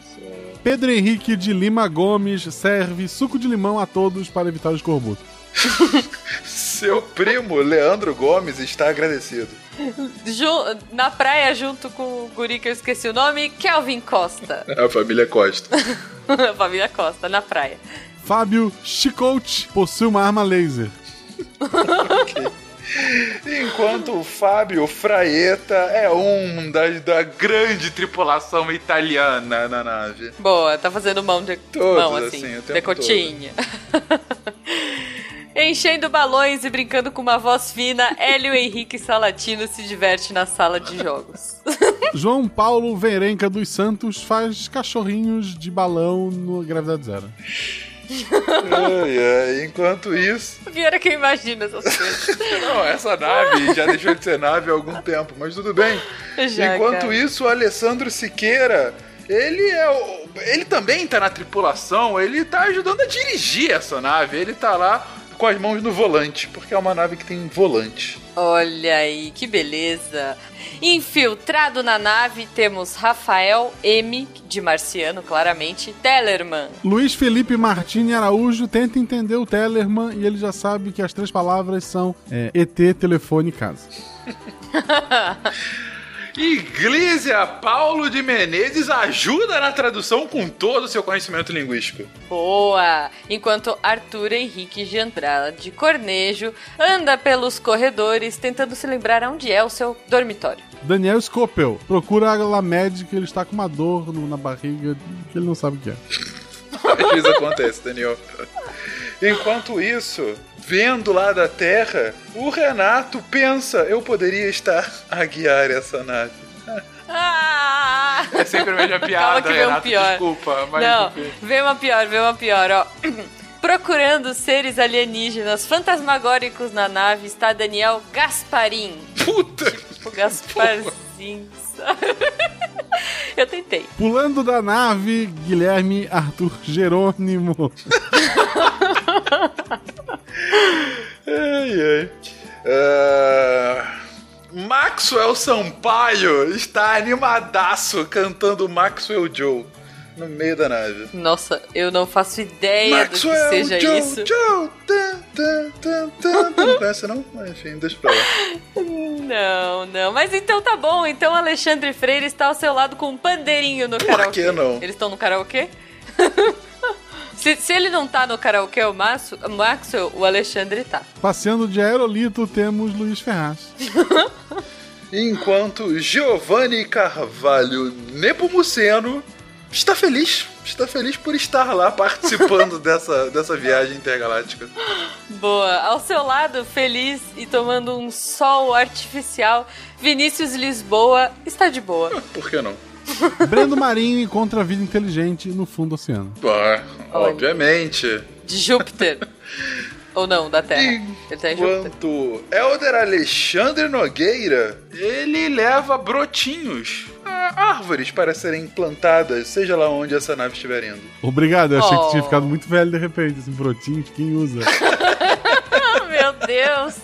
Pedro Henrique de Lima Gomes serve suco de limão a todos para evitar o escorbuto. [laughs] Seu primo, Leandro Gomes, está agradecido. Na praia, junto com o guri que eu esqueci o nome, Kelvin Costa. [laughs] A família Costa. Família Costa, na praia. Fábio Chicote possui uma arma laser. Enquanto o Fábio Fraeta é um da, da grande tripulação italiana na nave. Boa, tá fazendo mão de Todos, mão assim, assim, decotinha. [laughs] Enchendo balões e brincando com uma voz fina, Hélio Henrique Salatino se diverte na sala de jogos. [laughs] João Paulo Verenca dos Santos faz cachorrinhos de balão no Gravidade Zero. Ai, ai, Enquanto isso. É que eu imagino essas coisas. Não, essa nave já deixou de ser nave há algum tempo, mas tudo bem. Já, Enquanto cara. isso, o Alessandro Siqueira, ele é o- ele também tá na tripulação, ele tá ajudando a dirigir essa nave, ele tá lá com as mãos no volante, porque é uma nave que tem volante. Olha aí, que beleza. Infiltrado na nave temos Rafael M, de Marciano, claramente, Tellerman. Luiz Felipe Martini Araújo tenta entender o Tellerman e ele já sabe que as três palavras são é, ET, telefone e casa. [laughs] Iglesia Paulo de Menezes ajuda na tradução com todo o seu conhecimento linguístico. Boa! Enquanto Arthur Henrique de Andrade Cornejo anda pelos corredores tentando se lembrar onde é o seu dormitório. Daniel Scopel procura a Lamed que ele está com uma dor no- na barriga que ele não sabe o que é. [laughs] Às vezes acontece, Daniel. Enquanto isso, vendo lá da Terra, o Renato pensa: eu poderia estar a guiar essa nave. Ah! É sempre a mesma Calma piada, que vem um Renato, pior. desculpa. Mas Não, vem uma pior, vem uma pior, ó. [clears throat] Procurando seres alienígenas fantasmagóricos na nave está Daniel Gasparim. Puta! Tipo Gasparzinho. [laughs] Eu tentei. Pulando da nave, Guilherme Arthur Jerônimo. [laughs] Ai, ai. Ah, Maxwell Sampaio está animadaço cantando Maxwell Joe no meio da nave. Nossa, eu não faço ideia do que seja Joe, isso. Joe, tan, tan, tan, tan. Não conhece não? Mas, Enfim, deixa pra lá. Não, não. Mas então tá bom. Então Alexandre Freire está ao seu lado com um pandeirinho no karaokê. que não? Eles estão no karaokê? [laughs] se, se ele não tá no karaokê, o Max- o Maxwell, o Alexandre tá. Passeando de aerolito, temos Luiz Ferraz. [laughs] Enquanto Giovanni Carvalho Nepomuceno está feliz. Está feliz por estar lá participando [laughs] dessa, dessa viagem intergaláctica. Boa. Ao seu lado, feliz e tomando um sol artificial, Vinícius Lisboa está de boa. Por que não? [laughs] Brendo Marinho encontra a vida inteligente no fundo do oceano. Ah, obviamente. De Júpiter. [laughs] Ou não, da Terra. Ele tá em Júpiter. Enquanto Elder Alexandre Nogueira, ele leva brotinhos, árvores para serem plantadas, seja lá onde essa nave estiver indo. Obrigado, eu achei que Oh. tinha ficado muito velho de repente, esse brotinho, quem usa? [laughs] Meu Deus!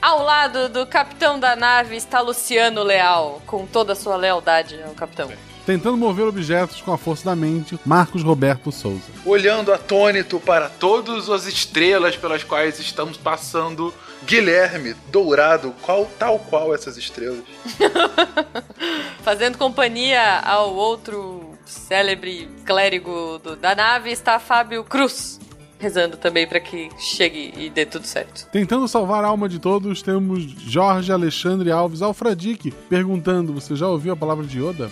Ao lado do capitão da nave está Luciano Leal, com toda a sua lealdade ao capitão. Tentando mover objetos com a força da mente, Marcos Roberto Souza. Olhando atônito para todas as estrelas pelas quais estamos passando, Guilherme, dourado, qual, tal qual essas estrelas. [laughs] Fazendo companhia ao outro célebre clérigo do- da nave está Fábio Cruz, rezando também para que chegue e dê tudo certo. Tentando salvar a alma de todos, temos Jorge Alexandre Alves Alfradique perguntando: Você já ouviu a palavra de Yoda?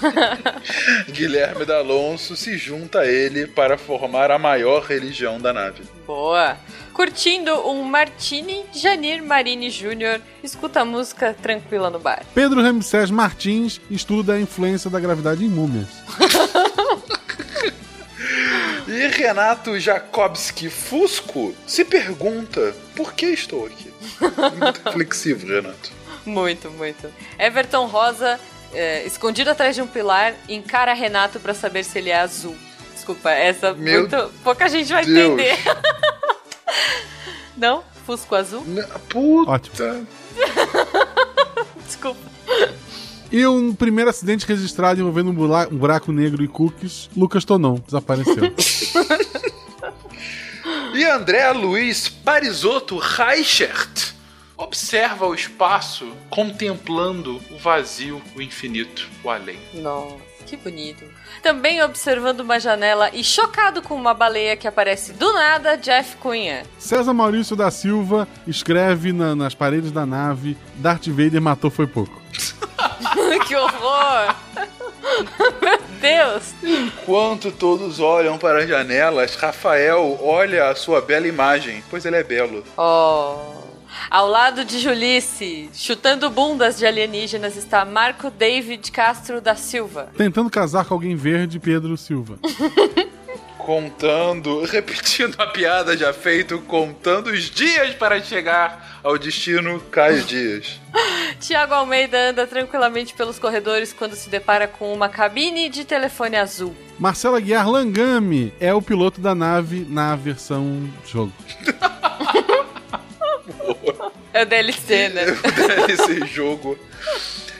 [laughs] Guilherme D'Alonso se junta a ele para formar a maior religião da nave. Boa! Curtindo um Martini, Janir Marini Jr. escuta a música tranquila no bar. Pedro Ramsés Martins estuda a influência da gravidade em múmias. [laughs] E Renato Jakobski Fusco se pergunta: por que estou aqui? Muito [laughs] reflexivo, Renato. Muito, muito. Everton Rosa, é, escondido atrás de um pilar, encara Renato pra saber se ele é azul. Desculpa, essa Meu muito, pouca gente vai Deus. entender. [laughs] Não? Fusco azul? Puta. Ótimo. [laughs] Desculpa. E um primeiro acidente registrado envolvendo um um buraco negro e cookies, Lucas Tonon desapareceu. [laughs] E André Luiz Parisotto Reichert. Observa o espaço contemplando o vazio, o infinito, o além. Nossa, que bonito. Também observando uma janela e chocado com uma baleia que aparece do nada, Jeff Cunha. César Maurício da Silva escreve na- nas paredes da nave: Darth Vader matou foi pouco. [laughs] [laughs] que horror! Meu Deus! Enquanto todos olham para as janelas, Rafael olha a sua bela imagem, pois ele é belo. Oh. Ao lado de Julice, chutando bundas de alienígenas, está Marco David Castro da Silva. Tentando casar com alguém verde, Pedro Silva. [laughs] Contando, [laughs] repetindo a piada já feita, contando os dias para chegar ao destino Caio Dias. [laughs] Tiago Almeida anda tranquilamente pelos corredores quando se depara com uma cabine de telefone azul. Marcela Guiar Langami é o piloto da nave na versão jogo. [laughs] É o DLC, né? Esse jogo.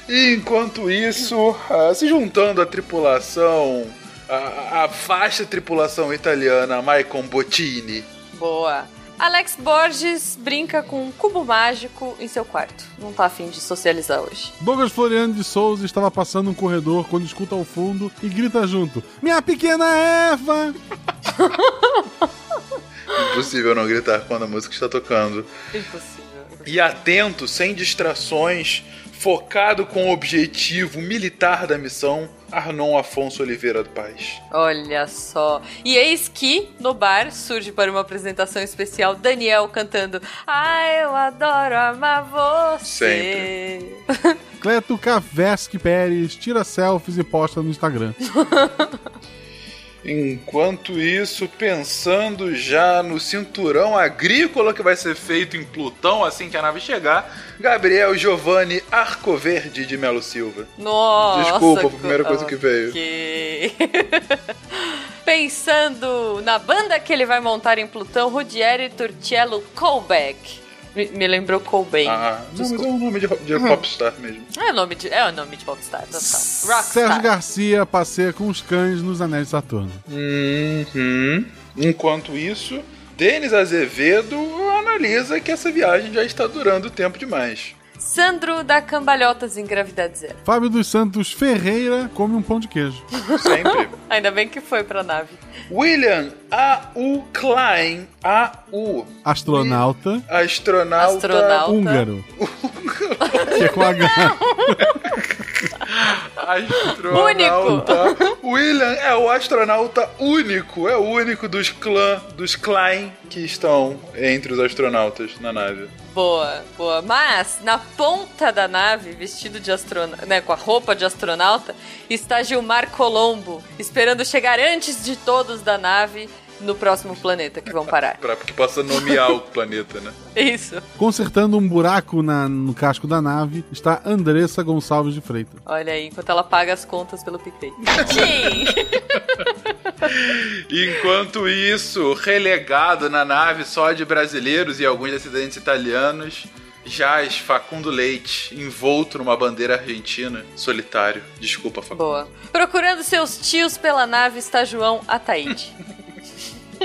E enquanto isso, ah, se juntando à tripulação, a, a vasta tripulação italiana Maicon Bottini. Boa. Alex Borges brinca com um cubo mágico em seu quarto. Não tá afim de socializar hoje. Douglas Floriano de Souza estava passando um corredor quando escuta ao fundo e grita junto: Minha pequena Eva! [laughs] Impossível não gritar quando a música está tocando. Impossível. E atento, sem distrações, focado com o objetivo militar da missão, Arnon Afonso Oliveira Paz. Olha só. E eis que, no bar, surge para uma apresentação especial Daniel cantando Ai, eu adoro amar você. [laughs] Cleto Kavesky Pérez tira selfies e posta no Instagram. [laughs] Enquanto isso, pensando já no cinturão agrícola que vai ser feito em Plutão assim que a nave chegar, Gabriel Giovanni Arcoverde de Melo Silva. Nossa. Desculpa, foi a primeira coisa que veio. Ok. [laughs] Pensando na banda que ele vai montar em Plutão, Rudieri Turciello Colbeck. Me, me lembrou Colbain. Ah, não, mas é um nome de, de popstar mesmo. É o nome de, é o nome de popstar, total. Sérgio Rockstar. Garcia passeia com os cães nos Anéis de Saturno. Uhum. Enquanto isso, Denis Azevedo analisa que essa viagem já está durando tempo demais. Sandro da Cambalhotas em Gravidade Zero. Fábio dos Santos Ferreira come um pão de queijo. Sempre. [laughs] Ainda bem que foi pra nave. William A.U. Klein, A.U. Astronauta Astronauta, Astronauta. húngaro. que é com H. Astronauta. William é o astronauta único, é o único dos clã dos Klein que estão entre os astronautas na nave. Boa, boa. Mas, na ponta da nave, vestido de astronauta, né, com a roupa de astronauta, está Gilmar Colombo, esperando chegar antes de todos da nave no próximo planeta que vão parar. Pra que possa nomear o planeta, né? [laughs] Isso. Consertando um buraco na- no casco da nave está Andressa Gonçalves de Freitas. Olha aí, enquanto ela paga as contas pelo PicPay. [laughs] Tchim! [laughs] Enquanto isso, relegado na nave só de brasileiros e alguns acidentes italianos, jaz Facundo Leite, envolto numa bandeira argentina, solitário. Desculpa, Facundo. Boa. Procurando seus tios pela nave está João Ataíde.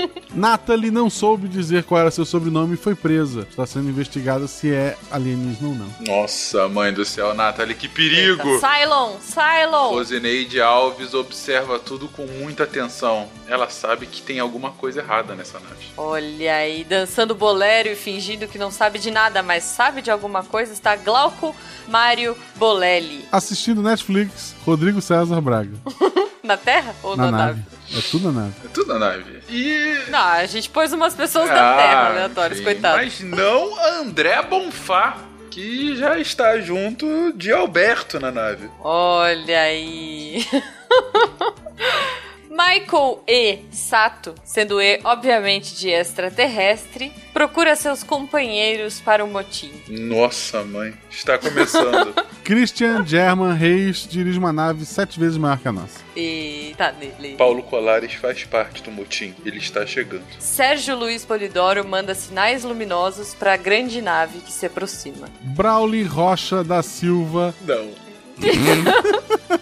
[laughs] Natalie não soube dizer qual era seu sobrenome e foi presa. Está sendo investigada se é alienígena ou não. Nossa, mãe do céu, Nathalie, que perigo! Cylon! Cylon! Rosineide Alves observa tudo com muita atenção. Ela sabe que tem alguma coisa errada nessa nave. Olha aí, dançando bolero e fingindo que não sabe de nada, mas sabe de alguma coisa, está Glauco Mário Bolelli. Assistindo Netflix, Rodrigo César Braga. [laughs] Na Terra ou Na na, nave. É tudo na nave. É tudo na nave. E. Não, a gente pôs umas pessoas da Terra aleatórias, coitado. Mas não André Bonfá, que já está junto de Alberto na nave. Olha aí. [laughs] Michael E. Sato, sendo E, obviamente, de extraterrestre, procura seus companheiros para o motim. Nossa, mãe. Está começando. [laughs] Christian German Reis dirige uma nave sete vezes maior que a nossa. E tá nele. Paulo Colares faz parte do motim. Ele está chegando. Sérgio Luiz Polidoro manda sinais luminosos para a grande nave que se aproxima. Brauli Rocha da Silva. Não. [laughs]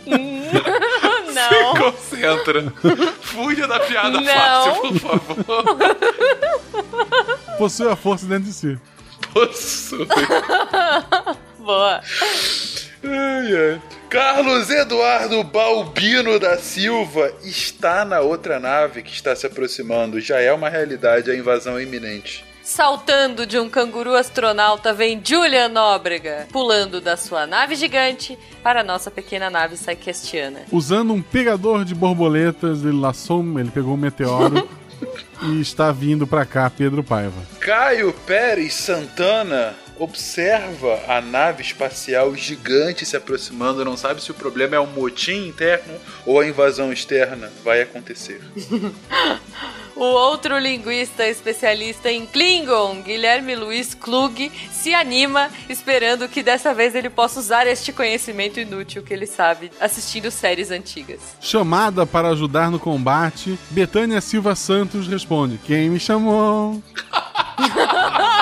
[laughs] Não. Concentra. Fuja da piada Não. fácil, por favor. Possui a força dentro de si. Possui. [laughs] Boa. Ai, ai. Carlos Eduardo Balbino da Silva está na outra nave que está se aproximando. Já é uma realidade a invasão iminente. Saltando de um canguru astronauta vem Julian Nóbrega, pulando da sua nave gigante para a nossa pequena nave Psychestiana. Usando um pegador de borboletas, ele laçou, ele pegou um meteoro [laughs] e está vindo pra cá, Pedro Paiva. Caio Pérez Santana observa a nave espacial gigante se aproximando. Não sabe se o problema é um motim interno ou a invasão externa. Vai acontecer. [laughs] O outro linguista especialista em Klingon, Guilherme Luiz Klug, se anima esperando que dessa vez ele possa usar este conhecimento inútil que ele sabe assistindo séries antigas. Chamada para ajudar no combate, Betânia Silva Santos responde: Quem me chamou? [laughs]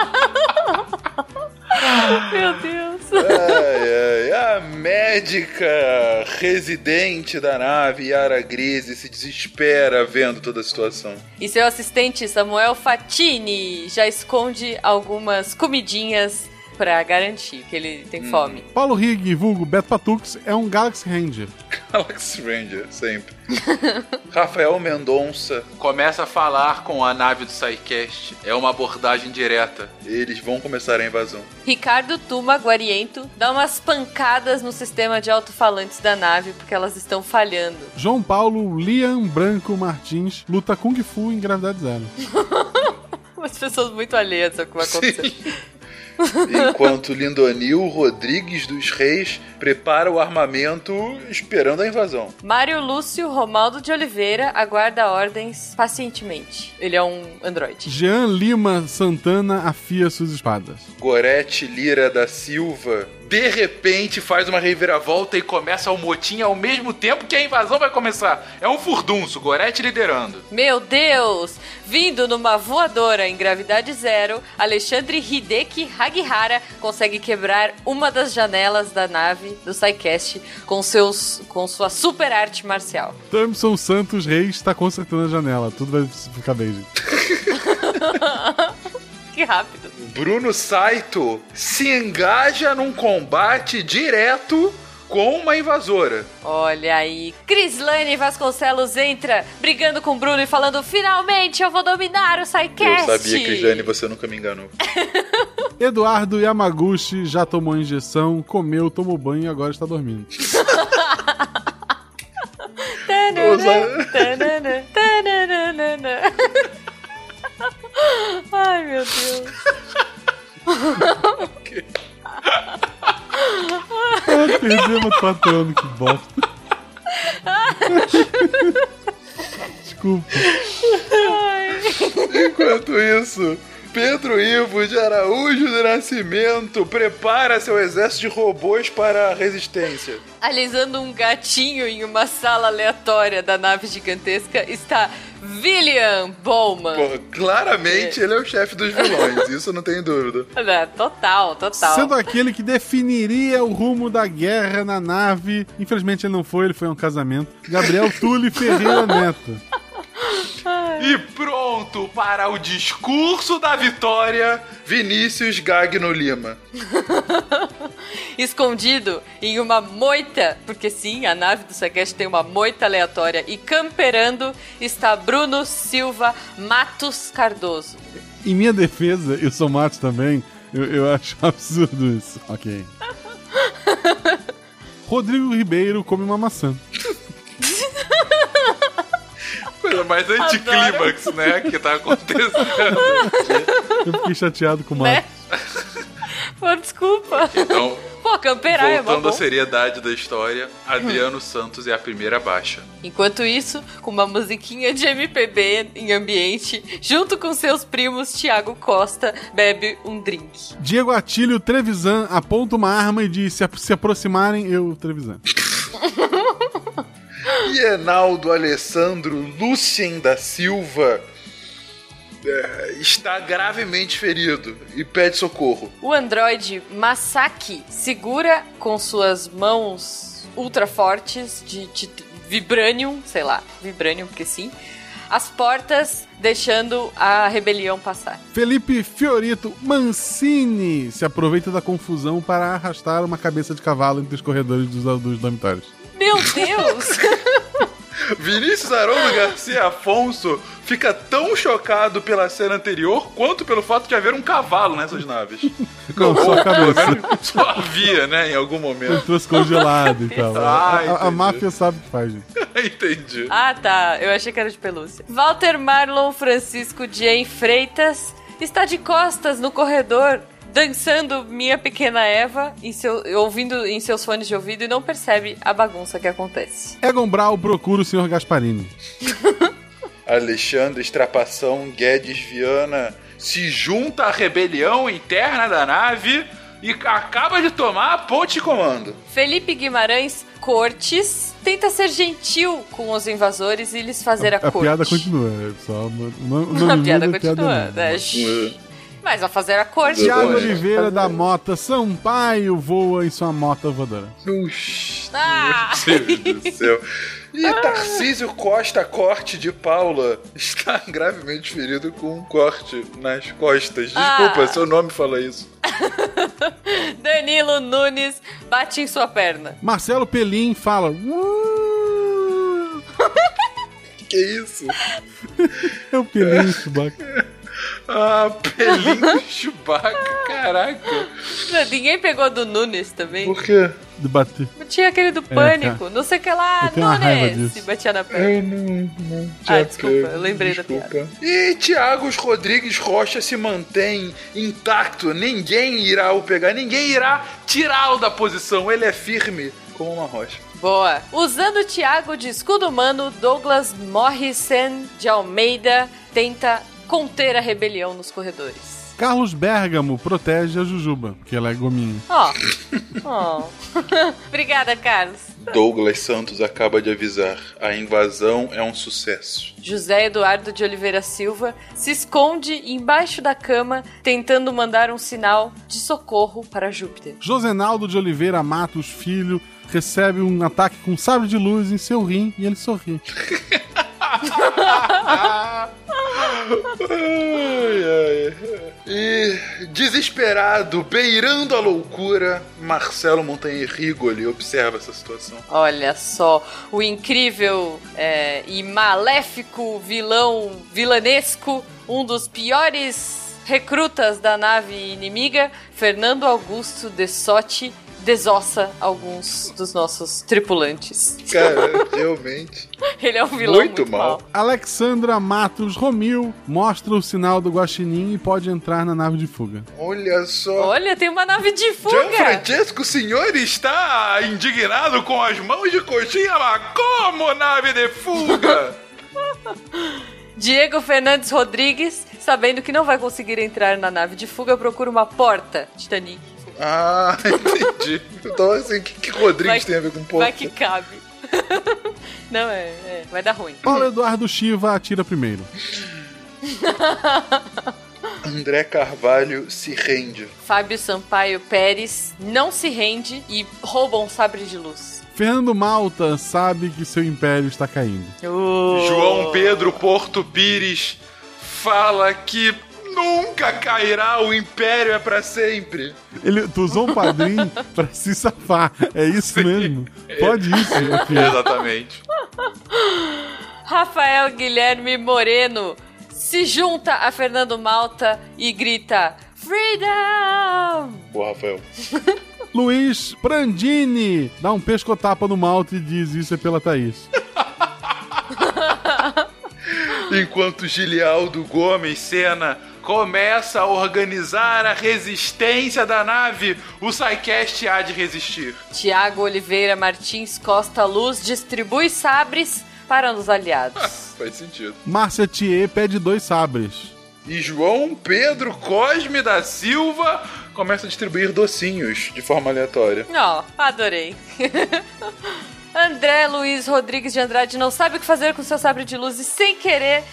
Meu Deus. Ai, ai, a médica residente da nave, Yara Grise, se desespera vendo toda a situação. E seu assistente Samuel Fatini já esconde algumas comidinhas pra garantir que ele tem fome. Paulo Rig, vulgo Beto Patux, é um Galaxy Ranger. [laughs] Galaxy Ranger, sempre. [laughs] Rafael Mendonça começa a falar com a nave do SciCast. É uma abordagem direta. Eles vão começar a invasão. Ricardo Tuma Guariento dá umas pancadas no sistema de alto-falantes da nave porque elas estão falhando. João Paulo Liam Branco Martins luta Kung Fu em gravidade zero. [laughs] Umas pessoas muito alheias ao que vai acontecer. Enquanto Lindonil Rodrigues dos Reis prepara o armamento esperando a invasão. Mário Lúcio Romaldo de Oliveira aguarda ordens pacientemente. Ele é um androide. Jean Lima Santana afia suas espadas. Gorete Lira da Silva de repente faz uma reviravolta e começa o motim ao mesmo tempo que a invasão vai começar. É um furdunço, Gorete liderando. Meu Deus! Vindo numa voadora em gravidade zero, Alexandre Hideki Hagihara consegue quebrar uma das janelas da nave do SciCast com, seus, com sua super arte marcial. Thompson Santos Reis está consertando a janela. Tudo vai ficar bem, gente. [laughs] que rápido. Bruno Saito se engaja num combate direto com uma invasora. Olha aí, Crislane Vasconcelos entra brigando com o Bruno e falando: Finalmente eu vou dominar o SciCast! Eu sabia, Crislane, você nunca me enganou. [laughs] Eduardo Yamaguchi já tomou injeção, comeu, tomou banho e agora está dormindo. [laughs] Tanana, tanana, tanana. Ai, meu Deus. Ah, perdemos quatro anos, que bosta. [laughs] Desculpa. Enquanto isso, Pedro Ivo de Araújo do Nascimento prepara seu exército de robôs para a resistência. Alisando um gatinho em uma sala aleatória da nave gigantesca está William Bowman. Pô, claramente ele é o chefe dos vilões, [laughs] isso não tem dúvida. É, total, total. Sendo aquele que definiria o rumo da guerra na nave. Infelizmente ele não foi, ele foi a um casamento. Gabriel Tulli Ferreira Neto. E pronto para o discurso da vitória, Vinícius Gagno Lima. [laughs] Escondido em uma moita, porque sim, a nave do Sagest tem uma moita aleatória, e camperando está Bruno Silva Matos Cardoso. Em minha defesa, eu sou Matos também, eu, eu acho [laughs] absurdo isso. Ok. [laughs] Rodrigo Ribeiro come uma maçã. Coisa mais anticlímax, né? Que tá acontecendo. Eu fiquei chateado com o Né? Matos. Pô, desculpa. Então, Pô, camperar é Voltando à seriedade da história, Adriano Santos é a primeira baixa. Enquanto isso, com uma musiquinha de MPB em ambiente, junto com seus primos, Tiago Costa bebe um drink. Diego Atílio Trevisan aponta uma arma e diz: se, se aproximarem, eu, Trevisan. [laughs] E Enaldo Alessandro Lucien da Silva é, está gravemente ferido e pede socorro. O androide Masaki segura com suas mãos ultra fortes de, de vibranium, sei lá, vibranium porque sim, as portas deixando a rebelião passar. Felipe Fiorito Mancini se aproveita da confusão para arrastar uma cabeça de cavalo entre os corredores dos, dos dormitórios. Meu Deus! [laughs] Vinícius Haroldo Garcia Afonso fica tão chocado pela cena anterior quanto pelo fato de haver um cavalo nessas naves. Não, só a cabeça. só havia, né, em algum Ele momento. trouxe congelado e tal. [laughs] Ah, a, a- máfia sabe o que faz, gente. [laughs] Entendi. Ah, tá. Eu achei que era de pelúcia. Walter Marlon Francisco Jane Freitas está de costas no corredor, dançando Minha Pequena Eva, em seu, ouvindo em seus fones de ouvido e não percebe a bagunça que acontece. Egon Brau procura o Sr. Gasparini. [laughs] Alexandre Estrapação Guedes Viana se junta à rebelião interna da nave e acaba de tomar a ponte de comando. Felipe Guimarães Cortes tenta ser gentil com os invasores e lhes fazer a, A corte. piada continua. É só uma, uma, [laughs] A piada continua. né? Mas vai fazer a corte. Tiago poxa. Oliveira da Mota Sampaio voa em sua moto voadora. Ah! Meu Deus do [laughs] céu. E Tarcísio Costa Corte de Paula está [laughs] gravemente ferido com um corte nas costas. Desculpa, Ah. seu nome fala isso. [laughs] Danilo Nunes bate em sua perna. Marcelo Pelim fala. "Uh". Que isso? É o Pelim, Chewbacca. Ah, pelinho [laughs] Chewbacca, caraca. Ninguém pegou do Nunes também. Por quê? De bater. Tinha aquele do pânico, não sei o que lá, Nunes! disso. E batia na perna. Eu não, não Ah, desculpa, eu lembrei da desculpa. E Thiago Rodrigues Rocha se mantém intacto. Ninguém irá o pegar, ninguém irá tirá-lo da posição. Ele é firme como uma rocha. Boa. Usando o Thiago de escudo humano, Douglas Morrison de Almeida tenta conter a rebelião nos corredores. Carlos Bergamo protege a Jujuba, que ela é gominha. Ó. Ó. [laughs] Obrigada, Carlos. Douglas Santos acaba de avisar: a invasão é um sucesso. José Eduardo de Oliveira Silva se esconde embaixo da cama, tentando mandar um sinal de socorro para Júpiter. Josenaldo de Oliveira Matos Filho recebe um ataque com sabre de luz em seu rim e ele sorri. [laughs] E desesperado, beirando a loucura, Marcelo Montanha Rigoli observa essa situação. Olha só, o incrível é, e maléfico vilão vilanesco, um dos piores recrutas da nave inimiga, Fernando Augusto de Sotti, desossa alguns dos nossos tripulantes. Cara, [laughs] realmente. Ele é um vilão muito, Muito mal. mal. Alexandra Matos Romil mostra o sinal do guaxinim e pode entrar na nave de fuga. Olha só. Olha, tem uma nave de fuga! Gianfrancesco, o senhor está indignado com as mãos de coxinha, mas como nave de fuga? [laughs] Diego Fernandes Rodrigues, sabendo que não vai conseguir entrar na nave de fuga, procura uma porta. Titanic. Ah, [laughs] entendi. Então, assim, o que, que Rodrigues Vai- tem a ver com porco? Vai que cabe. [laughs] não, é, é, vai dar ruim. Paulo Eduardo Shiva atira primeiro. [laughs] André Carvalho se rende. Fábio Sampaio Pérez não se rende e rouba um sabre de luz. Fernando Malta sabe que seu império está caindo. João Pedro Porto Pires fala que nunca cairá, o império é pra sempre. Ele, tu usou um padrinho [laughs] pra se safar. É isso mesmo? Pode isso, meu [laughs] filho. Exatamente. [laughs] Rafael Guilherme Moreno se junta a Fernando Malta e grita: Freedom! Pô, Rafael. Luiz Prandini dá um pescotapa no Malta e diz isso é pela Thaís. Enquanto Gilialdo Gomes Sena começa a organizar a resistência da nave, o SciCast há de resistir. Tiago Oliveira Martins Costa Luz distribui sabres para os aliados. [laughs] Faz sentido. Márcia Thier pede dois sabres. E João Pedro Cosme da Silva começa a distribuir docinhos de forma aleatória. Ó, adorei. [laughs] André Luiz Rodrigues de Andrade não sabe o que fazer com seu sabre de luz e, sem querer,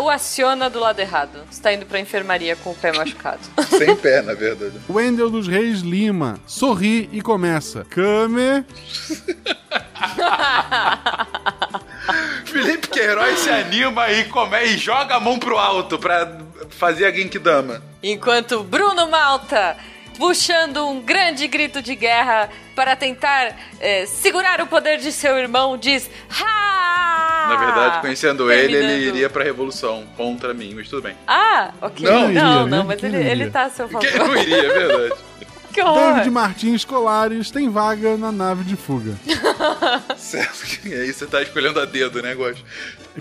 o aciona do lado errado. Está indo pra enfermaria com o pé machucado. [laughs] Sem pé, na verdade. Wendel dos Reis Lima sorri e começa. Kame. [laughs] Felipe Queiroz se anima e, come, e joga a mão pro alto pra fazer a Genkidama. Enquanto Bruno Malta, puxando um grande grito de guerra para tentar eh, segurar o poder de seu irmão, diz: Ha! Na verdade, conhecendo ele, ele Terminando. iria pra revolução contra mim, mas tudo bem. Ah, ok. Não. Não, Iria, não, né? mas Quem ele, iria? ele tá a seu favor. Quem não iria, é verdade. [laughs] Que horror. David Martins Colares tem vaga na nave de fuga. [laughs] Certo. E aí você tá escolhendo a dedo, né, Gosto?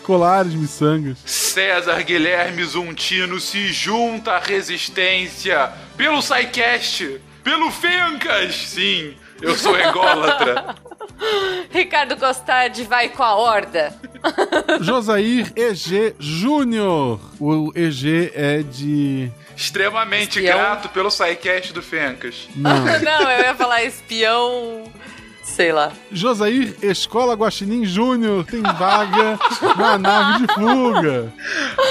Colares, miçangas. César Guilherme Zuntino se junta à resistência pelo SciCast, pelo Fencas, sim, eu sou ególatra. [laughs] Ricardo Costade vai com a horda. [laughs] Josair EG Júnior. O EG é de. Extremamente Espião. grato pelo SciCast do Fencas. Não. [laughs] Não, eu ia falar espião. Sei lá. Josair Escola Guaxinim Júnior tem vaga [laughs] na nave de fuga.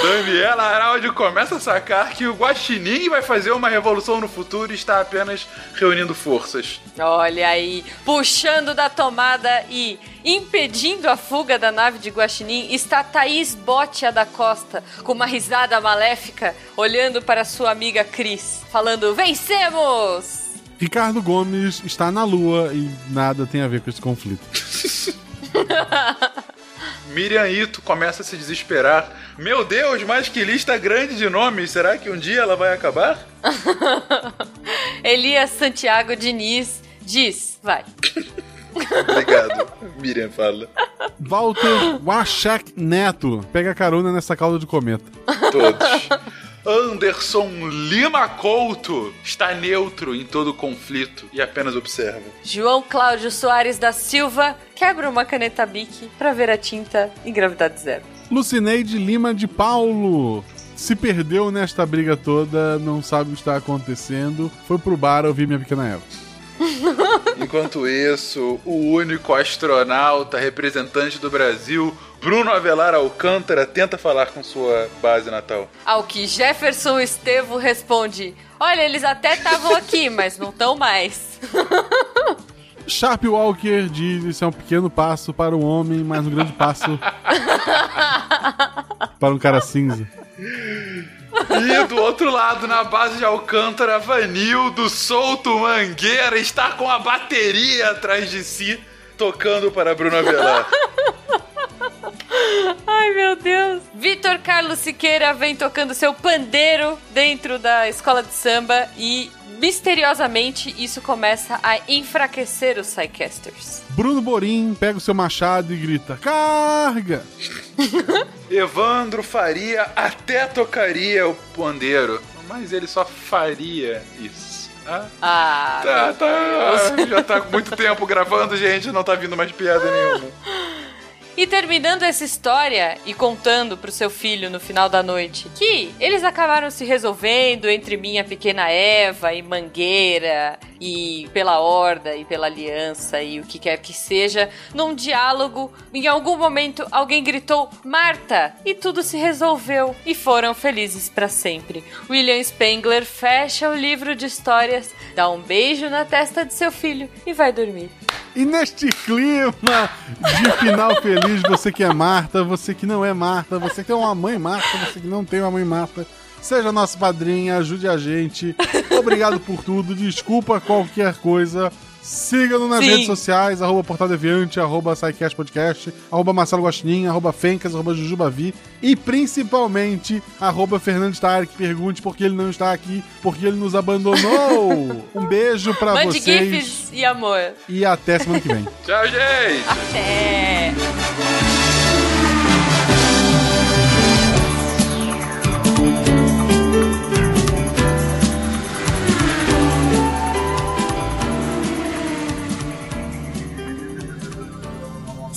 Daniela Araldi começa a sacar que o Guaxinim vai fazer uma revolução no futuro e está apenas reunindo forças. Olha aí, puxando da tomada e impedindo a fuga da nave de Guaxinim está Thaís Botia da Costa, com uma risada maléfica, olhando para sua amiga Cris, falando: Vencemos! Ricardo Gomes está na lua e nada tem a ver com esse conflito. [laughs] Miriam Ito começa a se desesperar. Meu Deus, mas que lista grande de nomes. Será que um dia ela vai acabar? [laughs] Elias Santiago Diniz diz: Vai. [laughs] Obrigado. Miriam fala. Walter Wachek Neto pega carona nessa cauda de cometa. Todos. Anderson Lima Couto está neutro em todo o conflito e apenas observa. João Cláudio Soares da Silva quebra uma caneta Bic para ver a tinta em gravidade zero. Lucineide Lima de Paulo. Se perdeu nesta briga toda, não sabe o que está acontecendo. Foi pro bar ouvir minha pequena Eva. Enquanto isso, o único astronauta representante do Brasil, Bruno Avelar Alcântara, tenta falar com sua base natal. Ao que Jefferson Estevo responde: Olha, eles até estavam aqui, mas não estão mais. [laughs] Sharp Walker diz: Isso é um pequeno passo para o homem, mas um grande passo [laughs] para um cara cinza. E do outro lado, na base de Alcântara, Vanildo Solto Mangueira está com a bateria atrás de si, tocando para Bruno Avelar. [laughs] Ai, meu Deus. Vitor Carlos Siqueira vem tocando seu pandeiro dentro da escola de samba e misteriosamente isso começa a enfraquecer os Psycasters. Bruno Borim pega o seu machado e grita: Carga! [laughs] Evandro Faria até tocaria o pandeiro, mas ele só faria isso. Ah, Ah, tá, tá. Já tá com muito tempo gravando, gente, não tá vindo mais piada nenhuma. [laughs] E terminando essa história e contando pro seu filho no final da noite que eles acabaram se resolvendo entre minha pequena Eva e Mangueira e pela Horda e pela Aliança e o que quer que seja, num diálogo, em algum momento alguém gritou Marta e tudo se resolveu e foram felizes para sempre. William Spengler fecha o livro de histórias, dá um beijo na testa de seu filho e vai dormir. E neste clima de final feliz, você que é Marta, você que não é Marta, você que tem uma mãe Marta, você que não tem uma mãe Marta, seja nosso padrinho, ajude a gente. Obrigado por tudo, desculpa qualquer coisa. Siga-nos nas Sim. redes sociais, arroba Portal Deviante, arroba Podcast, arroba Marcelo Guaxinim, arroba Fencas, arroba Jujubavi e principalmente arroba Fernando Stark. Pergunte por que ele não está aqui, porque ele nos abandonou. [laughs] Um beijo pra Mande vocês gifs e amor. e até semana que vem. [laughs] Tchau, gente! Até!